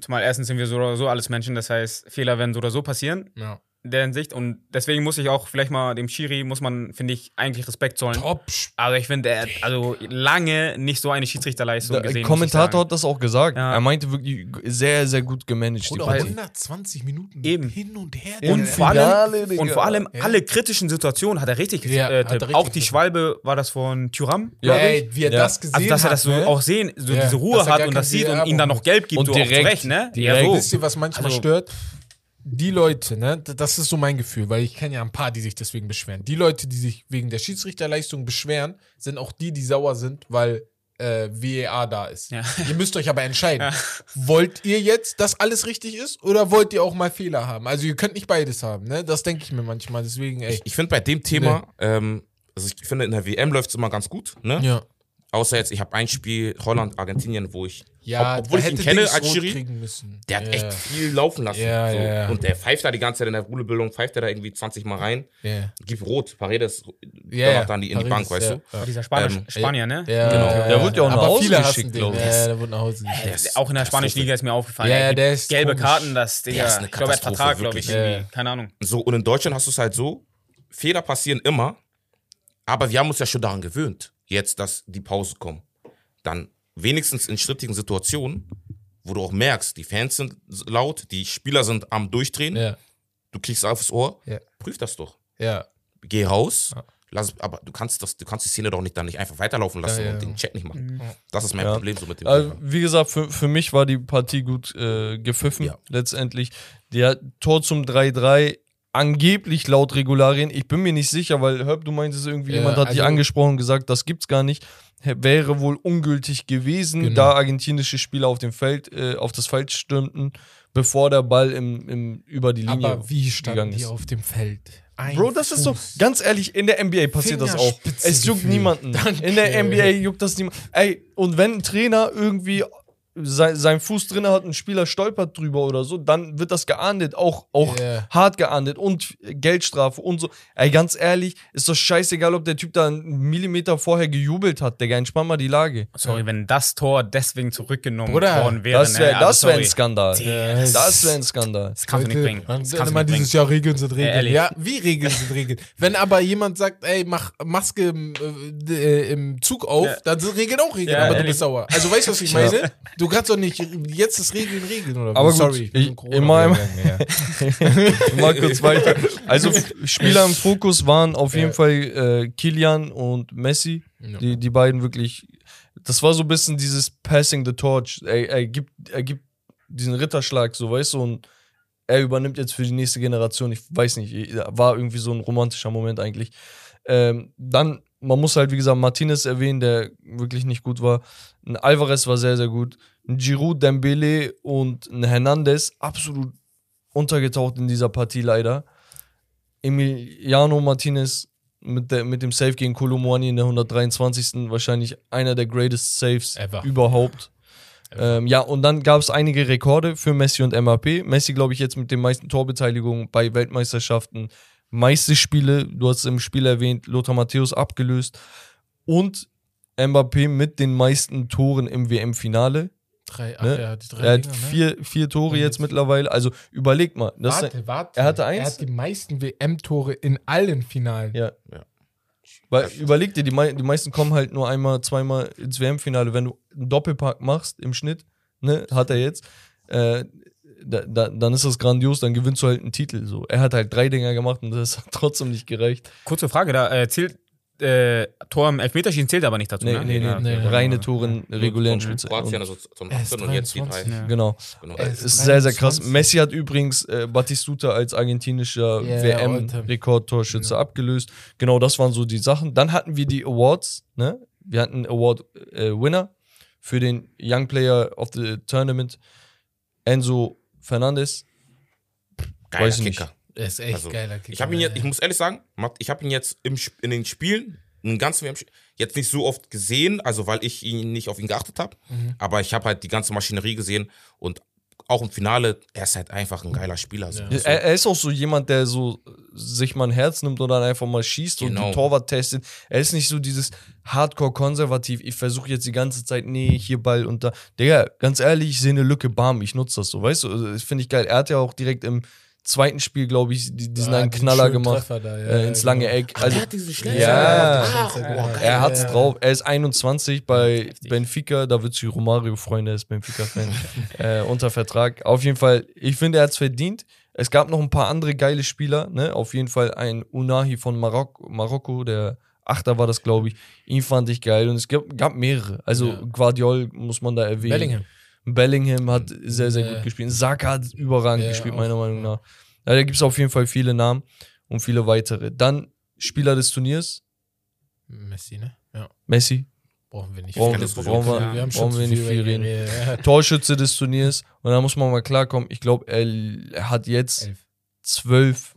Zumal erstens sind wir so oder so alles Menschen, das heißt, Fehler werden so oder so passieren Ja. In der Hinsicht. Und deswegen muss ich auch vielleicht mal dem Schiri, muss man, finde ich, eigentlich Respekt zollen. Top. Also ich finde, er hat also lange nicht so eine Schiedsrichterleistung Der gesehen. ich Kommentator hat das auch gesagt. Ja. Er meinte wirklich sehr, sehr gut gemanagt. die Oder Partie. 120 Minuten Eben. hin und her. Und vor, allem, Digga. und vor allem Ja. alle kritischen Situationen hat er richtig Ja, äh, hat er richtig Auch die. Schwalbe war das von Thuram. Ja. Ey, wie er Ja. das gesehen Also, dass er hat, das so ne? auch sehen, so Ja, diese Ruhe hat und das sieht und ihm dann noch gelb gibt, Und so auch direkt- zurecht, ne? direkt. Ja, Wisst so. ihr, was manchmal Also- stört? Die Leute, ne, das ist so mein Gefühl, weil ich kenne ja ein paar, die sich deswegen beschweren. Die Leute, die sich wegen der Schiedsrichterleistung beschweren, sind auch die, die sauer sind, weil äh, VAR da ist. Ja. Ihr müsst euch aber entscheiden. Wollt ihr jetzt, dass alles richtig ist oder wollt ihr auch mal Fehler haben? Also ihr könnt nicht beides haben, ne? Das denke ich mir manchmal. Deswegen, ey. Ich, ich finde bei dem Thema, ähm, also ich finde in der WM läuft es immer ganz gut, ne? Ja. Außer jetzt, ich habe ein Spiel Holland, Argentinien, wo ich, Ja, ob, obwohl ich ihn hätte kenne als Schiri, kriegen müssen. der hat ja. echt viel laufen lassen. Ja, so. ja. Und der pfeift da die ganze Zeit in der Rudelbildung, pfeift er da irgendwie 20 Mal rein, gibt rot, Paredes ja. dann die in die Bank, weißt ja. du? Ja. Dieser Spanier, Ähm, Spanier ne? Ja, Genau. ja, Der wurde ja auch nach Hause viele geschickt, hassen den. glaub ich. Ja, der wurde nach Hause geschickt. Auch in der spanischen. Liga ist mir aufgefallen. Ja, er der ist gelbe komisch. Karten, das, Digga. Der ist eine ich glaube, er hat Vertrag, glaube ich. Keine Ahnung. So, und in Deutschland hast du es halt so, Fehler passieren immer, aber wir haben uns ja schon daran gewöhnt, jetzt, dass die Pause kommen. Dann wenigstens in strittigen Situationen, wo du auch merkst, die Fans sind laut, die Spieler sind am Durchdrehen, Ja, du kriegst aufs Ohr, Ja. prüf das doch. ja. Geh raus, Ja. lass, aber du kannst, das, du kannst die Szene doch nicht dann nicht einfach weiterlaufen lassen Ja, ja, und den Check nicht machen. Das ist mein Ja. Problem so mit dem Also, wie gesagt, für, für mich war die Partie gut äh, gepfiffen, Ja. letztendlich. Der Tor zum 3-3, angeblich laut Regularien. Ich bin mir nicht sicher, weil, Herb, du meintest irgendwie, Ja, jemand hat dich also- angesprochen und gesagt, das gibt's gar nicht. Wäre wohl ungültig gewesen, Genau. da argentinische Spieler auf dem Feld, äh, auf das Feld stürmten, bevor der Ball im, im, über die Linie Aber wie standen die ist. auf dem Feld? Ein Bro, das ist so, Fuß. ganz ehrlich, in der NBA passiert das auch. Es juckt niemanden. Danke. In der NBA juckt das niemand. Ey, und wenn ein Trainer irgendwie sein, sein Fuß drin hat, ein Spieler stolpert drüber oder so, dann wird das geahndet, auch, auch Ja. hart geahndet und Geldstrafe und so. Ey, ganz ehrlich, ist doch scheißegal, ob der Typ da einen Millimeter vorher gejubelt hat, Digga, entspann mal die Lage. Sorry, wenn das Tor deswegen zurückgenommen Bruder, worden wäre. Das wäre ne? Also das wär ein sorry. Skandal. Ja, Das wäre ein Skandal. Das kannst du nicht Leute, bringen. man- Das kannst du immer nicht bringen. dieses Jahr Regeln sind Regeln. ehrlich. Ja, wie Regeln sind Regeln? Wenn aber jemand sagt, ey, mach Maske im, äh, äh, im Zug auf, Ja. dann sind Regeln auch Regeln, Ja, aber du ehrlich. bist sauer. Also weißt du, was ich meine? Du kannst doch nicht, jetzt ist Regeln Regeln oder Aber gut, Sorry. ich- gegangen, ja. Mal kurz weiter. Also Spieler im Fokus waren auf jeden. Fall äh, Kilian und Messi. Ja. Die, die beiden wirklich. Das war so ein bisschen dieses Passing the Torch. Er, er, gibt, er gibt diesen Ritterschlag, so weißt du, und er übernimmt jetzt für die nächste Generation. Ich weiß nicht, war irgendwie so ein romantischer Moment eigentlich. Ähm, dann, man muss halt, wie gesagt, Martinez erwähnen, der wirklich nicht gut war. Ein Alvarez war sehr, sehr gut. Ein Giroud, Dembele und ein Hernandez absolut untergetaucht in dieser Partie leider. Emiliano Martinez mit, der, mit dem Save gegen Kolomouani in der 123. wahrscheinlich einer der greatest Saves Ever. überhaupt. Ähm, ja, und dann gab es einige Rekorde für Messi und Mbappé. Messi, glaube ich, jetzt mit den meisten Torbeteiligungen bei Weltmeisterschaften, meiste Spiele, du hast es im Spiel erwähnt, Lothar Matthäus abgelöst. Und Mbappé mit den meisten Toren im WM-Finale. Drei, ach, Ne? er hat die drei Er hat Dinger, ne? vier, vier Tore jetzt jetzt- mittlerweile. Also überleg mal. Das Warte, warte. er hatte Er eins? hat die meisten WM-Tore in allen Finalen. Ja. Ja. Weil überleg dir, die, mei die meisten kommen halt nur einmal, zweimal ins WM-Finale. Wenn du einen Doppelpack machst im Schnitt, ne, hat er jetzt, äh, da, da, dann ist das grandios, dann gewinnst du halt einen Titel. So. Er hat halt drei Dinger gemacht und das hat trotzdem nicht gereicht. Kurze Frage, da äh, zählt äh, Tor im Elfmeterschießen zählt aber nicht dazu, Nee, ne? nee, nee, Ja, nee, okay. Reine Tore in regulären Spielzeit. Kroatien, also zum Er ist 18 und jetzt die drei. 23, Ja. Genau. Genau. Es ist sehr, sehr krass. 23. Messi hat übrigens äh, Batistuta als argentinischer Ja, WM-Rekordtorschütze abgelöst. Genau, das waren so die Sachen. Dann hatten wir die Awards. Ne? Wir hatten einen Award-Winner für den Young Player of the Tournament, Enzo Fernandes. Geiler weiß ich nicht. Er ist echt Also, geiler Kicker. Ich habe ihn jetzt, ich muss ehrlich sagen, ich habe ihn jetzt im, in den Spielen, in den ganzen WM jetzt nicht so oft gesehen, also weil ich ihn nicht auf ihn geachtet habe. Mhm. Aber ich habe halt die ganze Maschinerie gesehen und auch im Finale, er ist halt einfach ein geiler Spieler. Ja. So. Er, er ist auch so jemand, der so sich mal ein Herz nimmt und dann einfach mal schießt und Genau. die Torwart testet. Er ist nicht so dieses Hardcore-konservativ. Ich versuche jetzt die ganze Zeit, nee, hier Ball und da. Digga, ganz ehrlich, ich sehe eine Lücke, bam, ich nutze das so, weißt du? Also, Das finde ich geil. Er hat ja auch direkt im zweiten Spiel, glaube ich, die- diesen Ja, einen diesen Knaller gemacht. Da, ja, äh, ins lange genau. Eck. Ach, Also, der hat diesen Schnell. Ja. Ah, Oh, boah, er hat's Ja. drauf. Er ist 21 bei Benfica. Da wird sich Romario freuen, der ist Benfica-Fan. äh, unter Vertrag. Auf jeden Fall, ich finde, er hat's verdient. Es gab noch ein paar andere geile Spieler. Ne? Auf jeden Fall ein Unahi von Marok Marokko, der Achter war das, glaube ich. Ihn fand ich geil. Und es gab, gab mehrere. Also Ja. Guardiol muss man da erwähnen. Bellingham. Bellingham hat sehr, sehr Ja. gut gespielt. Saka hat überragend Ja, gespielt, meiner Meinung ja. nach. Ja, da gibt es auf jeden Fall viele Namen und viele weitere. Dann Spieler des Turniers, Messi, ne? Ja. Messi. Brauchen wir nicht Brauchen, keine wir, brauchen, wir, Wir haben brauchen schon wir nicht viel viel reden. Ja. Torschütze des Turniers. Und da muss man mal klarkommen. Ich glaube, er, hat jetzt Elf. zwölf,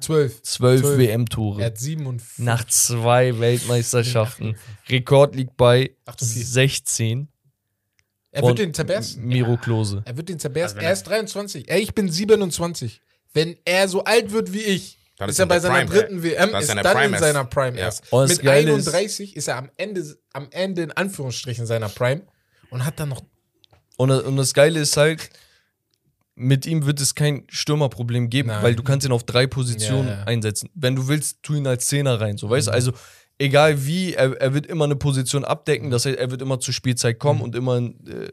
Zwölf. zwölf Zwölf. WM-Tore. Er hat sieben und fünf. Nach zwei Weltmeisterschaften. Rekord liegt bei Acht und vier. 16 Er wird den zerbersten. Miro Klose. Er wird den zerbersten. Also er er- ist 23. Ey, ich bin 27. Wenn er so alt wird wie ich, Dann ist, er er bei seiner Prime. dritten WM, Dann ist er dann Prime in seiner Prime Ja. erst. Das Mit Geile ist- 31 ist er am Ende, am Ende in Anführungsstrichen seiner Prime und hat dann noch Und, und das Geile ist halt, mit ihm wird es kein Stürmerproblem geben, Nein. weil du kannst ihn auf drei Positionen Ja, ja. einsetzen. Wenn du willst, tu ihn als Zehner rein, so weißt du? Mhm. Also egal wie, er, er wird immer eine Position abdecken, das heißt, er wird immer zur Spielzeit kommen Mhm. und immer äh,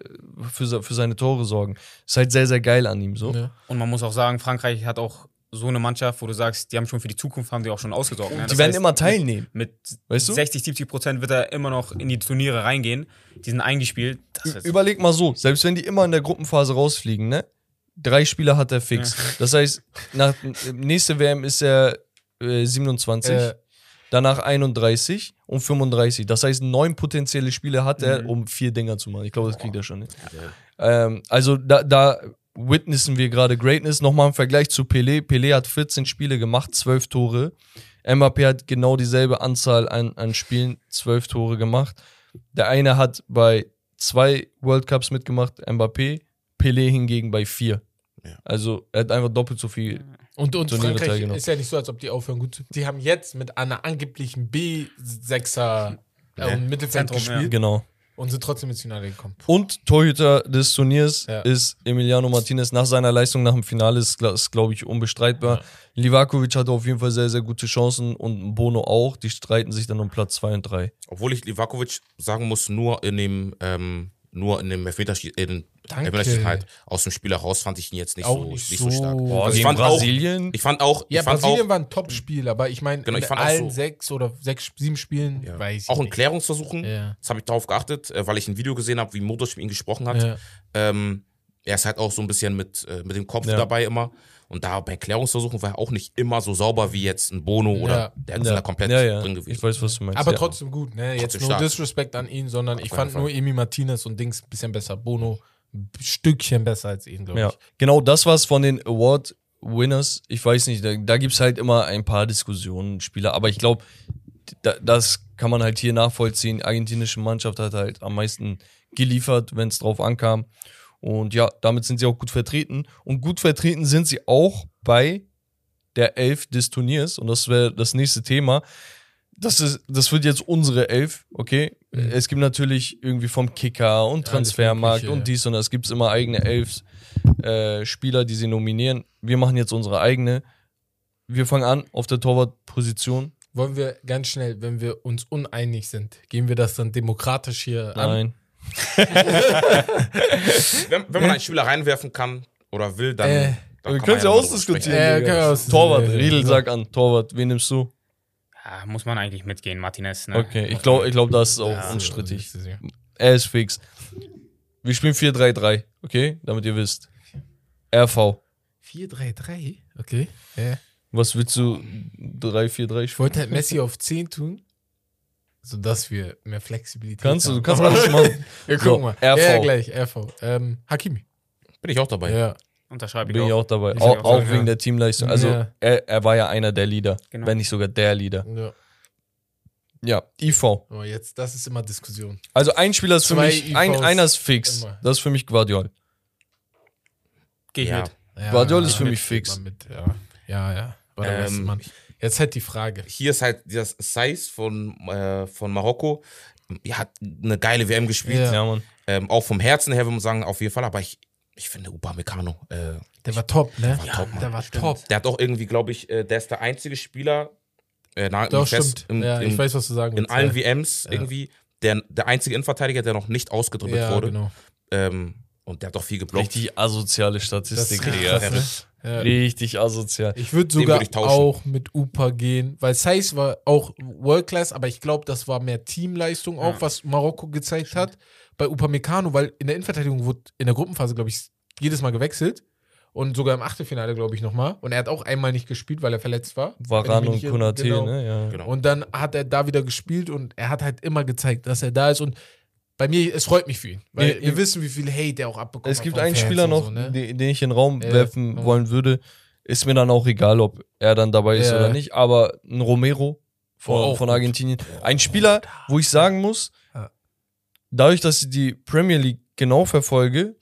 für, für seine Tore sorgen. Ist halt sehr, sehr geil an ihm so. Ja. Und man muss auch sagen, Frankreich hat auch so eine Mannschaft, wo du sagst, die haben schon für die Zukunft, haben die auch schon ausgesorgt. ne? Die werden heißt, immer teilnehmen. Mit Weißt du? 60, 70 Prozent wird er immer noch in die Turniere reingehen. Die sind eingespielt. Überleg mal so, selbst wenn die immer in der Gruppenphase rausfliegen, ne? Drei Spieler hat er fix. Das heißt, nach nächste WM ist er äh, 27, Äh. Danach 31 und 35. Das heißt, neun potenzielle Spiele hat er, um vier Dinger zu machen. Ich glaube, das kriegt er schon hin. Ähm, also da, da witnessen wir gerade Greatness. Nochmal im Vergleich zu Pelé. Pelé hat 14 Spiele gemacht, 12 Tore. Mbappé hat genau dieselbe Anzahl an, an Spielen, 12 Tore gemacht. Der eine hat bei zwei World Cups mitgemacht, Mbappé, Pelé hingegen bei vier. Ja. Also er hat einfach doppelt so viel. Und, und Turniere Frankreich teilgenommen. ist ja nicht so, als ob die aufhören gut zu. Die haben jetzt mit einer angeblichen B6er äh, Ja. im Mittelfeld Zentrum, ja. gespielt Genau. und sind trotzdem ins Finale gekommen. Und Torhüter des Turniers Ja. ist Emiliano Martinez nach seiner Leistung nach dem Finale, ist, ist glaube ich, unbestreitbar. Livakovic hatte auf jeden Fall sehr, sehr gute Chancen und Bono auch. Die streiten sich dann um Platz 2 und 3. Obwohl ich Livakovic sagen muss, nur in dem, ähm, nur in dem Elfmeterschießen, halt aus dem Spiel heraus fand ich ihn jetzt nicht, Auch so, nicht nicht so stark. so- Boah, Also ich fand auch, Brasilien. ich fand auch, Ja, ich fand Brasilien auch, war ein Top-Spiel, aber ich meine, Genau, ich in auch allen so- sechs oder sechs, sieben Spielen ja, weiß ich auch in nicht. Klärungsversuchen, Ja. das habe ich darauf geachtet, äh, weil ich ein Video gesehen habe, wie Modric mit ihm gesprochen hat. Ja. Ähm, er ist halt auch so ein bisschen mit, äh, mit dem Kopf Ja. dabei immer. Und da bei Klärungsversuchen war er auch nicht immer so sauber wie jetzt ein Bono oder Ja. der ist da komplett ja, ja. drin gewesen. Ich weiß, was du meinst. Aber ja. trotzdem gut, ne? Jetzt nur stark. Disrespect an ihn, sondern ich jeden fand Fall. nur Emi Martinez und Dings ein bisschen besser. Bono ein Stückchen besser als ihn, glaube Ja, ich. genau das war's von den Award Winners. Ich weiß nicht, da, da gibt's halt immer ein paar Diskussionen, Spieler, aber ich glaube, da, das kann man halt hier nachvollziehen. Die argentinische Mannschaft hat halt am meisten geliefert, wenn es drauf ankam. Und ja, damit sind sie auch gut vertreten. Und gut vertreten sind sie auch bei der Elf des Turniers. Und das wäre das nächste Thema. Das, ist, das wird jetzt unsere Elf, okay? Mhm. Es gibt natürlich irgendwie vom Kicker und Transfermarkt und dies und das. Es gibt immer eigene Elfs äh, Spieler, die sie nominieren. Wir machen jetzt unsere eigene. Wir fangen an auf der Torwartposition. Wollen wir ganz schnell, wenn wir uns uneinig sind, gehen wir das dann demokratisch hier an? Nein. Wenn, wenn man einen Spieler reinwerfen kann oder will, dann. Äh, dann wir können es ja ausdiskutieren. Äh, aus- Torwart, Riedel, sag an. Torwart, wen nimmst du? Ja, muss man eigentlich mitgehen, Martinez. Ne? Okay, ich glaube, ich glaub, das ist auch Ja, unstrittig. ist ja. Er ist fix. Wir spielen 4-3-3, okay? Damit ihr wisst. RV. 4-3-3, okay. Ja. Was willst du 3-4-3 Ich spielen? wollte halt Messi auf 10 tun, sodass wir mehr Flexibilität Kannst du, haben. du kannst alles machen. Ja, So, guck mal. RV. Ja, gleich, RV. Ähm, Hakimi. Bin ich auch dabei. Ja. Unterschreibe ich Bin ich auch. auch dabei. Ich Auch, auch auch sagen, wegen ja. der Teamleistung. Also, Ja. er, er war ja einer der Leader, Genau. wenn nicht sogar der Leader. ja. Ja, IV. Aber jetzt, das ist immer Diskussion. Also ein Spieler ist für Zwei mich, ein, einer ist fix. immer. Das ist für mich Guardiol. Geh ich Ja. mit. Ja, Guardiola ist für mit- mich fix. Mit, ja, ja. ja. War der Ähm, beste Mann. Jetzt halt die Frage. Hier ist halt das Saiz von, äh, von Marokko. Ja, hat eine geile WM gespielt. Ja. Ja, Mann. Ähm, auch vom Herzen her, würde man sagen, auf jeden Fall. Aber ich, ich finde Upamecano, äh, Der war top, ne? war top, Mann. der war Stimmt. top. der hat auch irgendwie, glaube ich, äh, der ist der einzige Spieler, äh, na, Doch, fest, stimmt. im, ja, ich weiß, was du sagen in willst. allen ja. WMs irgendwie, der, der einzige Innenverteidiger, der noch nicht ausgedribbelt ja, wurde. genau. Ähm, und der hat doch viel geblockt. Richtig asoziale Das Statistik, Digga. krass, ne? Ja. Richtig asozial. Ich würde sogar würd ich auch mit Upa gehen, weil Saiz war auch World Class, aber ich glaube, das war mehr Teamleistung auch, Ja. was Marokko gezeigt hat. Bei Upamecano, weil in der Innenverteidigung wurde in der Gruppenphase, glaube ich, jedes Mal gewechselt und sogar im Achtelfinale, glaube ich, nochmal. Und er hat auch einmal nicht gespielt, weil er verletzt war. Wenn und. Konate, Genau. ne? Ja. Genau. Und dann hat er da wieder gespielt und er hat halt immer gezeigt, dass er da ist und bei mir, es freut mich für ihn, weil Ja, wir wissen, wie viel Hate er auch abbekommen Es gibt einen Fans Spieler noch, so, ne? den, den ich in den Raum Ja, werfen ja. wollen würde. Ist mir dann auch egal, ob er dann dabei ist Ja. oder nicht. Aber ein Romero von, Oh, von. Argentinien. Ein Spieler, wo ich sagen muss, Ja. dadurch, dass ich die Premier League genau verfolge,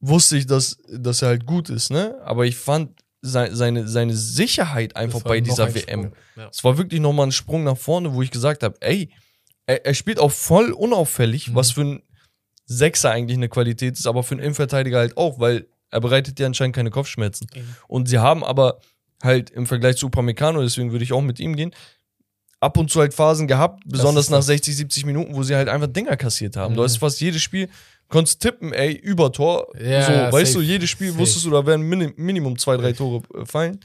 wusste ich, dass, dass er halt gut ist, ne? Aber ich fand sei- seine, seine Sicherheit einfach bei dieser ein WM. Ja. Es war wirklich nochmal ein Sprung nach vorne, wo ich gesagt habe, ey, er, er spielt auch voll unauffällig, Mhm. was für ein Sechser eigentlich eine Qualität ist, aber für einen Innenverteidiger halt auch, weil er bereitet ja anscheinend keine Kopfschmerzen. Eben. Und sie haben aber halt im Vergleich zu Upamecano, deswegen würde ich auch mit ihm gehen, ab und zu halt Phasen gehabt, besonders nach das. 60, 70 Minuten, wo sie halt einfach Dinger kassiert haben. Mhm. Du hast fast jedes Spiel, konntest tippen, ey, über Tor. Ja, so, ja, weißt du, safe. jedes Spiel Safe. wusstest du, da werden Minim Minimum zwei, drei Tore äh, fallen.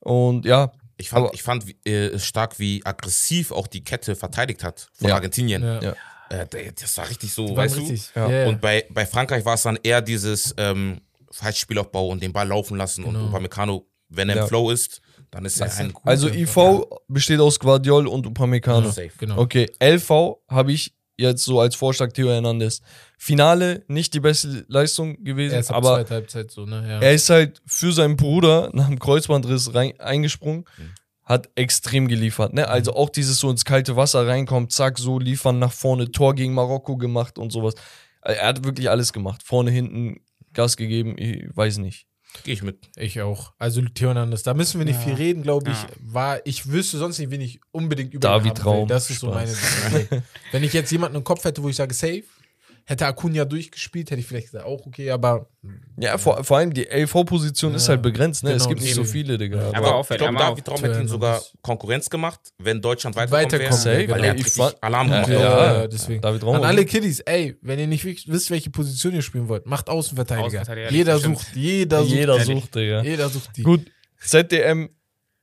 Und ja, Ich fand, Aber- ich fand äh, stark, wie aggressiv auch die Kette verteidigt hat von Ja. Argentinien. Ja. Ja. Äh, das war richtig so, weißt richtig. Ja. Ja. du? Und bei, bei Frankreich war es dann eher dieses ähm, Falschspielaufbau und den Ball laufen lassen. Und Genau. Upamecano, wenn er Ja. im Flow ist, dann ist Das er ein ein gut. also Ja. IV besteht aus Guardiol und Upamecano. Ja. Safe. genau. Okay, LV habe ich jetzt so als Vorschlag Theo Hernandez. Finale nicht die beste Leistung gewesen, Er ist ab aber Halbzeit so, ne? Ja. er ist halt für seinen Bruder nach dem Kreuzbandriss rein, eingesprungen, Mhm. hat extrem geliefert. Ne? Also auch dieses so ins kalte Wasser reinkommt, zack, so liefern nach vorne, Tor gegen Marokko gemacht und sowas. Er hat wirklich alles gemacht. Vorne, hinten Gas gegeben, ich weiß nicht. Gehe ich mit. Ich auch. Also Theo Hernandez, da müssen wir nicht Ja. viel reden, glaube ich. Ja. War, ich wüsste sonst nicht, wen ich unbedingt über David haben will. Das ist so meine. Spaß. Wenn ich jetzt jemanden im Kopf hätte, wo ich sage, safe, hätte Acuna durchgespielt, hätte ich vielleicht gesagt, auch okay, aber Ja, vor, vor allem die LV-Position ist Ja, halt begrenzt, ne? es genau, gibt nicht so eben. viele, Digga. Aber Aber auch- ich glaube, David Raum hätte ihm sogar Konkurrenz gemacht, wenn Deutschland weiterkommen Weiterkommen, wäre. ja, Weil genau. er hat Alarm Ja, gemacht. ja. äh, deswegen. David Raum. An alle Kiddies, ey, wenn ihr nicht wisst- welche Position ihr spielen wollt, macht Außenverteidiger. Außenverteidiger, jeder das stimmt. sucht, jeder sucht, Jeder sucht, Digga. jeder sucht die. Gut, ZDM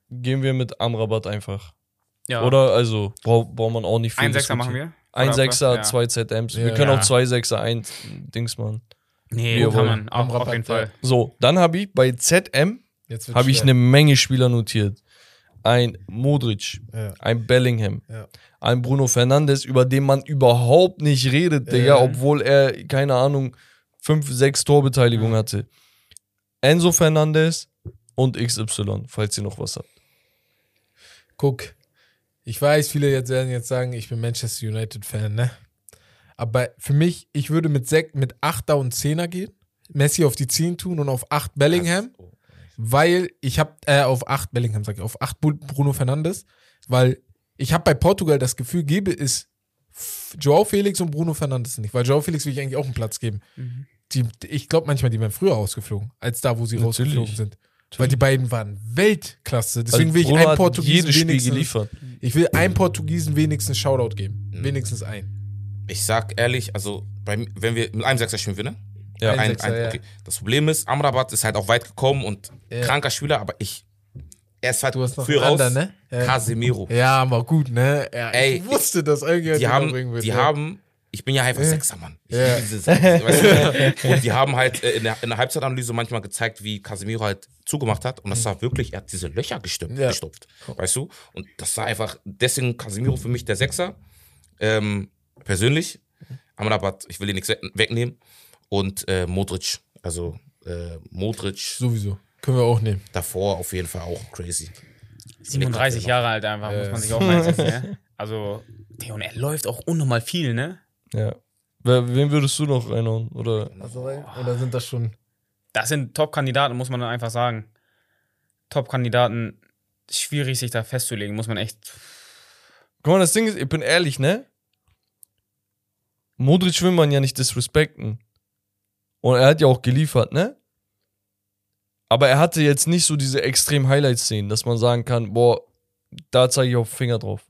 gehen wir mit Amrabat einfach. Ja. Oder? Also, braucht braucht man auch nicht viel Ein Sechser machen wir? Ein Oder Sechser, ja. zwei ZMs. wir Ja. können Ja. auch zwei Sechser, ein Dings machen. Nee, ihr kann man. Auch, auf jeden. Fall. So, dann habe ich bei ZM habe ich eine Menge Spieler notiert. Ein Modric, Ja. ein Bellingham, Ja. ein Bruno Fernandes, über den man überhaupt nicht redet, Digga, Ja. obwohl er, keine Ahnung, fünf, sechs Torbeteiligungen hatte. Enzo Fernandes und XY, falls ihr noch was habt. Guck, ich weiß, viele jetzt werden jetzt sagen, ich bin Manchester United-Fan, ne? Aber für mich, ich würde mit, Sek mit 8er und 10er gehen, Messi auf die 10 tun und auf 8 Bellingham, weil ich habe, äh, auf 8 Bellingham, sag ich, auf 8 Bu- Bruno Fernandes, weil ich habe bei Portugal das Gefühl, gebe es Joao Felix und Bruno Fernandes nicht, weil Joao Felix will ich eigentlich auch einen Platz geben. Mhm. Die, ich glaube manchmal, die wären früher rausgeflogen, als da, wo sie Natürlich. rausgeflogen sind. Weil die beiden waren Weltklasse. Deswegen Also will ich einen Portugiesen wenigstens, geliefert. ich will einem Portugiesen wenigstens Shoutout geben. Mhm. Wenigstens einen. Ich sag ehrlich, also bei, wenn wir mit einem Sechser spielen, wir, ne? Ja. Ein Ein, Sechser, ein, ja. okay. Das Problem ist, Amrabat ist halt auch weit gekommen und Ja. kranker Spieler, aber ich. Er ist halt Du hast noch früh einen raus. anderen, ne? Ja. Casemiro. Ja, aber gut, ne? Ja, Ey, ich wusste das irgendwie. die haben, irgendwie die haben, ich bin ja einfach Sechser, Mann. Ich Ja. liebe diese Sechser, weißt du? Und die haben halt äh, in der, in der Halbzeitanalyse manchmal gezeigt, wie Casemiro halt zugemacht hat. Und das war wirklich, er hat diese Löcher gestopft, Ja. gestopft weißt du? Und das war einfach, deswegen Casemiro für mich der Sechser. Ähm, persönlich. Amrabat, ich will ihn nichts we- wegnehmen. Und äh, Modric, also äh, Modric Sowieso. Können wir auch nehmen. davor auf jeden Fall auch crazy. 37 Jahre alt einfach, muss man sich auch mal einsetzen, ne? Also, Theo, und er läuft auch unnormal viel, ne? Ja. Wer, wen würdest du noch reinhauen? Oder Also, oder sind das schon. Das sind Top-Kandidaten, muss man dann einfach sagen. Top-Kandidaten, schwierig sich da festzulegen, muss man echt. Guck mal, das Ding ist, ich bin ehrlich, ne? Modric will man ja nicht disrespekten. Und er hat ja auch geliefert, ne? Aber er hatte jetzt nicht so diese extrem Highlight-Szenen, dass man sagen kann, boah, da zeige ich auf den Finger drauf.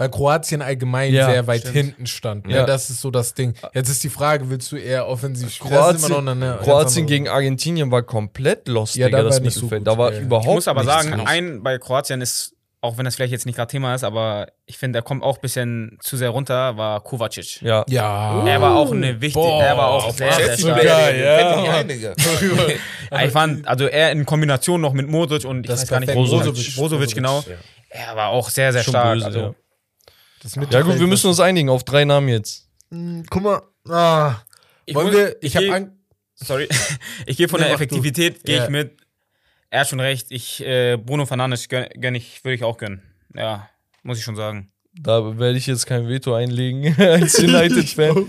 Weil Kroatien allgemein Ja, sehr weit stimmt. hinten stand. Ne? Ja. Das ist so das Ding. Jetzt ist die Frage, willst du eher offensiv spielen? Kroatien, eine- ganz Kroatien gegen Argentinien war komplett lost, Ja, Digga, da das nicht so da war ja. überhaupt Ich muss aber sagen, los. ein bei Kroatien ist, auch wenn das vielleicht jetzt nicht gerade Thema ist, aber ich finde, er kommt auch ein bisschen zu sehr runter, war Kovacic. Ja. Ja. Er war auch eine wichtige, Boah, er war auch sehr, sehr stark. ja. Digga. Ich fand, also er in Kombination noch mit Modric und ich Das weiß gar nicht, perfekt. Brozovic, Brozovic. Brozovic, genau. Ja. Er war auch sehr, sehr Schon stark. böse, also, ja. Gut, wir müssen uns einigen auf drei Namen jetzt. Hm, Guck mal. Ah. ich Wollen muss- wir. Ich, ich habe sorry, ich gehe von Nee, der. Effektivität, gehe Ja. ich mit. Er hat schon recht, ich, äh, Bruno Fernandes gönn, gönn ich, würde ich auch gönnen. Ja, muss ich schon sagen. Da werde ich jetzt kein Veto einlegen als United-Fan.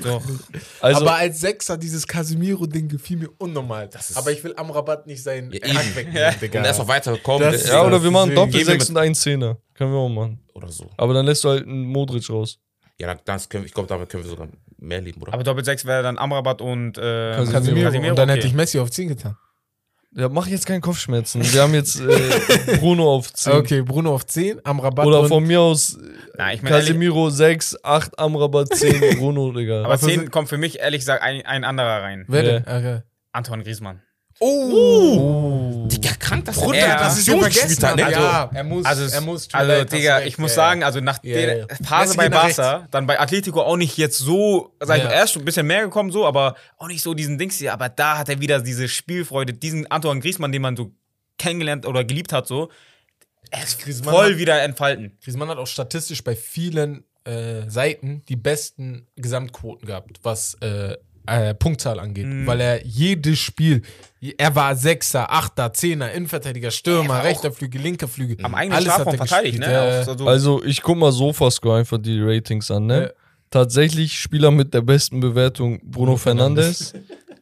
Also, aber als Sechser, dieses Casemiro-Ding gefiel mir unnormal. ist- aber ich will am Rabatt nicht seinen Ja, Hack wegnehmen, Digga. Und er ist noch weitergekommen. Das- ja, oder wir machen deswegen Doppel gehen wir 6 und einen Zehner. Können wir auch machen. oder so. Aber dann lässt du halt einen Modric raus. Ja, das können, wir- ich glaube, damit können wir sogar mehr leben, oder? Aber Doppel 6 wäre dann Amrabat und äh, Casemiro. Casemiro. Und dann okay. hätte ich Messi auf 10 getan. Ja, mach jetzt keinen Kopfschmerzen. Wir haben jetzt äh, Bruno auf 10. Okay, Bruno auf 10, am Rabatt. Oder und von mir aus Na, ich ehrlich, Casemiro 6, 8 Amrabat 10, Bruno, Digga. aber Also 10 sind- kommt für mich ehrlich gesagt ein, ein anderer rein. Wer denn? Okay. Antoine Griezmann. Oh! Digga, krank, dass Bruder, Ja. das ist ja vergessen. hat, ne? Also, ja, er muss, Also, er muss. also Digga, recht, ich muss ja, sagen, also nach Ja, der ja. Phase bei Barca, dann bei Atletico auch nicht jetzt so, sag ich Ja. mal, er ist schon ein bisschen mehr gekommen so, aber auch nicht so diesen Dings hier, aber da hat er wieder diese Spielfreude, diesen Antoine Griezmann, den man so kennengelernt oder geliebt hat so, er ist Griezmann voll hat- wieder entfalten. Griezmann hat auch statistisch bei vielen äh, Seiten die besten Gesamtquoten gehabt, was äh, äh, Punktzahl angeht. Mhm. Weil er jedes Spiel, er war Sechser, Achter, Zehner, Innenverteidiger, Stürmer, Er rechter Flügel, linker Flügel. Am eigenen Alles hat Strafraum er verteidigt, gespielt, ne? so- Also, ich guck mal Sofascore einfach die Ratings an, ne? tatsächlich Spieler mit der besten Bewertung Bruno Fernandes.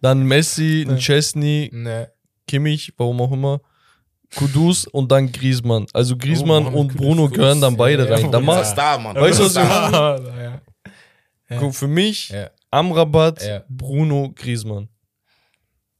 Dann Messi, Chesney, Ne. Kimmich, warum auch immer. Kudus und dann Griezmann. Also Griezmann Mohamed und Bruno Kudus, gehören dann beide ja, rein. Da ja. mach, Das da, Mann. Weißt du, was ich meine? Ja. guck, für mich Ja. Amrabat, Ja. Bruno, Griezmann.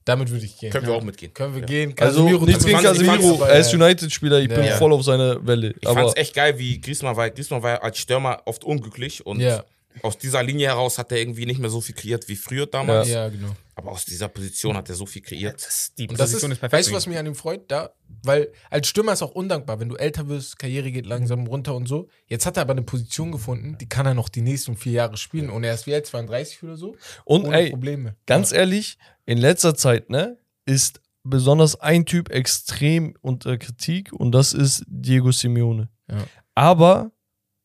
Damit würde ich gehen. Können wir auch mitgehen. Können wir gehen. Also Casemiro nichts tut gegen Casemiro, er ist ja. United-Spieler, ich bin Ja. voll auf seiner Welle. Ich Aber fand's echt geil, wie Griezmann war. Griezmann war als Stürmer oft unglücklich und Ja. aus dieser Linie heraus hat er irgendwie nicht mehr so viel kreiert wie früher damals. Ja, genau. Aber aus dieser Position hat er so viel kreiert. Das, die Und das ist, Position ist, perfekt. weißt du, was mich an ihm freut? Da, weil als Stürmer ist auch undankbar, wenn du älter wirst, Karriere geht langsam runter und so. Jetzt hat er aber eine Position gefunden, die kann er noch die nächsten vier Jahre spielen. Und er ist wie alt, 32 oder so? und Ohne ey, Probleme. ganz ehrlich, in letzter Zeit, ne, ist besonders ein Typ extrem unter Kritik und das ist Diego Simeone. Ja. Aber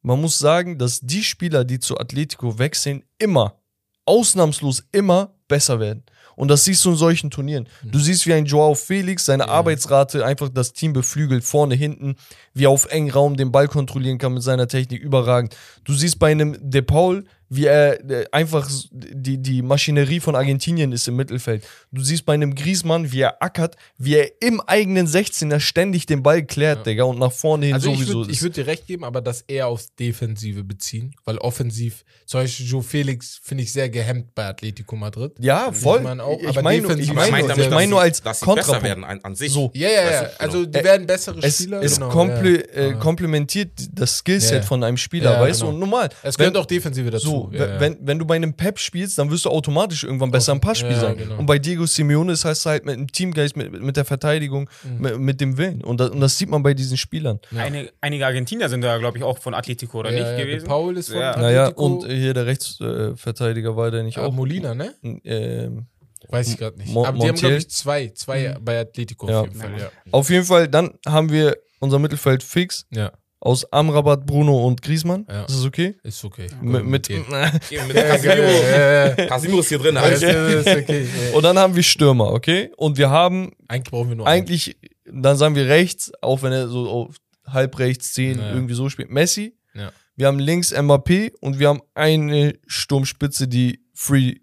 man muss sagen, dass die Spieler, die zu Atletico wechseln, immer, ausnahmslos immer besser werden. Und das siehst du in solchen Turnieren. Du siehst, wie ein Joao Felix seine Arbeitsrate einfach das Team beflügelt, vorne, hinten, wie er auf engen Raum den Ball kontrollieren kann mit seiner Technik, überragend. Du siehst bei einem De Paul, wie er äh, einfach die, die Maschinerie von Argentinien ist im Mittelfeld. Du siehst bei einem Griezmann, wie er ackert, wie er im eigenen 16er ständig den Ball klärt, Digga, und nach vorne hin Also ich sowieso würde ist. würd dir recht geben, aber das eher aufs Defensive beziehen, weil offensiv, zum Beispiel Joe Felix finde ich sehr gehemmt bei Atletico Madrid. ja, voll. man auch, ich aber meine ich mein, er ich mein nur als dass sie besser Kontrapunkt. werden an, an sich. So. Ja, ja, ja. Also genau. die werden bessere Es, Spieler. es genau, komple ja. äh, Ja. komplementiert das Skillset Ja. von einem Spieler, Ja, weißt genau. du? Und normal. Es gehört auch Defensive dazu. So, ja, ja. wenn, wenn du bei einem Pep spielst, dann wirst du automatisch irgendwann besser im Passspiel Ja, sein. genau. Und bei Diego Simeone ist heißt halt mit dem Teamgeist, mit, mit der Verteidigung, Mhm. mit, mit dem Willen. Und das, und das sieht man bei diesen Spielern. Eine, einige Argentinier sind da, glaube ich, auch von Atletico, oder ja, nicht ja, der gewesen? Paul ist von Ja. Naja, Atletico. und hier der Rechtsverteidiger war der nicht Ah, auch. Molina, ne? Ähm, Weiß ich gerade nicht. Mo- Aber die haben, Montiel? glaube ich, zwei. Zwei bei Atletico Ja. auf jeden Fall, ja. auf jeden Fall, dann haben wir unser Mittelfeld fix Ja, aus Amrabat, Bruno und Griezmann. Ja. Ist das okay? ist okay. mit, mit, Okay. Mit ja. Casemiro ist hier drin. Also. ist, okay. Und dann haben wir Stürmer, okay? Und wir haben Eigentlich brauchen wir nur einen. eigentlich, dann sagen wir rechts, auch wenn er so auf halb rechts, zehn, Ja. irgendwie so spielt, Messi. Ja. Wir haben links Mbappé und wir haben eine Sturmspitze, die free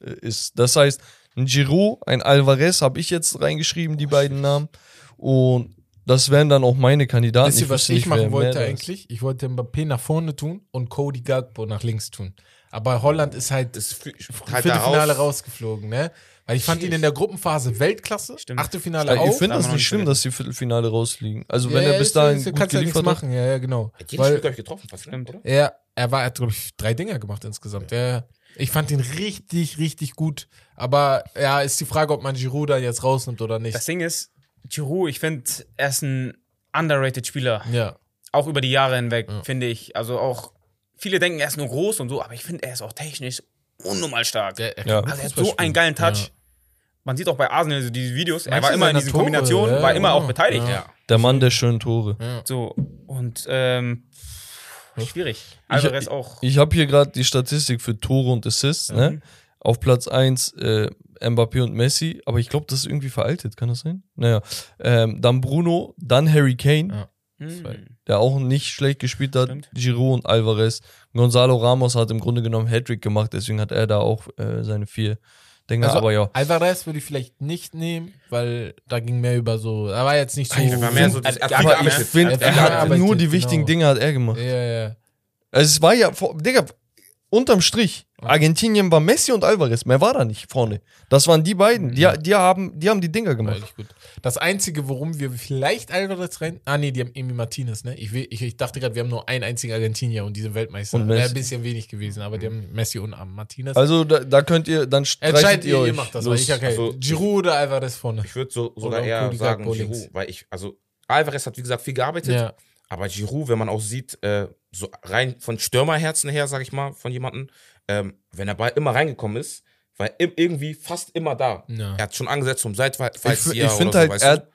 äh, ist. Das heißt, ein Giroud, ein Alvarez habe ich jetzt reingeschrieben, die beiden Namen. Und das wären dann auch meine Kandidaten. Wisst ihr, was ich machen wollte eigentlich? Ich wollte Mbappé nach vorne tun und Cody Gagbo nach links tun. Aber Holland ist halt Das halt da Viertelfinale raus. rausgeflogen, ne? Weil ich fand ihn in der Gruppenphase Weltklasse. Stimmt. Achtelfinale Also ich auch. finde Da das nicht nicht schlimm, dass die Viertelfinale rausfliegen. Also Ja, wenn er ja, bis dahin ist- gut kannst ja nichts geliefert hat. machen. Ja, ja, genau. Jedes Spiel, Weil glaube ich, getroffen. Fast, Stimmt. oder? er, er war, er hat, glaube ich, drei Dinger gemacht insgesamt. Ja. Ich fand ihn richtig, richtig gut. Aber ja, ist die Frage, ob man Giroud da jetzt rausnimmt oder nicht. Das Ding ist, Giroud, ich finde, er ist ein underrated Spieler. ja. Auch über die Jahre hinweg, Ja. finde ich. Also auch, viele denken, er ist nur groß und so, aber ich finde, er ist auch technisch unnormal stark. Der, er Ja. Also er hat so einen geilen Touch. Ja. Man sieht auch bei Arsenal so diese Videos, er war immer in diesen Tore, Kombinationen, ja, war immer genau. auch beteiligt. Ja. Der Mann der schönen Tore. Ja. So, und ähm, schwierig. Alvarez auch. Ich habe hier gerade die Statistik für Tore und Assists. Mhm. Ne? Auf Platz 1 äh, Mbappé und Messi, aber ich glaube, das ist irgendwie veraltet, kann das sein? Naja. Ähm, dann Bruno, dann Harry Kane, Ja. Hm. der auch nicht schlecht gespielt hat. Stimmt. Giroud und Alvarez. Gonzalo Ramos hat im Grunde genommen Hattrick gemacht, deswegen hat er da auch äh, seine vier Dinger. Also, aber ja. Alvarez würde ich vielleicht nicht nehmen, weil da ging mehr über so. Er war jetzt nicht so. Er war mehr so das- hat aber ich finde, Er hat nur die genau. wichtigen Dinge hat er gemacht. ja, ja. Also es war ja, vor- Digga, unterm Strich, Argentinien war Messi und Alvarez, mehr war da nicht vorne. Das waren die beiden, die, die, haben, die haben die Dinger gemacht. Das Einzige, worum wir vielleicht Alvarez rein. Ah, nee, die haben Emi Martinez, ne? Ich, will, ich, ich dachte gerade, wir haben nur einen einzigen Argentinier und diese Weltmeister. Und Wäre Messi. ein bisschen wenig gewesen, aber die haben Messi und Martinez. Also da, da könnt ihr, dann streitet Entscheidet ihr ihr, euch. ihr macht das, los. weil ich okay. Also, Giroud oder Alvarez vorne. Ich würde so, sogar eher sagen. Giroud, weil ich, also Alvarez hat wie gesagt viel gearbeitet, Ja. Aber Giroud, wenn man auch sieht, äh, so rein von Stürmerherzen her, sag ich mal, von jemandem, ähm, wenn er Ball immer reingekommen ist, war er irgendwie fast immer da. Ja. Er hat schon angesetzt zum Ich, Seitfallzieher ich finde oder halt, so, weißt er hat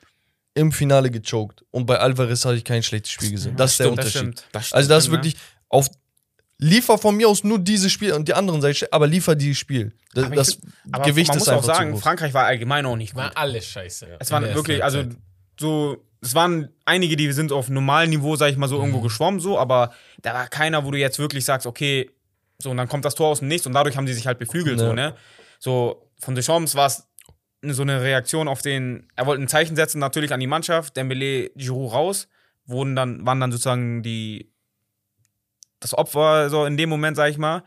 im Finale gechoked. Und bei Alvarez habe ich kein schlechtes Spiel gesehen. Das ist der Stimmt, das Unterschied. stimmt. Das Also das ist stimmt, wirklich auf Liefer von mir aus nur dieses Spiel und die anderen Seite, aber liefer dieses Spiel. Das, Aber ich das find- Aber Gewicht man ist muss auch einfach sagen, zu groß. Frankreich war allgemein auch nicht gut. War alles scheiße. Es waren der wirklich, also so, es waren einige, die sind auf normalem Niveau, sag ich mal, so Mhm. irgendwo geschwommen, so, aber da war keiner, wo du jetzt wirklich sagst, okay, So, und dann kommt das Tor aus dem Nichts und dadurch haben die sich halt beflügelt, Ja. so, ne? So, von Deschamps war es so eine Reaktion auf den, er wollte ein Zeichen setzen, natürlich an die Mannschaft, Dembele, Giroud raus, wurden dann, waren dann sozusagen die, das Opfer, so in dem Moment, sag ich mal.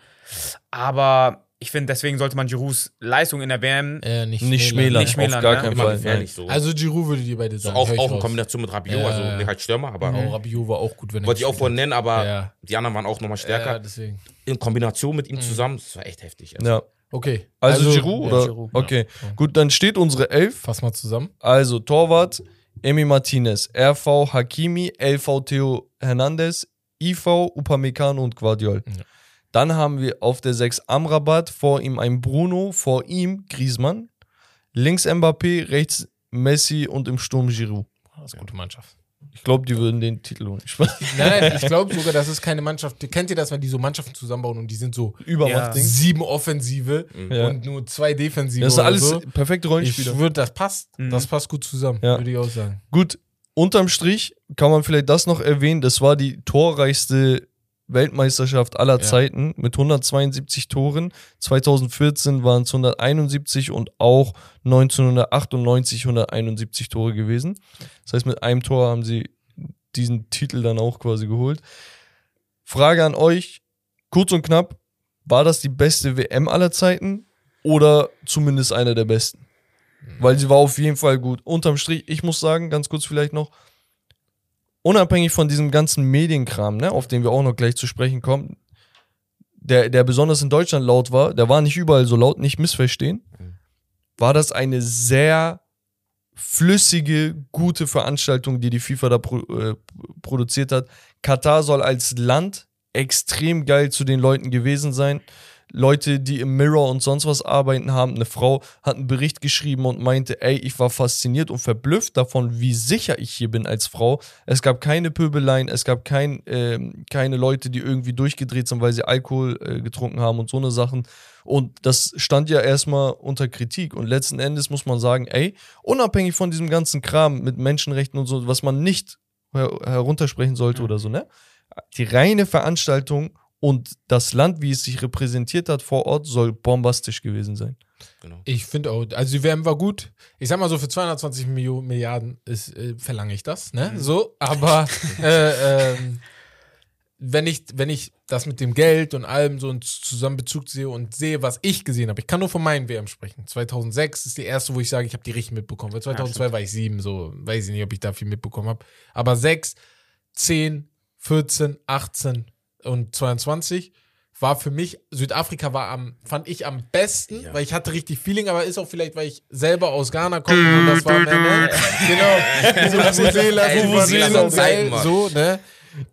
Aber ich finde, deswegen sollte man Girouds Leistung in der WM Äh, nicht, Nicht schmälern, Nicht schmälern, auf gar ne? keinen Fall. gefährlich so. Also Giroud würde die beide so sagen. auch, hör ich auch in. Kombination mit Rabiot, Ja, also ja. nee, halt Stürmer, aber Auch Rabiot war auch gut, wenn er wollte ich auch vorhin nennen, aber Ja. die anderen waren auch nochmal stärker. Ja, deswegen. In Kombination mit ihm zusammen, das war echt heftig. Also. Ja. Okay. Also, Giroud ja, oder? Giroud, okay. Gut, dann steht unsere Elf. Fass mal zusammen. Also Torwart Emi Martinez, RV Hakimi, LV Theo Hernandez, IV Upamecano und Guardiol. Ja. Dann haben wir auf der 6 Amrabat, vor ihm ein Bruno, vor ihm Griezmann, links Mbappé, rechts Messi und im Sturm Giroud. Das ist eine gute Mannschaft. Ich glaube, die würden den Titel holen. Nein, nein, ich glaube sogar, das ist keine Mannschaft. Kennt ihr das, wenn die so Mannschaften zusammenbauen und die sind so Übermacht-Ding. sieben Offensive Ja. und nur zwei Defensive? Das ist alles So? perfekte Rollenspieler. Ich würde, das passt. Mhm. Das passt gut zusammen, Ja. würde ich auch sagen. Gut, unterm Strich kann man vielleicht das noch erwähnen. Das war die torreichste Weltmeisterschaft aller Ja. Zeiten mit 172 Toren. 2014 waren es 171 und auch 1998 171 Tore gewesen. Das heißt, mit einem Tor haben sie diesen Titel dann auch quasi geholt. Frage an euch, kurz und knapp, war das die beste WM aller Zeiten oder zumindest einer der besten? Weil sie war auf jeden Fall gut. Unterm Strich, ich muss sagen, ganz kurz vielleicht noch, unabhängig von diesem ganzen Medienkram, ne, auf den wir auch noch gleich zu sprechen kommen, der, der besonders in Deutschland laut war, der war nicht überall so laut, nicht missverstehen, war das eine sehr flüssige, gute Veranstaltung, die die FIFA da pro, äh, produziert hat. Katar soll als Land extrem geil zu den Leuten gewesen sein. Leute, die im Mirror und sonst was arbeiten haben. Eine Frau hat einen Bericht geschrieben und meinte, ey, ich war fasziniert und verblüfft davon, wie sicher ich hier bin als Frau. Es gab keine Pöbeleien, es gab kein, ähm, keine Leute, die irgendwie durchgedreht sind, weil sie Alkohol äh, getrunken haben und so eine Sachen. Und das stand ja erstmal unter Kritik. Und letzten Endes muss man sagen, ey, unabhängig von diesem ganzen Kram mit Menschenrechten und so, was man nicht her heruntersprechen sollte oder so, ne? Die reine Veranstaltung und das Land, wie es sich repräsentiert hat vor Ort, soll bombastisch gewesen sein. Genau. Ich finde auch, also die WM war gut. Ich sag mal so, für 220 Millionen Milliarden ist, äh, verlange ich das, ne? So, aber äh, ähm, wenn ich, wenn ich das mit dem Geld und allem so in Zusammenbezug sehe und sehe, was ich gesehen habe, ich kann nur von meinen WM sprechen. 2006 ist die erste, wo ich sage, ich habe die richtig mitbekommen. Weil 2002 war ich sieben, so weiß ich nicht, ob ich da viel mitbekommen habe. Aber 6, 10, 14, 18 und 22 war für mich, Südafrika war am, fand ich am besten, weil ich hatte richtig Feeling, aber ist auch vielleicht, weil ich selber aus Ghana komme und das war mehr, ne? Genau. So Vuvuzela, Vuvuzela, und geil, so, ne?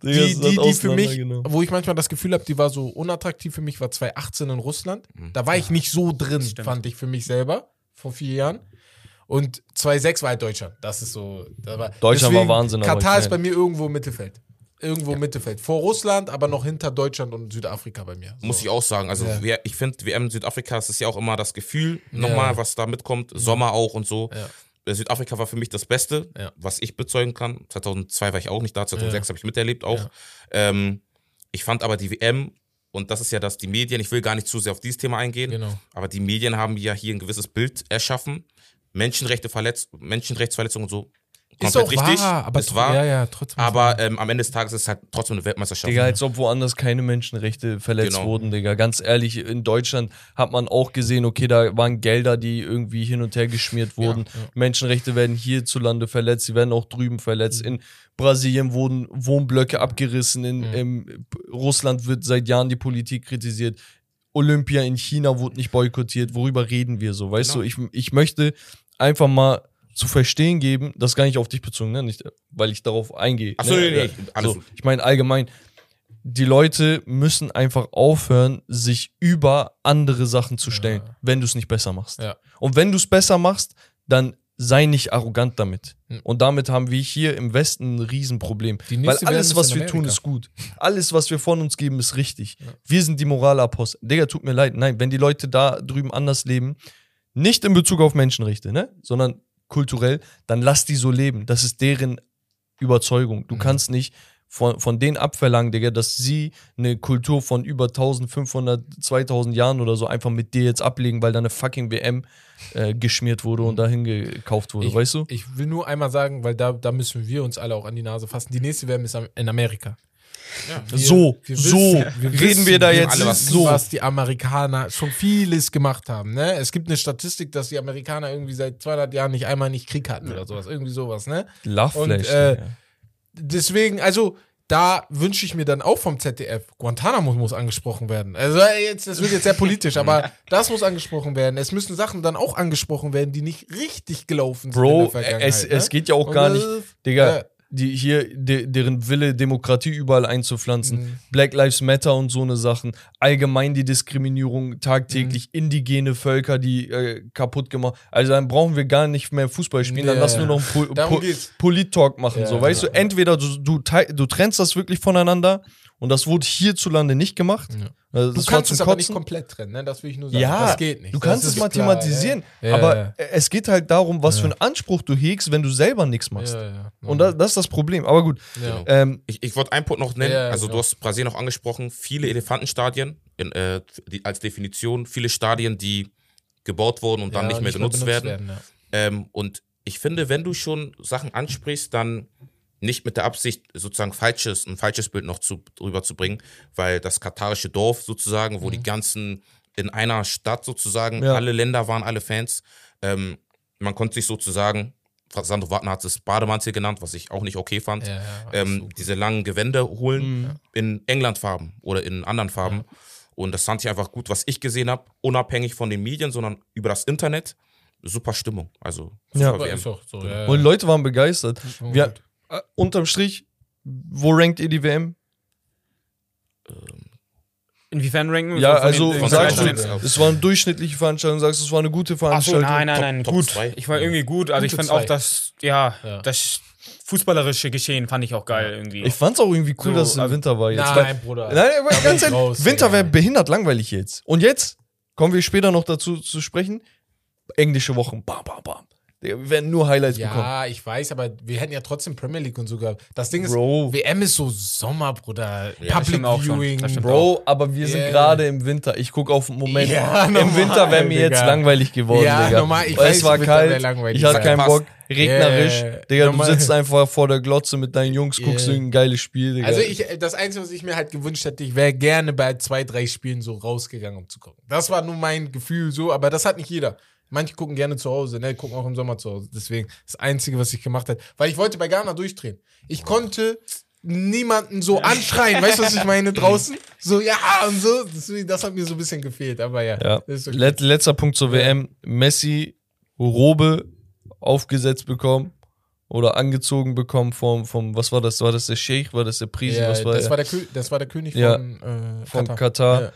Die, die, die für mich, auseinandergenommen. wo ich manchmal das Gefühl habe, die war so unattraktiv für mich, war 2018 in Russland. Da war ich nicht so drin, stimmt. fand ich für mich selber, vor vier Jahren. Und 2,6 war halt Deutschland. Das ist so. Das war, Deutschland war Wahnsinn, Katar ist bei mir irgendwo im Mittelfeld. Irgendwo im Mittelfeld. Vor Russland, aber noch hinter Deutschland und Südafrika bei mir. So. Muss ich auch sagen. Also Ja. ich finde, WM Südafrika, das ist ja auch immer das Gefühl, nochmal, Ja. was da mitkommt. Sommer auch und so. Ja. Äh, Südafrika war für mich das Beste, Ja. was ich bezeugen kann. 2002 war ich auch nicht da, 2006 Ja. habe ich miterlebt auch. Ja. Ähm, ich fand aber die WM, und das ist ja das, die Medien, ich will gar nicht zu sehr auf dieses Thema eingehen, Genau. aber die Medien haben ja hier ein gewisses Bild erschaffen. Menschenrechte verletzt, Menschenrechtsverletzungen und so. Ist Komplett auch richtig. wahr, aber es war. Ja, ja, trotzdem. Aber ähm, am Ende des Tages ist es halt trotzdem eine Weltmeisterschaft. Digga, als ob woanders keine Menschenrechte verletzt Genau. wurden, Digga. Ganz ehrlich, in Deutschland hat man auch gesehen, okay, da waren Gelder, die irgendwie hin und her geschmiert wurden. Menschenrechte werden hierzulande verletzt, sie werden auch drüben verletzt. In Brasilien wurden Wohnblöcke abgerissen, in, in Russland wird seit Jahren die Politik kritisiert. Olympia in China wurde nicht boykottiert. Worüber reden wir so? Weißt Genau. du, ich, ich möchte einfach mal zu verstehen geben, das ist gar nicht auf dich bezogen, ne? Nicht, weil ich darauf eingehe. Ach so, ne? nee, nee, alles so, ich meine allgemein, die Leute müssen einfach aufhören, sich über andere Sachen zu stellen, wenn du es nicht besser machst. Ja. Und wenn du es besser machst, dann sei nicht arrogant damit. Hm. Und damit haben wir hier im Westen ein Riesenproblem. Weil alles, was wir tun, ist gut. Alles, was wir von uns geben, ist richtig. Wir sind die Moralapostel. Digga, tut mir leid. Nein, wenn die Leute da drüben anders leben, nicht in Bezug auf Menschenrechte, ne? sondern kulturell, dann lass die so leben. Das ist deren Überzeugung. Mhm. Du kannst nicht von, von denen abverlangen, Digga, dass sie eine Kultur von über 1500, 2000 Jahren oder so einfach mit dir jetzt ablegen, weil da eine fucking WM äh, geschmiert wurde und dahin gekauft wurde, ich, weißt du? Ich will nur einmal sagen, weil da, da müssen wir uns alle auch an die Nase fassen. Die nächste WM ist in Amerika. Wir- so, wir so wissen- wir reden wir da jetzt alle was- so. was die Amerikaner schon vieles gemacht haben. Ne? Es gibt eine Statistik, dass die Amerikaner irgendwie seit 200 Jahren nicht einmal nicht Krieg hatten oder sowas. Irgendwie sowas. Ne? Lachflash. Und, äh. Deswegen, also da wünsche ich mir dann auch vom ZDF, Guantanamo muss angesprochen werden. Also äh, jetzt, das wird jetzt sehr politisch, aber das muss angesprochen werden. Es müssen Sachen dann auch angesprochen werden, die nicht richtig gelaufen sind in Bro, der Vergangenheit. es, ne? es geht ja auch Und gar das- nicht, Digga, Ja. Die hier, de, deren Wille, Demokratie überall einzupflanzen, Mhm. Black Lives Matter und so eine Sachen, allgemein die Diskriminierung tagtäglich, Mhm. indigene Völker, die äh, kaputt gemacht. Also dann brauchen wir gar nicht mehr Fußball spielen, dann Ja, lass nur noch einen po po. Polit-Talk machen. Ja, so, weißt ja. du, entweder du, du, du trennst das wirklich voneinander und das wurde hierzulande nicht gemacht. Ja. Also Du das kannst es aber nicht komplett trennen, ne? das will ich nur sagen. Ja, das geht nicht. du Das kannst es klar, mathematisieren, ja. Ja, aber ja. es geht halt darum, was Ja. für einen Anspruch du hegst, wenn du selber nichts machst. Ja, ja. Und da, das ist das Problem. Aber gut. ja. Ähm, Ich, ich wollte einen Punkt noch nennen. Ja, also, du hast Brasilien auch angesprochen. Viele Elefantenstadien in, äh, die, als Definition. Viele Stadien, die gebaut wurden und dann Ja, nicht mehr genutzt werden. ja. Ähm, und ich finde, wenn du schon Sachen ansprichst, dann nicht mit der Absicht, sozusagen falsches, ein falsches Bild noch zu, drüber zu bringen, weil das katarische Dorf sozusagen, wo die ganzen in einer Stadt sozusagen, Ja. alle Länder waren alle Fans. Ähm, man konnte sich sozusagen, Sandro Wagner hat es Bademantel genannt, was ich auch nicht okay fand, Ja, ja, ähm, diese langen Gewände holen Mhm. in Englandfarben oder in anderen Farben. Und das fand ich einfach gut, was ich gesehen habe, unabhängig von den Medien, sondern über das Internet. Super Stimmung. Also Ja. ist auch so, ja, Und. Leute waren begeistert. Wir. Äh, unterm Strich, wo rankt ihr die WM? Inwiefern ranken wir? Ja, also sagst du, es war eine durchschnittliche Veranstaltung, sagst du, es war eine gute Ach so, Veranstaltung. nein, nein, Top- nein, Top gut. zwei. Ich war irgendwie gut. Also ich Gute fand auch zwei. das, ja, Ja. das fußballerische Geschehen fand ich auch geil irgendwie. Ich fand's auch irgendwie cool, So, dass es im also- Winter war jetzt. Nein, weil, Bruder. nein, aber ganz ich ehrlich, raus, Winter wäre behindert langweilig jetzt. Und jetzt kommen wir später noch dazu zu sprechen. Englische Wochen, bam, bam, bam. Wir werden nur Highlights bekommen. Ja, ich weiß, aber wir hätten ja trotzdem Premier League und so gehabt. Das Ding ist, Bro. WM ist so Sommer, Bruder. Ja, Public auch. Viewing. Bro, aber wir sind Yeah. gerade im Winter. Ich gucke auf den Moment. Ja, Im normal, Winter wäre mir jetzt langweilig geworden, Ja, Digga. normal, ich weiß, es war kalt, langweilig. ich hatte keinen. Bock, regnerisch. Yeah. Digga, du Normal. sitzt einfach vor der Glotze mit deinen Jungs, guckst Yeah. irgendein geiles Spiel, Digga. Also ich, das Einzige, was ich mir halt gewünscht hätte, ich wäre gerne bei zwei, drei Spielen so rausgegangen, um zu gucken. Das war nur mein Gefühl so, aber das hat nicht jeder. Manche gucken gerne zu Hause, ne, gucken auch im Sommer zu Hause. Deswegen das Einzige, was ich gemacht habe, weil ich wollte bei Ghana durchdrehen. Ich konnte niemanden so anschreien, weißt du, was ich meine, draußen? So, ja, und so. Deswegen, das hat mir so ein bisschen gefehlt, aber ja. Ja. okay. Let, letzter Punkt zur WM. Messi, Robe aufgesetzt bekommen oder angezogen bekommen vom, vom, was war das? War das der Sheikh? War das der Prisi? ja, was war das, war der Kö das war der König Ja. von, äh, von Katar. Katar.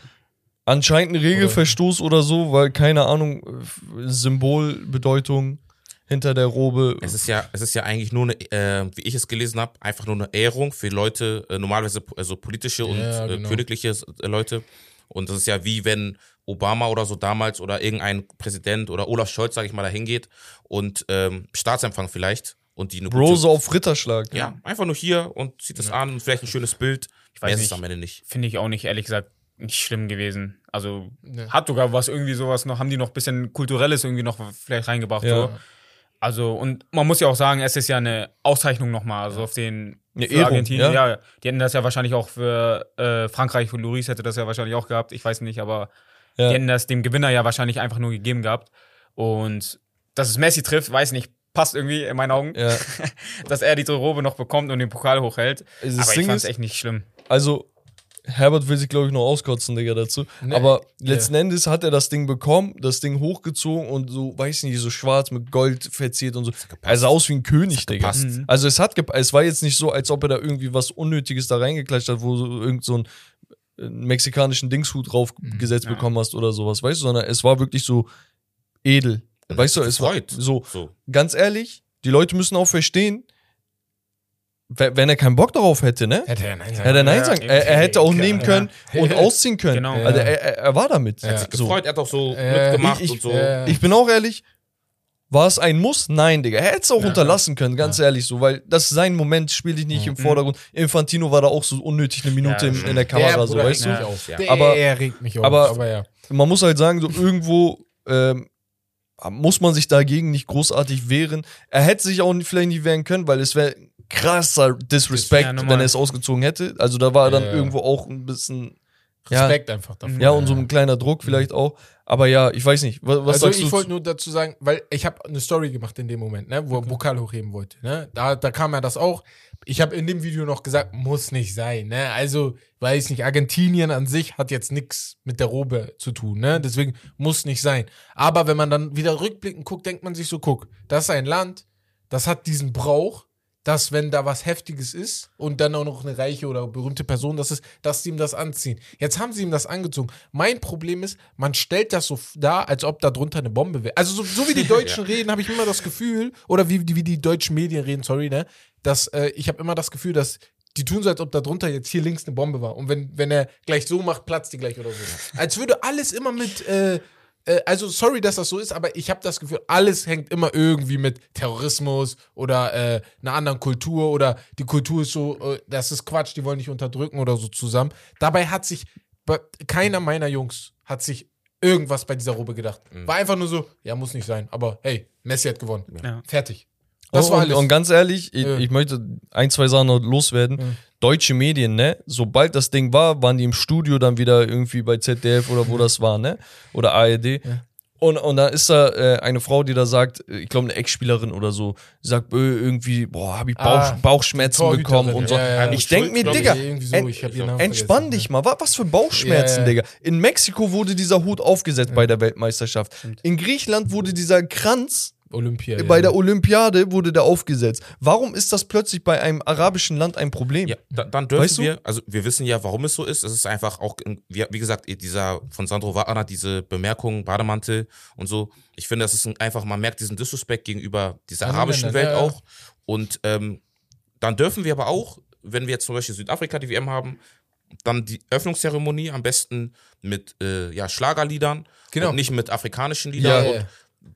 Ja. Anscheinend ein Regelverstoß oder so, weil keine Ahnung, äh, Symbolbedeutung hinter der Robe. Es ist ja, es ist ja eigentlich nur eine, äh, wie ich es gelesen habe, einfach nur eine Ehrung für Leute, äh, normalerweise also politische und Ja, äh, genau. königliche äh, Leute. Und das ist ja wie wenn Obama oder so damals oder irgendein Präsident oder Olaf Scholz, sage ich mal, da hingeht und ähm, Staatsempfang vielleicht und die eine so auf Ritterschlag. ja, einfach nur hier und zieht es an und vielleicht ein schönes Bild. Ich weiß nicht. es am Ende nicht. Finde ich auch nicht, ehrlich gesagt, nicht schlimm gewesen. Also Nee. hat sogar was irgendwie sowas noch, haben die noch ein bisschen Kulturelles irgendwie noch vielleicht reingebracht. Ja. So. Also, und man muss ja auch sagen, es ist ja eine Auszeichnung nochmal, also auf den Eine für Ehrung, Argentinien. ja. Ja. die hätten das ja wahrscheinlich auch für äh, Frankreich, für Loris hätte das ja wahrscheinlich auch gehabt, ich weiß nicht, aber Ja. die hätten das dem Gewinner ja wahrscheinlich einfach nur gegeben gehabt. Und dass es Messi trifft, weiß nicht, passt irgendwie in meinen Augen, dass er die Robe noch bekommt und den Pokal hochhält. Das aber ich fand es ist- echt nicht schlimm. Also, Herbert will sich, glaube ich, noch auskotzen, Digga, dazu. Nee, Aber letzten Endes hat er das Ding bekommen, das Ding hochgezogen und so, weiß nicht, so schwarz mit Gold verziert und so. Er sah aus wie ein König, Digga. gepasst. Mhm. Also es hat gep- es war jetzt nicht so, als ob er da irgendwie was Unnötiges da reingeklatscht hat, wo du irgend so einen äh, mexikanischen Dingshut draufgesetzt Ja. bekommen hast oder sowas, weißt du, sondern es war wirklich so edel. Weißt du, es war so, So. ganz ehrlich, die Leute müssen auch verstehen, wenn er keinen Bock darauf hätte, ne? Hätte er nein sagen. Hätte er Nein Ja, sagen. Er, er hätte auch ja, nehmen ja. können und Ja. ausziehen können. Genau. Also er, er, er war damit. Ja. Sich So. gefreut, er hat auch so Äh, mitgemacht ich- und so. äh, Ich bin auch ehrlich, War es ein Muss? Nein, Digga. Er hätte es auch unterlassen können, ganz ehrlich so, weil das ist sein Moment, spiele ich nicht im Vordergrund. Infantino war da auch so unnötig eine Minute Ja, schon. in der Kamera, so, Bruder, weißt regt du? mich auf. Ja. Der Aber- regt mich auf. aber- aber ja. Man muss halt sagen, so irgendwo ähm, muss man sich dagegen nicht großartig wehren. Er hätte sich auch vielleicht nicht wehren können, weil es wäre krasser Disrespect, Ja, wenn er es ausgezogen hätte. Also da war dann Ja. irgendwo auch ein bisschen, ja, Respekt einfach davor. ja, und so ein kleiner Druck vielleicht auch. Aber ja, ich weiß nicht. Was, was also sagst ich wollte nur dazu sagen, weil ich habe eine Story gemacht in dem Moment, ne, wo er Pokal hochheben wollte. Ne? Da, da kam ja das auch. Ich habe in dem Video noch gesagt, muss nicht sein. Ne? Also, weiß nicht, Argentinien an sich hat jetzt nichts mit der Robe zu tun. Ne? Deswegen muss nicht sein. Aber wenn man dann wieder rückblickend guckt, denkt man sich so, guck, das ist ein Land, das hat diesen Brauch, dass wenn da was Heftiges ist und dann auch noch eine reiche oder berühmte Person das ist, dass sie ihm das anziehen. Jetzt haben sie ihm das angezogen. Mein Problem ist, man stellt das so dar, als ob da drunter eine Bombe wäre. Also so, so wie die Deutschen reden, habe ich immer das Gefühl, oder wie, wie die deutschen Medien reden, sorry, ne, dass äh, ich habe immer das Gefühl, dass die tun so, als ob da drunter jetzt hier links eine Bombe war. Und wenn, wenn er gleich so macht, platzt die gleich oder so. Als würde alles immer mit, äh, äh, also sorry, dass das so ist, aber ich habe das Gefühl, alles hängt immer irgendwie mit Terrorismus oder äh, einer anderen Kultur oder die Kultur ist so, äh, das ist Quatsch, die wollen nicht unterdrücken oder so zusammen. Dabei hat sich keiner meiner Jungs hat sich irgendwas bei dieser Robe gedacht. War einfach nur so, ja, muss nicht sein, aber hey, Messi hat gewonnen. Ja. Fertig. Das war und, alles. Und ganz ehrlich, ich, Ja. ich möchte ein, zwei Sachen noch loswerden. Ja. Deutsche Medien, ne? Sobald das Ding war, waren die im Studio dann wieder irgendwie bei ZDF oder wo das war, ne? Oder ARD. Und, und da ist da äh, eine Frau, die da sagt, ich glaube eine Ex-Spielerin oder so, die sagt, äh, irgendwie, boah, habe ich Bauch, Ah, Bauchschmerzen bekommen und so. ja, ja. Ich denke mir, Digga, so, en- ich hab ihren Namen entspann dich mal. Wa- Was für Bauchschmerzen, Ja, ja. Digga. In Mexiko wurde dieser Hut aufgesetzt bei der Weltmeisterschaft. In Griechenland wurde dieser Kranz Olympia. bei ja. der Olympiade wurde der aufgesetzt. Warum ist das plötzlich bei einem arabischen Land ein Problem? Ja, da, dann dürfen Weißt du? wir, also wir wissen ja, warum es so ist. Es ist einfach auch, wie, wie gesagt, dieser von Sandro Wagner, diese Bemerkung, Bademantel und so. Ich finde, das ist ein, einfach, man merkt diesen Disrespect gegenüber dieser Anderen arabischen Ländern, Welt ja, ja. auch. Und ähm, dann dürfen wir aber auch, wenn wir jetzt zum Beispiel Südafrika die WM haben, dann die Öffnungszeremonie am besten mit äh, ja, Schlagerliedern Genau. und nicht mit afrikanischen Liedern. Ja, und ja.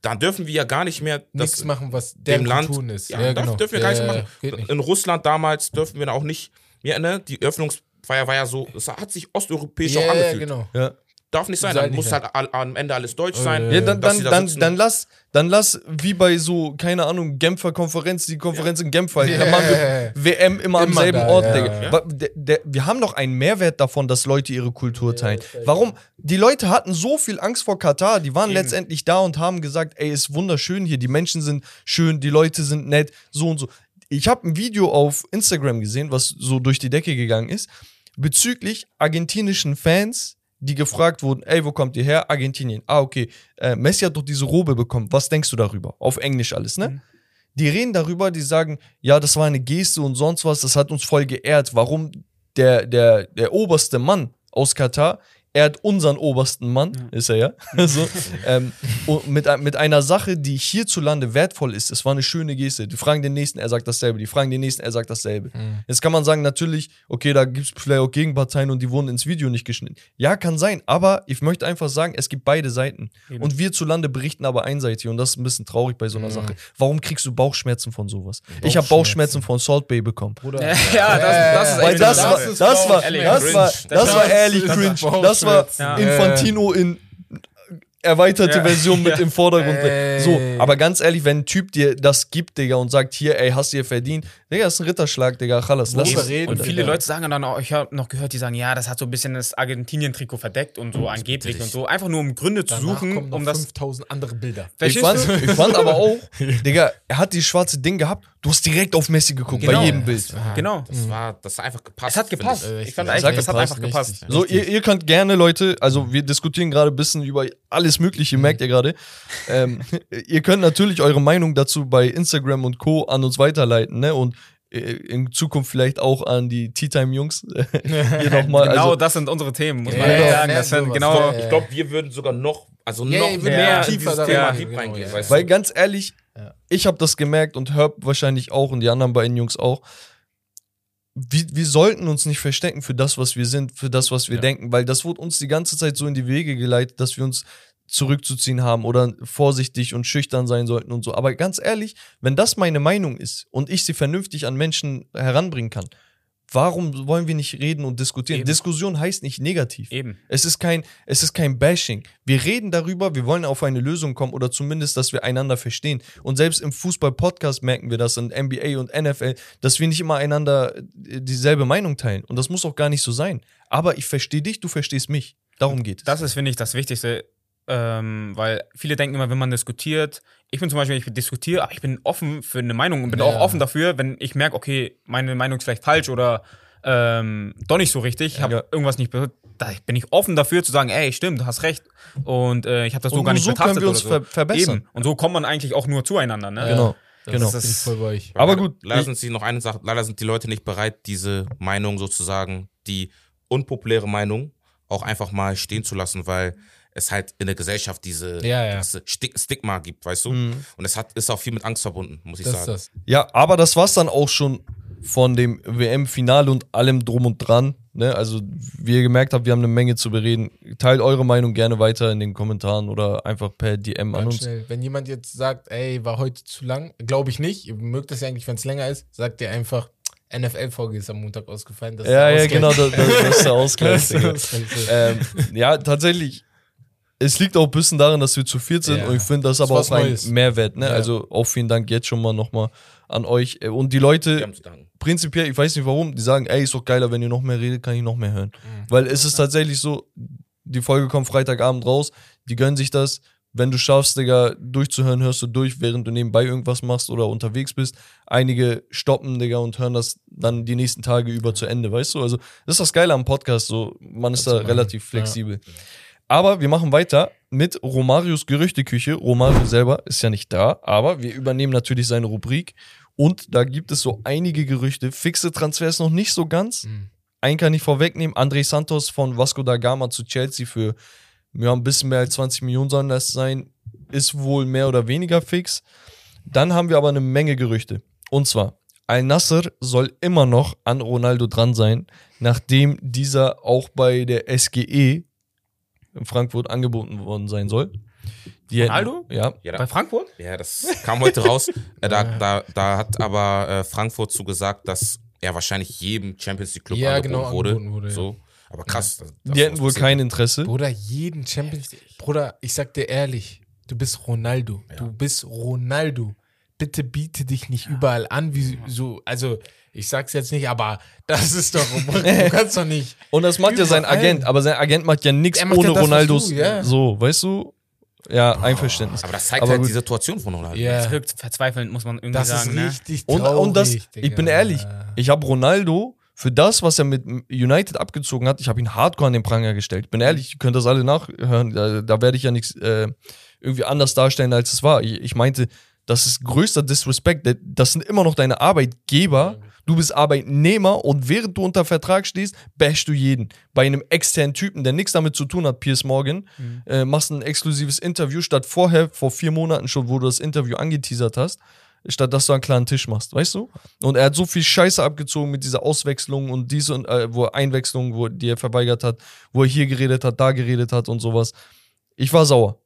Dann dürfen wir ja gar nicht mehr das nichts machen, was dem Land Kulturen ist. Ja, darf, dürfen wir gar Ja, nicht ja, machen. In Russland damals dürfen wir auch nicht. Ja, ne? Die Öffnungsfeier war ja so, es hat sich osteuropäisch Ja, auch ja, angefühlt. genau. Ja. Darf nicht sein, dann muss halt am Ende alles deutsch Oh, sein. ja, dann, dann, dann, dann lass, dann lass, wie bei so, keine Ahnung, Genfer Konferenz, die Konferenz in Genf halt. Da Ja. machen wir WM immer, am selben da, Ort, ja, Digga. wir haben doch einen Mehrwert davon, dass Leute ihre Kultur teilen. Warum? Die Leute hatten so viel Angst vor Katar, die waren letztendlich da und haben gesagt, ey, ist wunderschön hier, die Menschen sind schön, die Leute sind nett, so und so. Ich habe ein Video auf Instagram gesehen, was so durch die Decke gegangen ist, bezüglich argentinischen Fans, die gefragt wurden, ey, wo kommt ihr her? Argentinien. Ah, okay. Äh, Messi hat doch diese Robe bekommen. Was denkst du darüber? Auf Englisch alles, ne? Die reden darüber, die sagen, ja, das war eine Geste und sonst was, das hat uns voll geehrt. Warum der, der, der oberste Mann aus Katar ehrt unseren obersten Mann, ist er ja, so, ähm, und mit, mit einer Sache, die hierzulande wertvoll ist. Es war eine schöne Geste. Die fragen den nächsten, er sagt dasselbe. Die fragen den nächsten, er sagt dasselbe. Jetzt kann man sagen, natürlich, okay, da gibt es vielleicht auch Gegenparteien und die wurden ins Video nicht geschnitten. Ja, kann sein, aber ich möchte einfach sagen, es gibt beide Seiten. Und wir zu Lande berichten aber einseitig und das ist ein bisschen traurig bei so einer Sache. Warum kriegst du Bauchschmerzen von sowas? Ich habe Bauchschmerzen von Salt Bay bekommen. Bruder. Ja, das, das ist Weil echt das, war, das, war, ehrlich das, war, Das war ehrlich cringe. Das war Bauchschmerzen. Ja. Infantino in erweiterte Ja. Version mit im Vordergrund. Ey. So, aber ganz ehrlich, wenn ein Typ dir das gibt, Digga, und sagt, hier, ey, hast du dir verdient, Digga, das ist ein Ritterschlag, Digga, Chalas, lass es. reden Und viele da? Leute sagen dann auch, ich habe noch gehört, die sagen, ja, das hat so ein bisschen das Argentinien-Trikot verdeckt und so angeblich und so. Einfach nur um Gründe zu Danach kommen suchen, noch um das. 5000 andere Bilder. Ich fand, ich fand aber auch, Digga, er hat dieses schwarze Ding gehabt, du hast direkt auf Messi geguckt, Genau. bei jedem Bild. Genau. Das war, das hat einfach gepasst. Es hat gepasst. ich. ich fand echt, es hat einfach gepasst. richtig. So, ihr, ihr könnt gerne, Leute, also wir diskutieren gerade ein bisschen über alles Mögliche, merkt ihr gerade. Ähm, ihr könnt natürlich eure Meinung dazu bei Instagram und Co. an uns weiterleiten, ne? Und äh, in Zukunft vielleicht auch an die Tea Time Jungs. Hier nochmal. Genau also, das sind unsere Themen, muss man ja, sagen. Das sind sowas. genau. Ich glaube, wir würden sogar noch, also Ja, noch mehr noch in tiefer dieses Thema reingehen, genau, reingehen. ja. weil du? ganz ehrlich, Ja. ich habe das gemerkt und Herb wahrscheinlich auch und die anderen beiden Jungs auch. Wir, wir sollten uns nicht verstecken für das, was wir sind, für das, was wir Ja. denken, weil das wurde uns die ganze Zeit so in die Wege geleitet, dass wir uns zurückzuziehen haben oder vorsichtig und schüchtern sein sollten und so. Aber ganz ehrlich, wenn das meine Meinung ist und ich sie vernünftig an Menschen heranbringen kann, warum wollen wir nicht reden und diskutieren? Eben. Diskussion heißt nicht negativ. Eben. Es ist kein, es ist kein Bashing. Wir reden darüber, wir wollen auf eine Lösung kommen oder zumindest, dass wir einander verstehen. Und selbst im Fußball-Podcast merken wir das in NBA und NFL, dass wir nicht immer einander äh, dieselbe Meinung teilen. Und das muss auch gar nicht so sein. Aber ich verstehe dich, du verstehst mich. Darum geht es. Das ist, finde ich, das Wichtigste. Ähm, weil viele denken immer, wenn man diskutiert, ich bin zum Beispiel, ich diskutiere, aber ich bin offen für eine Meinung und bin Ja. auch offen dafür, wenn ich merke, okay, meine Meinung ist vielleicht falsch oder ähm, doch nicht so richtig, ich habe Ja. irgendwas nicht be- da bin ich offen dafür zu sagen, ey, stimmt, du hast recht und äh, ich habe das so Und gar nicht so betrachtet können wir uns oder so. ver verbessern. Eben. Und so kommt man eigentlich auch nur zueinander, ne? Genau. Das genau. bin ich voll bei euch. Aber Leider- gut, Leider sind sie noch eine Sache, leider sind die Leute nicht bereit, diese Meinung sozusagen, die unpopuläre Meinung, auch einfach mal stehen zu lassen, weil es halt in der Gesellschaft diese Ja, ja. Sti- Stigma gibt, weißt du? Mhm. Und es hat, ist auch viel mit Angst verbunden, muss ich Das ist sagen. das. Ja, aber das war's dann auch schon von dem WM-Finale und allem drum und dran. Ne? Also, wie ihr gemerkt habt, wir haben eine Menge zu bereden. Teilt eure Meinung gerne weiter in den Kommentaren oder einfach per DM an Ganz uns. schnell. Wenn jemand jetzt sagt, ey, war heute zu lang, glaube ich nicht. Ihr mögt das ja eigentlich, wenn es länger ist, sagt ihr einfach, NFL-Folge ist am Montag ausgefallen. Ja, ja, genau, das, das, ist der. Ausgleich. ähm, ja, tatsächlich. Es liegt auch ein bisschen daran, dass wir zu viert sind Ja. und ich finde das Ist aber auch ein Neues. Mehrwert. Ne? Ja. Also auch vielen Dank jetzt schon mal nochmal an euch. Äh, Und die Leute, prinzipiell, ich weiß nicht warum, die sagen, ey, ist doch geiler, wenn ihr noch mehr redet, kann ich noch mehr hören. Weil es ist tatsächlich so, die Folge kommt Freitagabend raus, die gönnen sich das. Wenn du schaffst, Digga, durchzuhören, hörst du durch, während du nebenbei irgendwas machst oder unterwegs bist. Einige stoppen, Digga, und hören das dann die nächsten Tage über zu Ende, weißt du? Also, das ist das Geile am Podcast, so, man ist da du machen. relativ flexibel. Aber wir machen weiter mit Romarios Gerüchteküche. Romario selber ist ja nicht da, aber wir übernehmen natürlich seine Rubrik. Und da gibt es so einige Gerüchte. Fixe Transfers noch nicht so ganz. Mhm. Einen kann ich vorwegnehmen. André Santos von Vasco da Gama zu Chelsea für ja, ein bisschen mehr als 20 Millionen sollen das sein. Ist wohl mehr oder weniger fix. Dann haben wir aber eine Menge Gerüchte. Und zwar, Al-Nasser soll immer noch an Ronaldo dran sein, nachdem dieser auch bei der SGE in Frankfurt angeboten worden sein soll. Die hätten- Ronaldo? Ja. Ja, da, Bei Frankfurt? ja, das kam heute raus. Äh, da, da, da hat aber äh, Frankfurt zugesagt, dass er wahrscheinlich jedem Champions League Club Ja, angeboten, genau, wurde. angeboten wurde, ja. So. Aber krass. dass- dass Die hätten wohl kein Interesse. Bruder, jeden Champions Bruder, ich sag dir ehrlich, du bist Ronaldo. Du bist Ronaldo. Bitte biete dich nicht überall an, wie so, also ich sag's jetzt nicht, aber das ist doch, du kannst doch nicht. Und das macht ja sein. Agent, aber sein Agent macht ja nichts ohne ja das, Ronaldos. du, ja. So, weißt du? Ja, Einverständnis. Aber das zeigt Aber halt gut. die Situation von Ronaldo. Ja, Das wirkt verzweifelnd, muss man irgendwie das sagen. ist ne? richtig Und, traurig. und das, ich bin ehrlich, ich habe Ronaldo für das, was er mit United abgezogen hat, ich habe ihn hardcore an den Pranger gestellt. Ich bin ehrlich, ihr könnt das alle nachhören, da, da werde ich ja nichts äh, irgendwie anders darstellen, als es war. Ich, ich meinte, das ist größter Disrespect. Das sind immer noch deine Arbeitgeber. Du bist Arbeitnehmer und während du unter Vertrag stehst, bashst du jeden. Bei einem externen Typen, der nichts damit zu tun hat, Piers Morgan, äh, machst ein exklusives Interview, statt vorher, vor vier Monaten schon, wo du das Interview angeteasert hast, statt dass du einen klaren Tisch machst, weißt du? Und er hat so viel Scheiße abgezogen mit dieser Auswechslung und diese und äh, wo er Einwechslung, wo die er verweigert hat, wo er hier geredet hat, da geredet hat und sowas. Ich war sauer.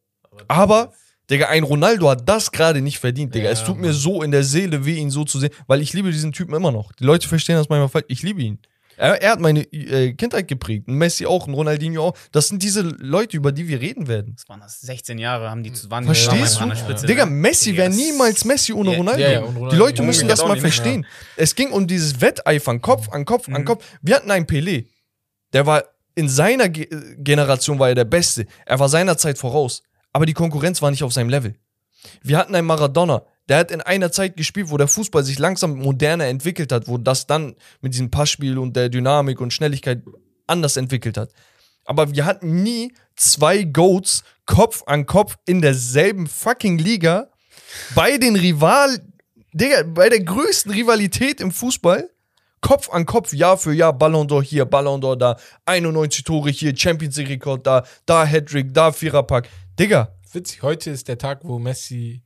Aber, Digga, ein Ronaldo hat das gerade nicht verdient, Digga. Ja, es tut mir so in der Seele weh, ihn so zu sehen, weil ich liebe diesen Typen immer noch. Die Leute verstehen das manchmal falsch. Ich liebe ihn. Er, er hat meine äh, Kindheit geprägt. Ein Messi auch, ein Ronaldinho auch. Das sind diese Leute, über die wir reden werden. Das waren das 16 Jahre, haben die zu die Verstehst du? an Spitze. Digga? Messi wäre niemals Messi ohne Ronaldo. ja, und Ronaldo- Die Leute müssen das mal nicht mehr. verstehen. Es ging um dieses Wetteifern, Kopf an Kopf an Mhm. Kopf. Wir hatten einen Pelé. Der war in seiner Ge Generation war er der Beste. Er war seiner Zeit voraus. Aber die Konkurrenz war nicht auf seinem Level. Wir hatten einen Maradona. Der hat in einer Zeit gespielt, wo der Fußball sich langsam moderner entwickelt hat, wo das dann mit diesem Passspiel und der Dynamik und Schnelligkeit anders entwickelt hat. Aber wir hatten nie zwei Goats Kopf an Kopf in derselben fucking Liga bei den Rival, Digga, bei der größten Rivalität im Fußball. Kopf an Kopf, Jahr für Jahr, Ballon d'Or hier, Ballon d'Or da, 91 Tore hier, Champions League Rekord da, da Hattrick, da Viererpack. Digga, Witzig, heute ist der Tag, wo Messi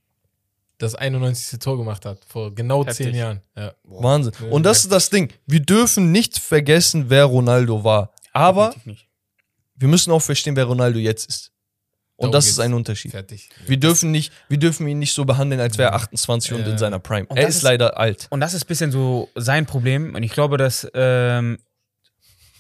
das 91. Tor gemacht hat, vor genau Heftig. zehn Jahren. Ja. Wahnsinn. Und das ist das Ding. Wir dürfen nicht vergessen, wer Ronaldo war. Aber wir müssen auch verstehen, wer Ronaldo jetzt ist. Und Darum das ist ein Unterschied. Fertig. Wir dürfen, nicht, wir dürfen ihn nicht so behandeln, als wäre er 28 und in seiner Prime. Er ist ist- leider alt. Und das ist ein bisschen so sein Problem. Und ich glaube, dass ähm,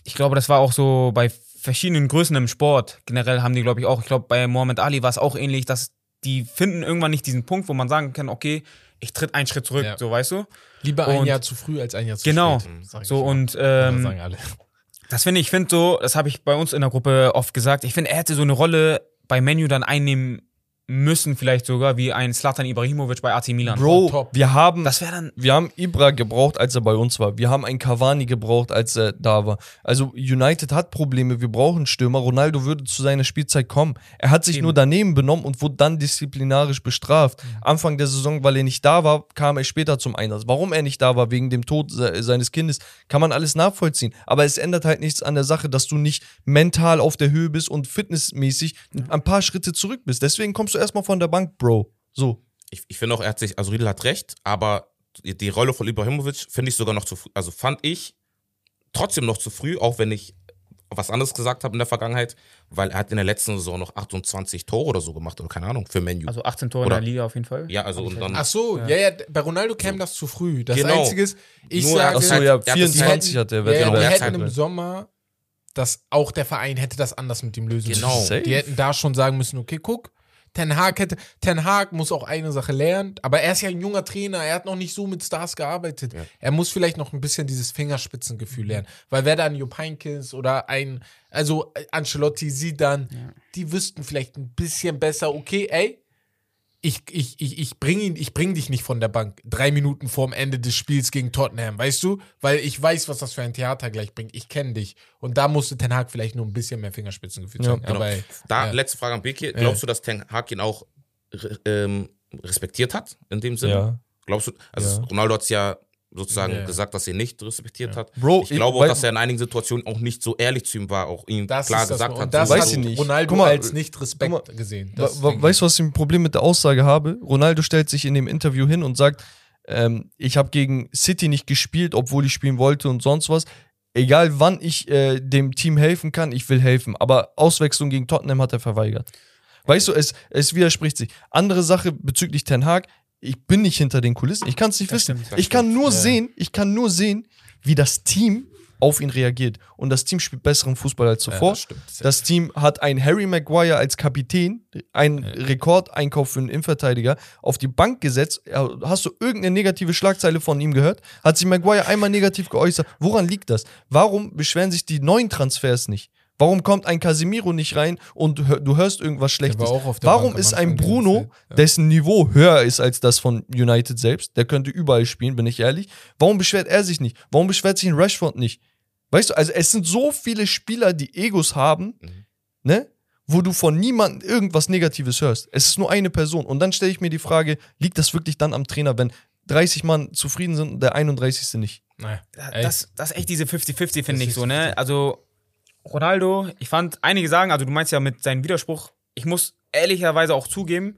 ich glaube, das war auch so bei verschiedenen Größen im Sport. Generell haben die, glaube ich, auch, ich glaube, bei Muhammad Ali war es auch ähnlich, dass die finden irgendwann nicht diesen Punkt, wo man sagen kann, okay, ich tritt einen Schritt zurück, Ja. so weißt du? Lieber ein Und- Jahr zu früh als ein Jahr zu Genau. spät. ich So immer. und Ja, ähm, sagen alle. das finde ich, ich finde so, das habe ich bei uns in der Gruppe oft gesagt, ich finde, er hätte so eine Rolle bei Menu dann einnehmen müssen, vielleicht sogar, wie ein Slatan Ibrahimovic bei AC Milan. Bro, wir haben, Das dann. wir haben Ibra gebraucht, als er bei uns war. Wir haben einen Cavani gebraucht, als er da war. Also United hat Probleme. Wir brauchen Stürmer. Ronaldo würde zu seiner Spielzeit kommen. Er hat sich Eben. nur daneben benommen und wurde dann disziplinarisch bestraft. Anfang der Saison, weil er nicht da war, kam er später zum Einsatz. Warum er nicht da war, wegen dem Tod se seines Kindes, kann man alles nachvollziehen. Aber es ändert halt nichts an der Sache, dass du nicht mental auf der Höhe bist und fitnessmäßig ein paar Schritte zurück bist. Deswegen kommst du erstmal von der Bank, Bro. So. Ich, ich finde auch, er hat sich, also Riedel hat recht, aber die, Rolle von Ibrahimovic finde ich sogar noch zu früh, also fand ich trotzdem noch zu früh, auch wenn ich was anderes gesagt habe in der Vergangenheit, weil er hat in der letzten Saison noch 28 Tore oder so gemacht oder keine Ahnung, für Menu. Also 18 Tore Oder- in der Liga auf jeden Fall. ja, also und dann Ach so, ja, ja, bei Ronaldo käme das zu früh. Das Genau. Einzige ist, ich Nur sage, Achso, Zeit- ja, er hat das 24 hat der ja, ja, Genau, die hätten im. Sommer, dass auch der Verein hätte das anders mit ihm lösen Genau. müssen. Safe. Die hätten da schon sagen müssen, okay, guck, Ten Hag hätte, Ten Hag muss auch eine Sache lernen, aber er ist ja ein junger Trainer, er hat noch nicht so mit Stars gearbeitet. Er muss vielleicht noch ein bisschen dieses Fingerspitzengefühl lernen, weil wer dann Jupp Heynckes oder ein, also Ancelotti, sie dann, die wüssten vielleicht ein bisschen besser, okay, ey, ich, ich, ich, ich bringe ihn, ich bring dich nicht von der Bank drei Minuten vorm Ende des Spiels gegen Tottenham, weißt du? Weil ich weiß, was das für ein Theater gleich bringt. Ich kenne dich. Und da musste Ten Hag vielleicht nur ein bisschen mehr Fingerspitzengefühl Ja, zeigen. genau. Aber da ja. letzte Frage an Beke, glaubst du, dass Ten Hag ihn auch ähm, respektiert hat in dem Sinne? Ja. Glaubst du, also Ja. Ronaldo hat es ja sozusagen Ja. gesagt, dass er nicht respektiert hat. Bro, ich glaube auch, dass er in einigen Situationen auch nicht so ehrlich zu ihm war, auch ihm das klar das gesagt und hat. das Weiß hat ich nicht. Ronaldo Guck mal, als nicht Respekt mal, gesehen. Das weißt du, was ich ein Problem mit der Aussage habe? Ronaldo stellt sich in dem Interview hin und sagt, ähm, ich habe gegen City nicht gespielt, obwohl ich spielen wollte und sonst was. Egal wann ich äh, dem Team helfen kann, ich will helfen. Aber Auswechslung gegen Tottenham hat er verweigert. Weißt du, es, es widerspricht sich. Andere Sache bezüglich Ten Hag, ich bin nicht hinter den Kulissen. Ich kann es nicht Das wissen. stimmt, ich kann stimmt. nur Ja. sehen, ich kann nur sehen, wie das Team auf ihn reagiert. Und das Team spielt besseren Fußball als Ja, zuvor. das stimmt. Das Team hat einen Harry Maguire als Kapitän, einen Rekordeinkauf für einen Innenverteidiger, auf die Bank gesetzt. Ja, Hast du irgendeine negative Schlagzeile von ihm gehört? Hat sich Maguire einmal negativ geäußert? Woran liegt das? Warum beschweren sich die neuen Transfers nicht? Warum kommt ein Casemiro nicht rein und hör, du hörst irgendwas Schlechtes? Warum Bank ist ein Bruno, ja. dessen Niveau höher ist als das von United selbst, der könnte überall spielen, bin ich ehrlich. Warum beschwert er sich nicht? Warum beschwert sich ein Rashford nicht? Weißt du, also es sind so viele Spieler, die Egos haben, Mhm. ne? Wo du von niemandem irgendwas Negatives hörst. Es ist nur eine Person. Und dann stelle ich mir die Frage, liegt das wirklich dann am Trainer, wenn 30 Mann zufrieden sind und der 31. nicht? Naja. Das, das ist echt diese 50-50, finde ich so, ne? Also, Ronaldo, ich fand, einige sagen, also du meinst ja mit seinem Widerspruch, ich muss ehrlicherweise auch zugeben,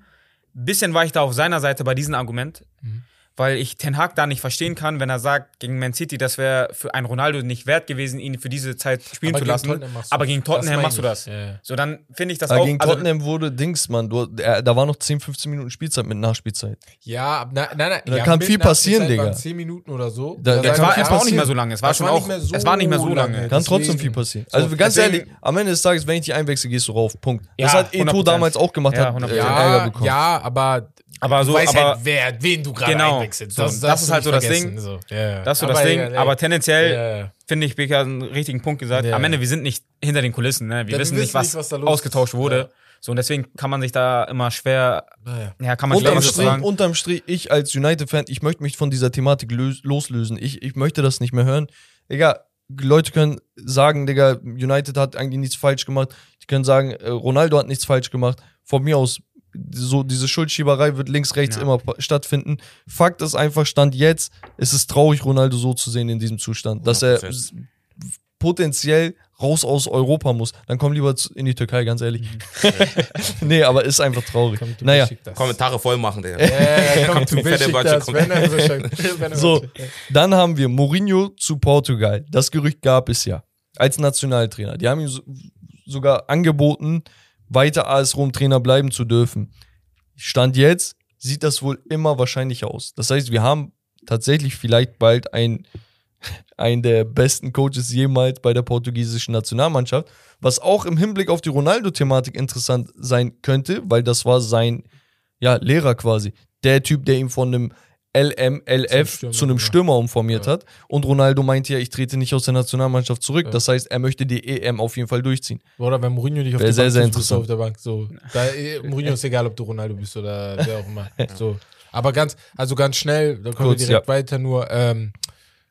bisschen war ich da auf seiner Seite bei diesem Argument, Mhm. Weil ich Ten Hag da nicht verstehen kann, wenn er sagt, gegen Man City, das wäre für einen Ronaldo nicht wert gewesen, ihn für diese Zeit spielen Aber zu gegen lassen. Tottenham machst du Aber das. gegen machst du das. Ja. So, dann finde ich das Aber auch. gegen also, Tottenham wurde Dings, Mann. Du, er, da war noch 10, 15 Minuten Spielzeit mit Nachspielzeit. Ja, nein, nein, nein. Da ja, kann viel passieren, Digga. 10 Minuten oder so. Da- da kann war, viel es war auch nicht mehr so lange. Es war Das schon war auch. nicht mehr so es war nicht mehr so lange. lange. Kann Deswegen- trotzdem viel passieren. So, Also ganz deswegen- ehrlich, am Ende des Tages, wenn ich dich einwechsel, gehst du rauf. Punkt. das hat Eto 100%. damals auch gemacht, Ja, hat 100%. äh, Ärger Ja, bekommen. ja, aber Aber so, du weißt aber halt, wer, wen du gerade Genau. einwechselst. So, das ist du halt so das. Ding. So, ja, ja. Das ist so Aber das Ding. ja, ja. aber tendenziell Ja, ja. finde ich, Becker hat einen richtigen Punkt gesagt. Ja. Am Ende, wir sind nicht hinter den Kulissen. Ne? Wir Ja, wir wissen nicht, was, was da los ausgetauscht ist. wurde. Ja. So, und deswegen kann man sich da immer schwer, Naja. ja, kann man schwer Unterm Strich, sagen. unterm Strich, ich als United-Fan, ich möchte mich von dieser Thematik lös loslösen. Ich, ich möchte das nicht mehr hören. Digga, Leute können sagen, Digga, United hat eigentlich nichts falsch gemacht. Die können sagen, äh, Ronaldo hat nichts falsch gemacht. Von mir aus, so diese Schuldschieberei wird links, rechts Ja. immer stattfinden. Fakt ist einfach, Stand jetzt, es ist traurig, Ronaldo so zu sehen in diesem Zustand. Dass er 100%. potenziell raus aus Europa muss. Dann komm lieber in die Türkei, ganz ehrlich. nee, aber ist einfach traurig. Kommt, du naja. Kommentare voll machen, der. Er so wenn er So, dann haben wir Mourinho zu Portugal. Das Gerücht gab es ja als Nationaltrainer. Die haben ihm so, sogar angeboten, weiter AS Rom Trainer bleiben zu dürfen. Stand jetzt sieht das wohl immer wahrscheinlicher aus. Das heißt, wir haben tatsächlich vielleicht bald ein, einen der besten Coaches jemals bei der portugiesischen Nationalmannschaft, was auch im Hinblick auf die Ronaldo-Thematik interessant sein könnte, weil das war sein ja, Lehrer quasi. Der Typ, der ihn von einem LMLF zu einem genau. Stürmer umformiert Ja. hat. Und Ronaldo meinte ja, ich trete nicht aus der Nationalmannschaft zurück. Ja. Das heißt, er möchte die EM auf jeden Fall durchziehen. Oder wenn Mourinho nicht auf Wäre der sehr, Bank sehr bist du interessant. auf der Bank. So, da, eh, Mourinho ist egal, ob du Ronaldo bist oder wer auch immer. So. Aber ganz, also ganz schnell, da kommen Kurz, wir direkt ja. weiter nur. Ähm,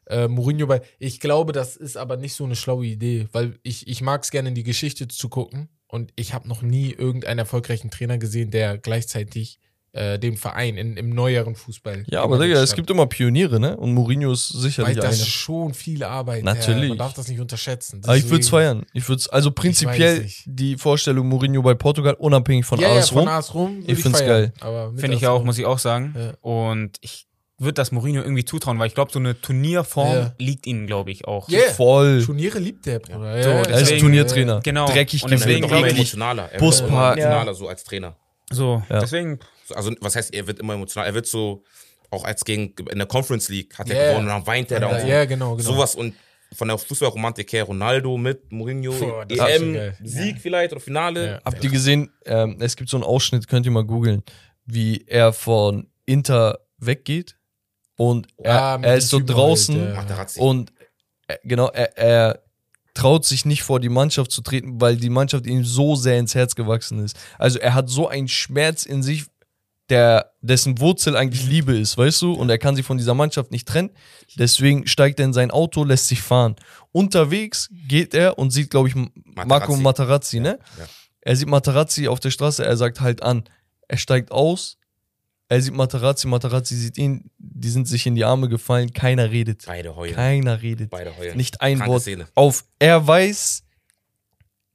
äh, Mourinho bei. Ich glaube, das ist aber nicht so eine schlaue Idee, weil ich, ich mag es gerne in die Geschichte zu gucken und ich habe noch nie irgendeinen erfolgreichen Trainer gesehen, der gleichzeitig äh, dem Verein in, im neueren Fußball. Ja, aber Digga, es gibt immer Pioniere, ne? Und Mourinho ist weil sicherlich das einer. ist schon viel Arbeit. Natürlich. Ja, man darf das nicht unterschätzen. Aber ich würde es Deswegen- feiern. Ich würde also prinzipiell die Vorstellung Mourinho bei Portugal, unabhängig von ja, ja, AS von Rom. AS Rom. Ich find's feiern. geil. Finde ich auch, muss ich auch sagen. Ja. Und ich würde das Mourinho irgendwie zutrauen, weil ich glaube, so eine Turnierform Ja. liegt ihnen, glaube ich, auch. Yeah. Voll. Turniere liebt der, Bruder. So, Er ist deswegen, Turniertrainer. Genau. Dreckig Und Er deswegen wird ich- emotionaler. Er Buspark. wird Ja. emotionaler, so als Trainer. So, Ja. deswegen, Also, was heißt, er wird immer emotionaler? Er wird so, auch als gegen, in der Conference League hat er Yeah. gewonnen und dann weint er da Ja, und so. ja, genau, genau. Sowas und von der Fußballromantik her, Ronaldo mit Mourinho, schon EM. Sieg vielleicht oder Finale. Ja. Habt ihr gesehen, ähm, es gibt so einen Ausschnitt, könnt ihr mal googeln, wie er von Inter weggeht und er, Ah, er ist so Typen draußen halt, ja. Und äh, genau, er, er traut sich nicht vor die Mannschaft zu treten, weil die Mannschaft ihm so sehr ins Herz gewachsen ist. Also er hat so einen Schmerz in sich, der, dessen Wurzel eigentlich Liebe ist, weißt du? Und er kann sich von dieser Mannschaft nicht trennen. Deswegen steigt er in sein Auto, lässt sich fahren. Unterwegs geht er und sieht, glaube ich, Marco Materazzi, ne? Ja. Er sieht Materazzi auf der Straße, er sagt halt an. Er steigt aus, er sieht Materazzi, Materazzi sieht ihn, die sind sich in die Arme gefallen, keiner redet. Beide heulen. Keiner redet. Beide heulen. Nicht ein Kranke Wort. Szene. Auf, er weiß,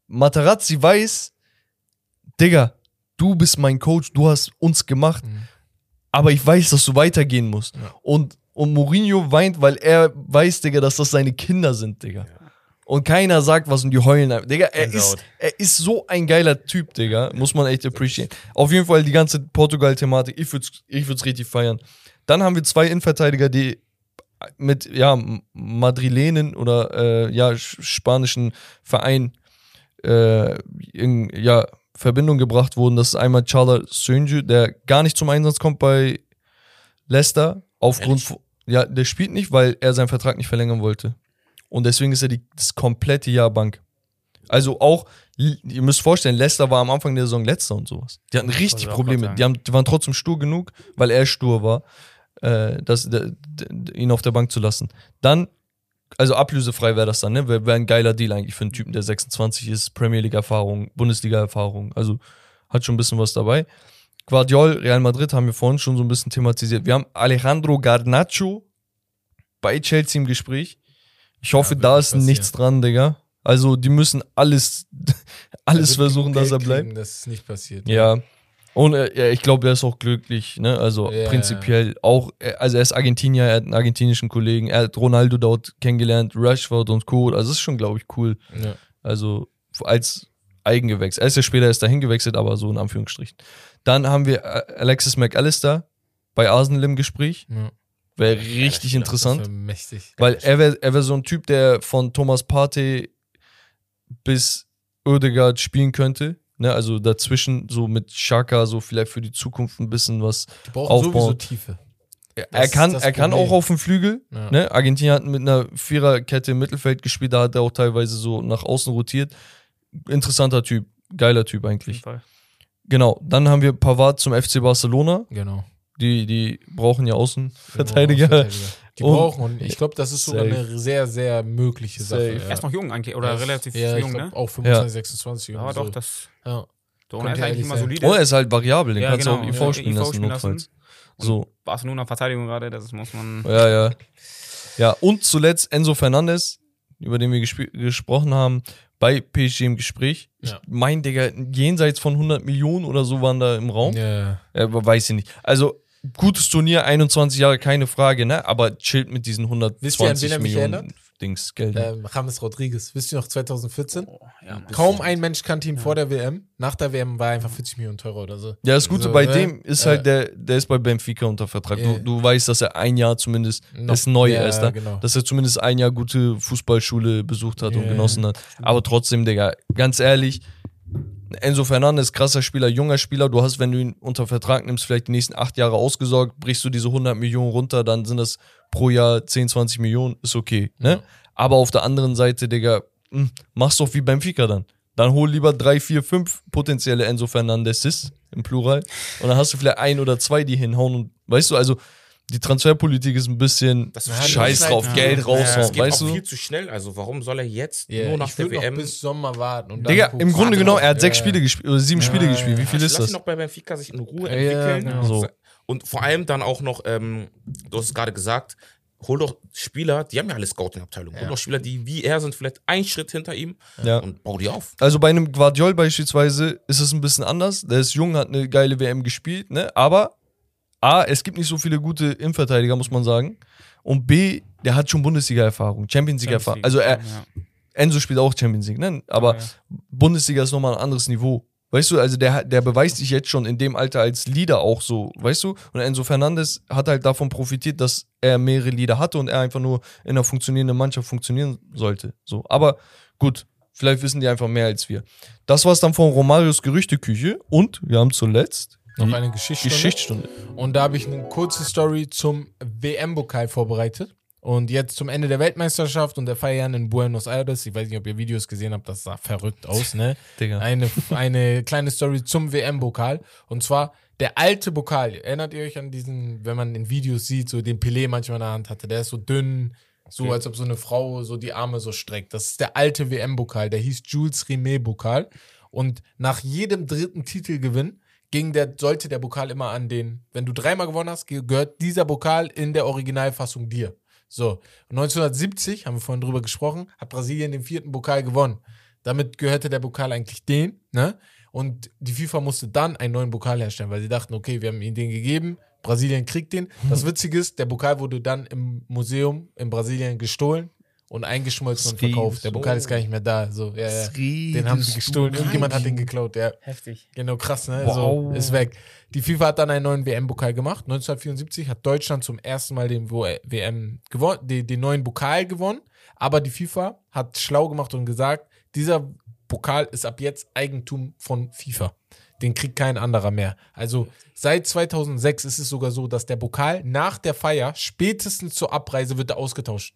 Materazzi weiß, Digga, du bist mein Coach, du hast uns gemacht, Mhm. aber ich weiß, dass du weitergehen musst. Ja. Und, und Mourinho weint, weil er weiß, Digga, dass das seine Kinder sind, Digga. Und keiner sagt was und die heulen. einfach. Digga, er ist, er ist so ein geiler Typ, Digga. Muss man echt appreciaten. Auf jeden Fall die ganze Portugal-Thematik, ich würde es ich würd's richtig feiern. Dann haben wir zwei Innenverteidiger, die mit ja, Madrilenen oder äh, ja, sch- spanischen Verein äh, in ja, Verbindung gebracht wurden. Das ist einmal Charles Sönju, der gar nicht zum Einsatz kommt bei Leicester. Aufgrund Ehrlich? ja, der spielt nicht, weil er seinen Vertrag nicht verlängern wollte. Und deswegen ist er die, das komplette Jahr Bank. Also auch, ihr müsst vorstellen, Leicester war am Anfang der Saison letzter und sowas. Die hatten richtig Probleme. Die, haben, die waren trotzdem stur genug, weil er stur war, äh, das, d, d, ihn auf der Bank zu lassen. Dann, also ablösefrei wäre das dann, ne? Wäre wär ein geiler Deal eigentlich für einen Typen, der 26 ist, Premier League-Erfahrung, Bundesliga-Erfahrung. Also hat schon ein bisschen was dabei. Guardiol, Real Madrid haben wir vorhin schon so ein bisschen thematisiert. Wir haben Alejandro Garnacho bei Chelsea im Gespräch. Ich hoffe, wird da ist passieren. nichts dran, Digga. Also, die müssen alles, alles Er versuchen, dass er bleibt. kriegen, dass es nicht passiert. Ja. Und äh, ja, ich glaube, er ist auch glücklich, ne? Also Ja, prinzipiell auch, äh, also er ist Argentinier, er hat einen argentinischen Kollegen, er hat Ronaldo dort kennengelernt, Rashford und Co. Also das ist schon, glaube ich, cool. Ja. Also als Eigengewächs. Er ist ja später erst dahin gewechselt, aber so in Anführungsstrichen. Dann haben wir äh, Alexis McAllister bei Arsenal im Gespräch. Ja. Wäre richtig Spieler. interessant. Mächtig. Weil er wäre er wär so ein Typ, der von Thomas Partey bis Oedegaard spielen könnte. Ne, also dazwischen so mit Xhaka so vielleicht für die Zukunft ein bisschen was. Die brauchen aufbauen. sowieso Tiefe. Er Das kann, ist das er kann auch auf dem Flügel. Ja. Ne? Argentinien hat mit einer Viererkette im Mittelfeld gespielt, da hat er auch teilweise so nach außen rotiert. Interessanter Typ, geiler Typ auf jeden eigentlich. Fall. Genau, dann haben wir Pavard zum FC Barcelona. Genau. Die, die brauchen ja Außenverteidiger. brauchen Außenverteidiger. Die Und- brauchen, und ich glaube, das ist sogar Safe. eine sehr, sehr mögliche Sache. Ja. Er ist noch jung eigentlich, oder Er ist- relativ ja, ich jung, glaub, ne? Auch 25, 26. Ja, oder doch, so. das. Ja. So, und er ist eigentlich immer solide. Oh, er ist halt variabel, den Ja, kannst genau. du auch IV Ja, spielen IV lassen, notfalls. So, Barcelona Verteidigung gerade, das muss man. ja, ja. Ja, und zuletzt Enzo Fernandes, über den wir gespr- gesprochen haben, bei PSG im Gespräch. Ich Ja. mein, Digga, jenseits von 100 Millionen oder so waren da im Raum. Ja. Ja, weiß ich nicht. Also, gutes Turnier, 21 Jahre, keine Frage, ne? Aber chillt mit diesen Wisst ihr, an wen 120 er mich Millionen? Dings Geld. Ähm, James Rodriguez. Wisst ihr noch 2014? Ja, Kaum ein Mensch kannte ihn vor der WM. Nach der WM war er einfach 40 Millionen teurer oder so. Ja, das Gute So, bei ne? dem ist Äh, halt, der, der ist bei Benfica unter Vertrag. Ja. Du, du weißt, dass er ein Jahr zumindest, Noch- das ist neu ja, erst da, genau. dass er zumindest ein Jahr gute Fußballschule besucht hat und Ja. genossen hat. Aber trotzdem, Digga, ganz ehrlich, Enzo Fernandes, krasser Spieler, junger Spieler, du hast, wenn du ihn unter Vertrag nimmst, vielleicht die nächsten acht Jahre ausgesorgt, brichst du diese 100 Millionen runter, dann sind das pro Jahr 10, 20 Millionen, ist okay, ne? Ja. Aber auf der anderen Seite, Digga, mh, mach's doch wie Benfica dann. Dann hol lieber drei, vier, fünf potenzielle Enzo Fernandeses im Plural. Und dann hast du vielleicht ein oder zwei, die hinhauen. Und weißt du, also die Transferpolitik ist ein bisschen Das Ja, Scheiß drauf, halt- Geld Ja, raushauen, Das geht weißt auch du? viel zu schnell. Also warum soll er jetzt Yeah, nur nach ich der WM? bis Sommer warten. Und dann Digga, im Grunde drauf. er hat sechs Ja, Spiele gespielt, oder sieben Ja, Spiele ja, gespielt. Wie ja. viel Lass ist ihn das? noch bei Benfica sich in Ruhe Ja, entwickeln. genau. So. Und vor allem dann auch noch, ähm, du hast es gerade gesagt, hol doch Spieler, die haben ja alle Scouting-Abteilung. Hol Ja. doch Spieler, die wie er sind, vielleicht einen Schritt hinter ihm Ja. und bau die auf. Also bei einem Guardiol beispielsweise ist es ein bisschen anders. Der ist jung, hat eine geile WM gespielt, ne? Aber A, es gibt nicht so viele gute Innenverteidiger, muss man sagen. Und B, der hat schon Bundesliga-Erfahrung, Champions League-Erfahrung. Also er, ja. Enzo spielt auch Champions League, ne? Aber Ja, ja. Bundesliga ist nochmal ein anderes Niveau. Weißt du, also der, der beweist sich jetzt schon in dem Alter als Leader auch so, weißt du? Und Enzo Fernandes hat halt davon profitiert, dass er mehrere Leader hatte und er einfach nur in einer funktionierenden Mannschaft funktionieren sollte. So, aber gut, vielleicht wissen die einfach mehr als wir. Das war's dann von Romarios Gerüchteküche und wir haben zuletzt Noch eine Geschichtsstunde. Geschichtsstunde. Und da habe ich eine kurze Story zum WM-Pokal vorbereitet. Und jetzt zum Ende der Weltmeisterschaft und der Feiern in Buenos Aires. Ich weiß nicht, ob ihr Videos gesehen habt, das sah verrückt aus, ne? Digga. Eine, eine kleine Story zum WM-Pokal. Und zwar der alte Pokal. Erinnert ihr euch an diesen, wenn man in Videos sieht, so den Pelé manchmal in der Hand hatte? Der ist so dünn, so als ob so eine Frau so die Arme so streckt. Das ist der alte WM-Pokal. Der hieß Jules Rimet-Pokal. Und nach jedem dritten Titelgewinn ging der, sollte der Pokal immer an den, wenn du dreimal gewonnen hast, ge- gehört dieser Pokal in der Originalfassung dir. So, und 1970, haben wir vorhin drüber gesprochen, hat Brasilien den vierten Pokal gewonnen. Damit gehörte der Pokal eigentlich den, ne? Und die FIFA musste dann einen neuen Pokal herstellen, weil sie dachten, okay, wir haben ihnen den gegeben, Brasilien kriegt den. Das Witzige ist, der Pokal wurde dann im Museum in Brasilien gestohlen und eingeschmolzen und Skis, verkauft. Der Pokal ist gar nicht mehr da. So, ja, ja. Den haben sie gestohlen. Irgendjemand hat den geklaut, ja. Heftig. Genau, krass, ne? Wow. So, ist weg. Die FIFA hat dann einen neuen WM-Pokal gemacht. 1974 hat Deutschland zum ersten Mal den WM gewonnen, den, den neuen Pokal gewonnen. Aber die FIFA hat schlau gemacht und gesagt, dieser Pokal ist ab jetzt Eigentum von FIFA. Den kriegt kein anderer mehr. Also seit 2006 ist es sogar so, dass der Pokal nach der Feier, spätestens zur Abreise, wird er ausgetauscht.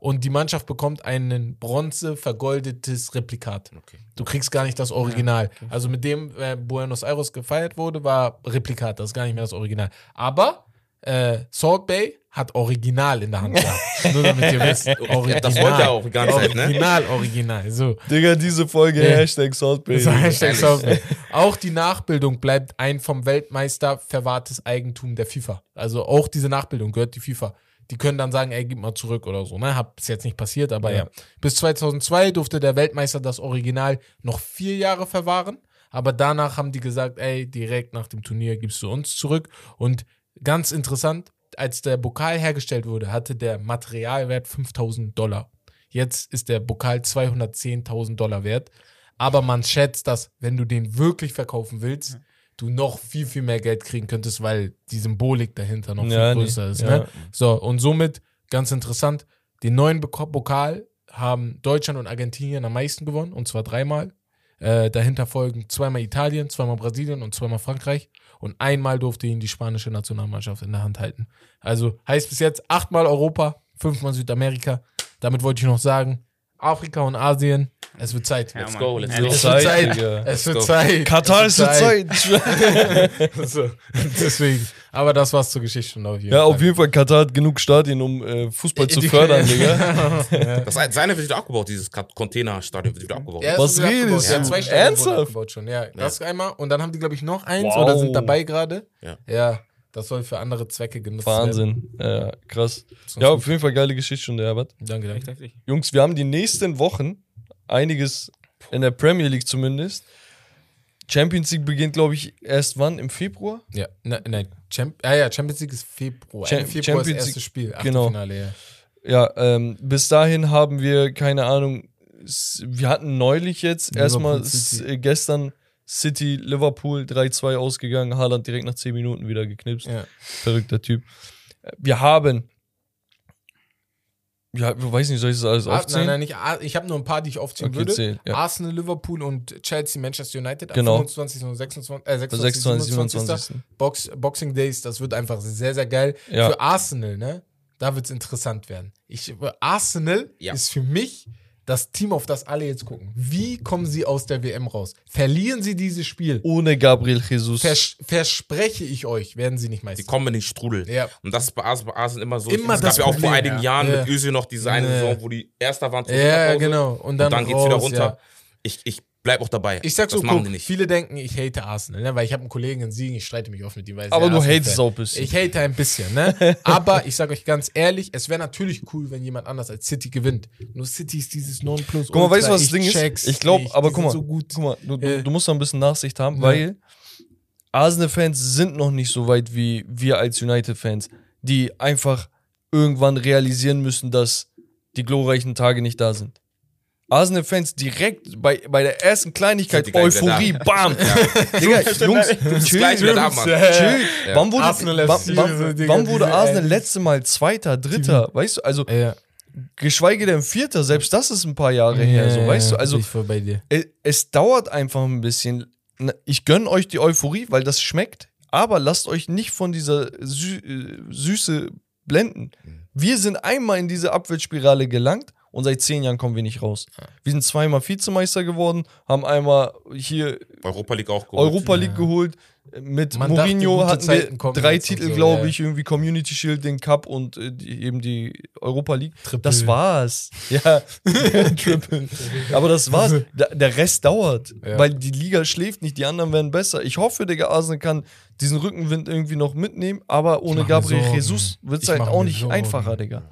Und die Mannschaft bekommt ein bronze vergoldetes Replikat. Du kriegst gar nicht das Original. Also mit dem äh, Buenos Aires gefeiert wurde, war Replikat. Das ist gar nicht mehr das Original. Aber äh, Salt Bay hat Original in der Hand gehabt. Nur damit ihr wisst. Original. Das wollte er auch die ganze Zeit, ne? Original, Original. So. Digga, diese Folge, Ja. Hashtag Saltbay. So, Hashtag. Salt Bay. Auch die Nachbildung bleibt ein vom Weltmeister verwahrtes Eigentum der FIFA. Also auch diese Nachbildung gehört die FIFA. Die können dann sagen, ey, gib mal zurück oder so. Ne? Hat bis jetzt nicht passiert, aber ja. Ja. Bis 2002 durfte der Weltmeister das Original noch vier Jahre verwahren. Aber danach haben die gesagt, ey, direkt nach dem Turnier gibst du uns zurück. Und ganz interessant, als der Pokal hergestellt wurde, hatte der Materialwert 5000 Dollar. Jetzt ist der Pokal 210.000 Dollar wert. Aber man schätzt, dass, wenn du den wirklich verkaufen willst, du noch viel, viel mehr Geld kriegen könntest, weil die Symbolik dahinter noch Ja, viel nee. größer ist. Ja. Ne? So, und somit, ganz interessant, den neuen Pokal haben Deutschland und Argentinien am meisten gewonnen, und zwar dreimal. Äh, dahinter folgen zweimal Italien, zweimal Brasilien und zweimal Frankreich. Und einmal durfte ihn die spanische Nationalmannschaft in der Hand halten. Also heißt bis jetzt achtmal Europa, fünfmal Südamerika. Damit wollte ich noch sagen, Afrika und Asien, es wird Zeit. Ja, Let's go, let's go. Es wird Zeit. Es wird. Zeit. Katar Es ist Zeit. so, deswegen. Aber das war's zur Geschichte auf jeden Ja, auf jeden Fall, Katar hat genug Stadien, um äh, Fußball zu fördern, Digga. Das seine wird wieder abgebaut, dieses Containerstadion wird wieder abgebaut. Ja, Was redest Ja, du? zwei Stadien wurden Ernsthaft? abgebaut schon. Ja, das einmal. Und dann haben die, glaube ich, noch eins Wow. oder sind dabei gerade. Ja. ja, das soll für andere Zwecke genutzt werden. Wahnsinn. Ja, krass. Ja, auf jeden Fall geile Geschichte, der Herbert. Danke, danke. Jungs, wir haben die nächsten Wochen einiges in der Premier League zumindest. Champions League beginnt, glaube ich, erst wann? Im Februar? Ja, nein, nein. Champ ah ja, Champions League ist Februar. Cha- Ende Februar Champions ist das erste Spiel. genau. Achtelfinale, ja. Ja, ähm, bis dahin haben wir, keine Ahnung, wir hatten neulich jetzt erstmal äh, gestern City, Liverpool 3-2 ausgegangen, Haaland direkt nach 10 Minuten wieder geknipst. Ja. Verrückter Typ. Äh, Wir haben, ja, ich weiß nicht, soll ich das alles Ah, aufzählen? nein, nein, nicht. Ich habe nur ein paar, die ich aufziehen Okay, würde. zähl, ja. Arsenal, Liverpool und Chelsea, Manchester United Genau. am 25. und 26, äh, 26, 26, 27. 27. Box, Boxing Days, das wird einfach sehr, sehr geil. Ja. Für Arsenal, ne? Da wird es interessant werden. Ich, Arsenal Ja. ist für mich das Team, auf das alle jetzt gucken. Wie kommen sie aus der WM raus? Verlieren sie dieses Spiel? Ohne Gabriel Jesus. Vers verspreche ich euch, werden sie nicht Die Meister. kommen in den Strudel. Ja. Und das ist bei Arsenal, Arsenal immer so. Immer es das gab ja auch vor einigen ja. Jahren Ja. mit Özil noch diese eine. Saison, wo die Erster waren Ja, Winterpause. genau. Und dann, Und dann geht's raus, wieder runter. Ja. Ich, ich bleib auch dabei. Ich sag so, guck, viele denken, ich hate Arsenal, ne? weil ich habe einen Kollegen in Siegen, ich streite mich oft mit ihm. Weil er Aber du hatest auch ein bisschen. Ich hate ein bisschen, ne? Aber ich sag euch ganz ehrlich, es wäre natürlich cool, wenn jemand anders als City gewinnt. Nur City ist dieses Non-Plus. Guck mal, weißt du, was das Ding ist? Ich glaube, aber guck mal, So gut. guck mal, du, du, Äh. du musst da ein bisschen Nachsicht haben, Ja. weil Arsenal-Fans sind noch nicht so weit wie wir als United-Fans, die einfach irgendwann realisieren müssen, dass die glorreichen Tage nicht da sind. Arsenal-Fans direkt bei, bei der ersten Kleinigkeit Euphorie, bam! Digga, Jungs, chill, chill. Wann wurde, Arsenal wann, wann, wann wurde Arsenal letzte Mal Zweiter, Dritter? Weißt du, also Ja. geschweige denn Vierter, selbst das ist ein paar Jahre her, so, weißt du, also es, es dauert einfach ein bisschen. Ich gönne euch die Euphorie, weil das schmeckt, aber lasst euch nicht von dieser Sü äh, Süße blenden. Wir sind einmal in diese Abwärtsspirale gelangt und seit zehn Jahren kommen wir nicht raus. Wir sind zweimal Vizemeister geworden, haben einmal hier Europa League auch geholt. Europa League geholt. Mit Man Mourinho hatten Zeiten wir drei Titel, so, glaube ja. ich, irgendwie Community Shield, den Cup und äh, die, eben die Europa League. Triple. Das war's. Ja, Triple. Aber das war's. Da- Der Rest dauert, Ja. weil die Liga schläft nicht, die anderen werden besser. Ich hoffe, Digga, Arsenal kann diesen Rückenwind irgendwie noch mitnehmen, aber ohne Gabriel Sorgen. Jesus wird es halt auch nicht Sorgen. einfacher, Digga.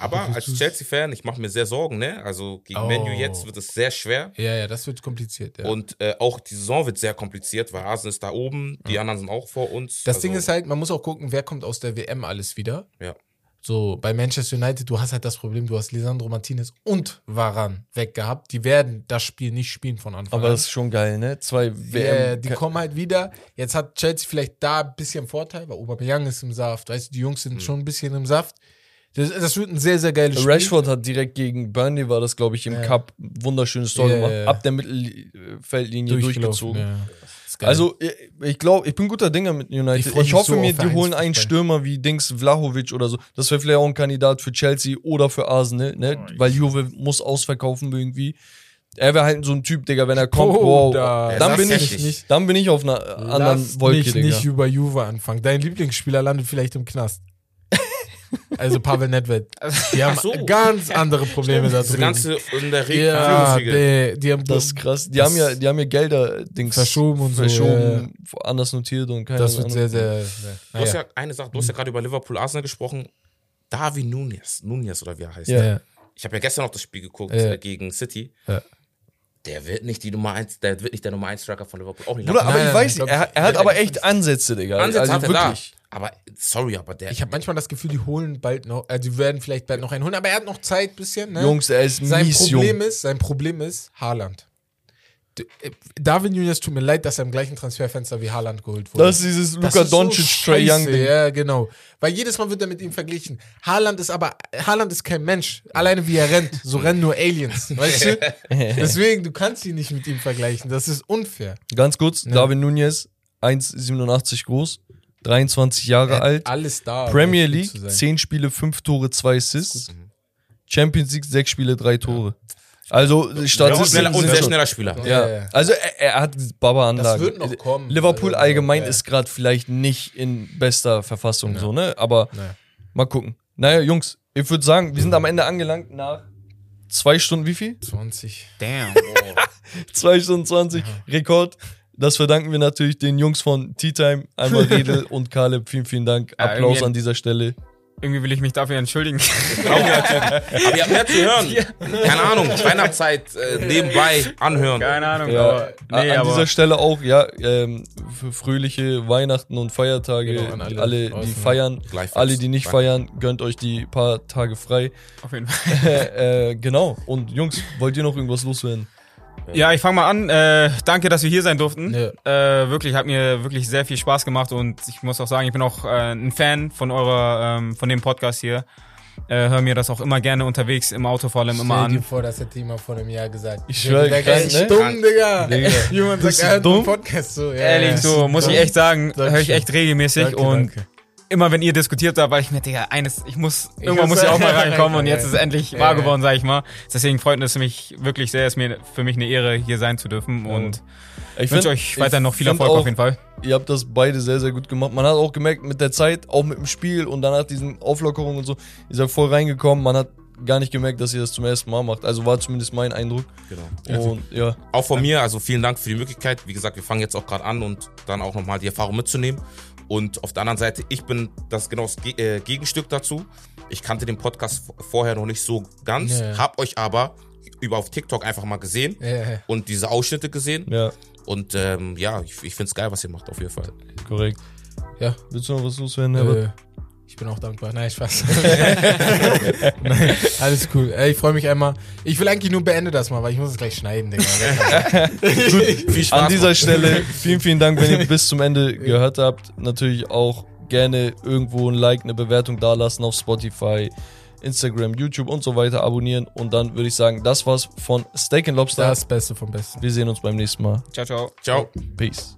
Aber als Chelsea-Fan, ich mache mir sehr Sorgen, ne? Also gegen Oh. Menu jetzt wird es sehr schwer. Ja, ja, das wird kompliziert. Ja. Und äh, auch die Saison wird sehr kompliziert, weil Arsenal ist da oben, die anderen sind auch vor uns. Das also, Ding ist halt, man muss auch gucken, wer kommt aus der WM alles wieder. Ja. So, bei Manchester United, du hast halt das Problem, du hast Lisandro Martinez und Varan weg gehabt. Die werden das Spiel nicht spielen von Anfang Aber an. das ist schon geil, ne? Zwei Ja, WM. die kommen halt wieder. Jetzt hat Chelsea vielleicht da ein bisschen Vorteil, weil Aubameyang ist im Saft. Weißt du, die Jungs sind schon ein bisschen im Saft. Das, das wird ein sehr, sehr geiles Spiel. Rashford hat direkt gegen Burnley, war das, glaube ich, im Ja. Cup, wunderschönes Tor Ja, gemacht. ja, ja. Ab der Mittelfeldlinie durchgezogen. Also, ich- glaube, ich bin guter Dinger mit United. Ich Ich, hoffe so mir, die holen einen. Stürmer wie Dings Vlahovic oder so. Das wäre vielleicht auch ein Kandidat für Chelsea oder für Arsenal, ne? Weil Juve muss ausverkaufen irgendwie. Er wäre halt so ein Typ, Digga, wenn er kommt, wow. Bruder, Dann bin, ich, heftig. dann bin ich auf einer anderen Lass Wolke, mich Digga. nicht über Juve anfangen. Dein Lieblingsspieler landet vielleicht im Knast. Also Pavel Nedved. Die haben so. ganz andere Probleme da Diese drüben. ganze in der Regel ja, die, die haben Das ist krass. Die Das- haben ja, die haben ja Gelder Dings Verschoben und so, verschoben, anders notiert und keine Das wird Ahnung. sehr, sehr. Du hast ja eine Sache, du hast ja gerade über Liverpool Arsenal gesprochen. Davi Nunez, Nunez oder wie er heißt. Ja. Ja. Ich habe ja gestern noch das Spiel geguckt Ja. äh, gegen City. Ja. Der wird nicht die Nummer 1, der wird nicht der Nummer 1 Striker von Liverpool. Auch nicht Bruder, aber Nein, ich weiß ich nicht, er, er hat der- aber echt Ansätze, Digga. Ansätze also hat er wirklich. da. Aber sorry, aber der. Ich habe manchmal das Gefühl, die holen bald noch, also die werden vielleicht bald noch einen holen, aber er hat noch Zeit bisschen. Ne? Jungs, er ist sein mies Problem jung. ist, sein Problem ist Haaland. Äh, Darwin Nunes tut mir leid, dass er im gleichen Transferfenster wie Haaland geholt wurde. Das ist dieses Luka ist so Doncic, Trey Young Ding. Ja, genau. Weil jedes Mal wird er mit ihm verglichen. Haaland ist aber, Haaland ist kein Mensch. Alleine wie er rennt. So rennen nur Aliens. Weißt du? Deswegen, du kannst ihn nicht mit ihm vergleichen. Das ist unfair. Ganz kurz, Darwin Nunez, 1,87 groß, 23 Jahre Er alt. Alles da. Premier League, zu sein. 10 Spiele, 5 Tore, 2 Assists. Champions League, 6 Spiele, 3 Tore. Also, Ja, und, Statistiken schneller, und sehr schneller Spieler. Ja. Ja, ja. Also, er, er hat Baba-Anlagen. Das wird noch kommen. Liverpool Also, allgemein ja. ist gerade vielleicht nicht in bester Verfassung, so, ne? Aber mal gucken. Naja, Jungs, ich würde sagen, wir sind am Ende angelangt nach zwei Stunden, wie viel? 20. Damn. 2 Stunden 20, Rekord. Das verdanken wir natürlich den Jungs von Tea Time, einmal Riedel und Kaleb. Vielen, vielen Dank. Ja, Applaus an dieser Stelle. irgendwie will ich mich dafür entschuldigen. Aber ihr habt mehr zu hören. Keine Ahnung, Weihnachtszeit äh, nebenbei anhören. Keine Ahnung, Ja, aber, nee, an aber dieser Stelle auch, ja, ähm, für fröhliche Weihnachten und Feiertage, Genau, alle alle, die feiern, alle, die nicht feiern, gönnt euch die paar Tage frei. auf jeden Fall. äh, genau. Und Jungs, wollt ihr noch irgendwas loswerden? Ja, ich fange mal an. Äh, danke, dass wir hier sein durften. Ja. Äh, wirklich, hat mir wirklich sehr viel Spaß gemacht und ich muss auch sagen, ich bin auch äh, ein Fan von eurer, ähm, von dem Podcast hier. Äh, hör mir das auch immer gerne unterwegs im Auto vor allem immer Stell dir an. vor, das hätte jemand vor einem Jahr gesagt. Ich Digga, schwör, der krank, ist ne? dumm, Digga. Digga. Jemand sagt, er hat dumm? einen Podcast so. Ja, Ehrlich, so muss ich Dumm. echt sagen, höre ich echt regelmäßig Danke, und danke. Immer wenn ihr diskutiert habt, war ich mir, Digga, eines, ich muss, Ich irgendwann muss ich auch mal reinkommen und jetzt ist es endlich wahr geworden, sag ich mal. Deswegen freut es mich wirklich sehr, ist mir für mich eine Ehre, hier sein zu dürfen und Ich wünsche euch weiterhin noch viel Erfolg auch, auf jeden Fall. Ihr habt das beide sehr, sehr gut gemacht. Man hat auch gemerkt, mit der Zeit, auch mit dem Spiel und danach diesen Auflockerungen und so, ihr seid voll reingekommen. Man hat gar nicht gemerkt, dass ihr das zum ersten Mal macht. Also war zumindest mein Eindruck. Genau. Und ja, Auch von mir, also vielen Dank für die Möglichkeit. Wie gesagt, wir fangen jetzt auch gerade an und dann auch nochmal die Erfahrung mitzunehmen. Und auf der anderen Seite, ich bin das genau das äh, Gegenstück dazu. Ich kannte den Podcast vorher noch nicht so ganz, Ja. hab euch aber über auf TikTok einfach mal gesehen ja. und diese Ausschnitte gesehen. ja, Und ähm, ja, ich, ich finde es geil, was ihr macht, auf jeden Fall. korrekt. Ja. Willst du noch was loswerden, Herbert? Äh, ich bin auch dankbar. Nein, Spaß. Nein, alles cool. Ich freue mich einmal. Ich will eigentlich nur beende das mal, weil ich muss es gleich schneiden, Digga. Viel Spaß. An dieser. Stelle vielen, vielen Dank, wenn ihr bis zum Ende gehört habt. Natürlich auch gerne irgendwo ein Like, eine Bewertung dalassen auf Spotify, Instagram, YouTube und so weiter abonnieren. Und dann würde ich sagen, das war's von Steak and Lobster. Das Beste vom Besten. Wir sehen uns beim nächsten Mal. Ciao, ciao. Ciao. Peace.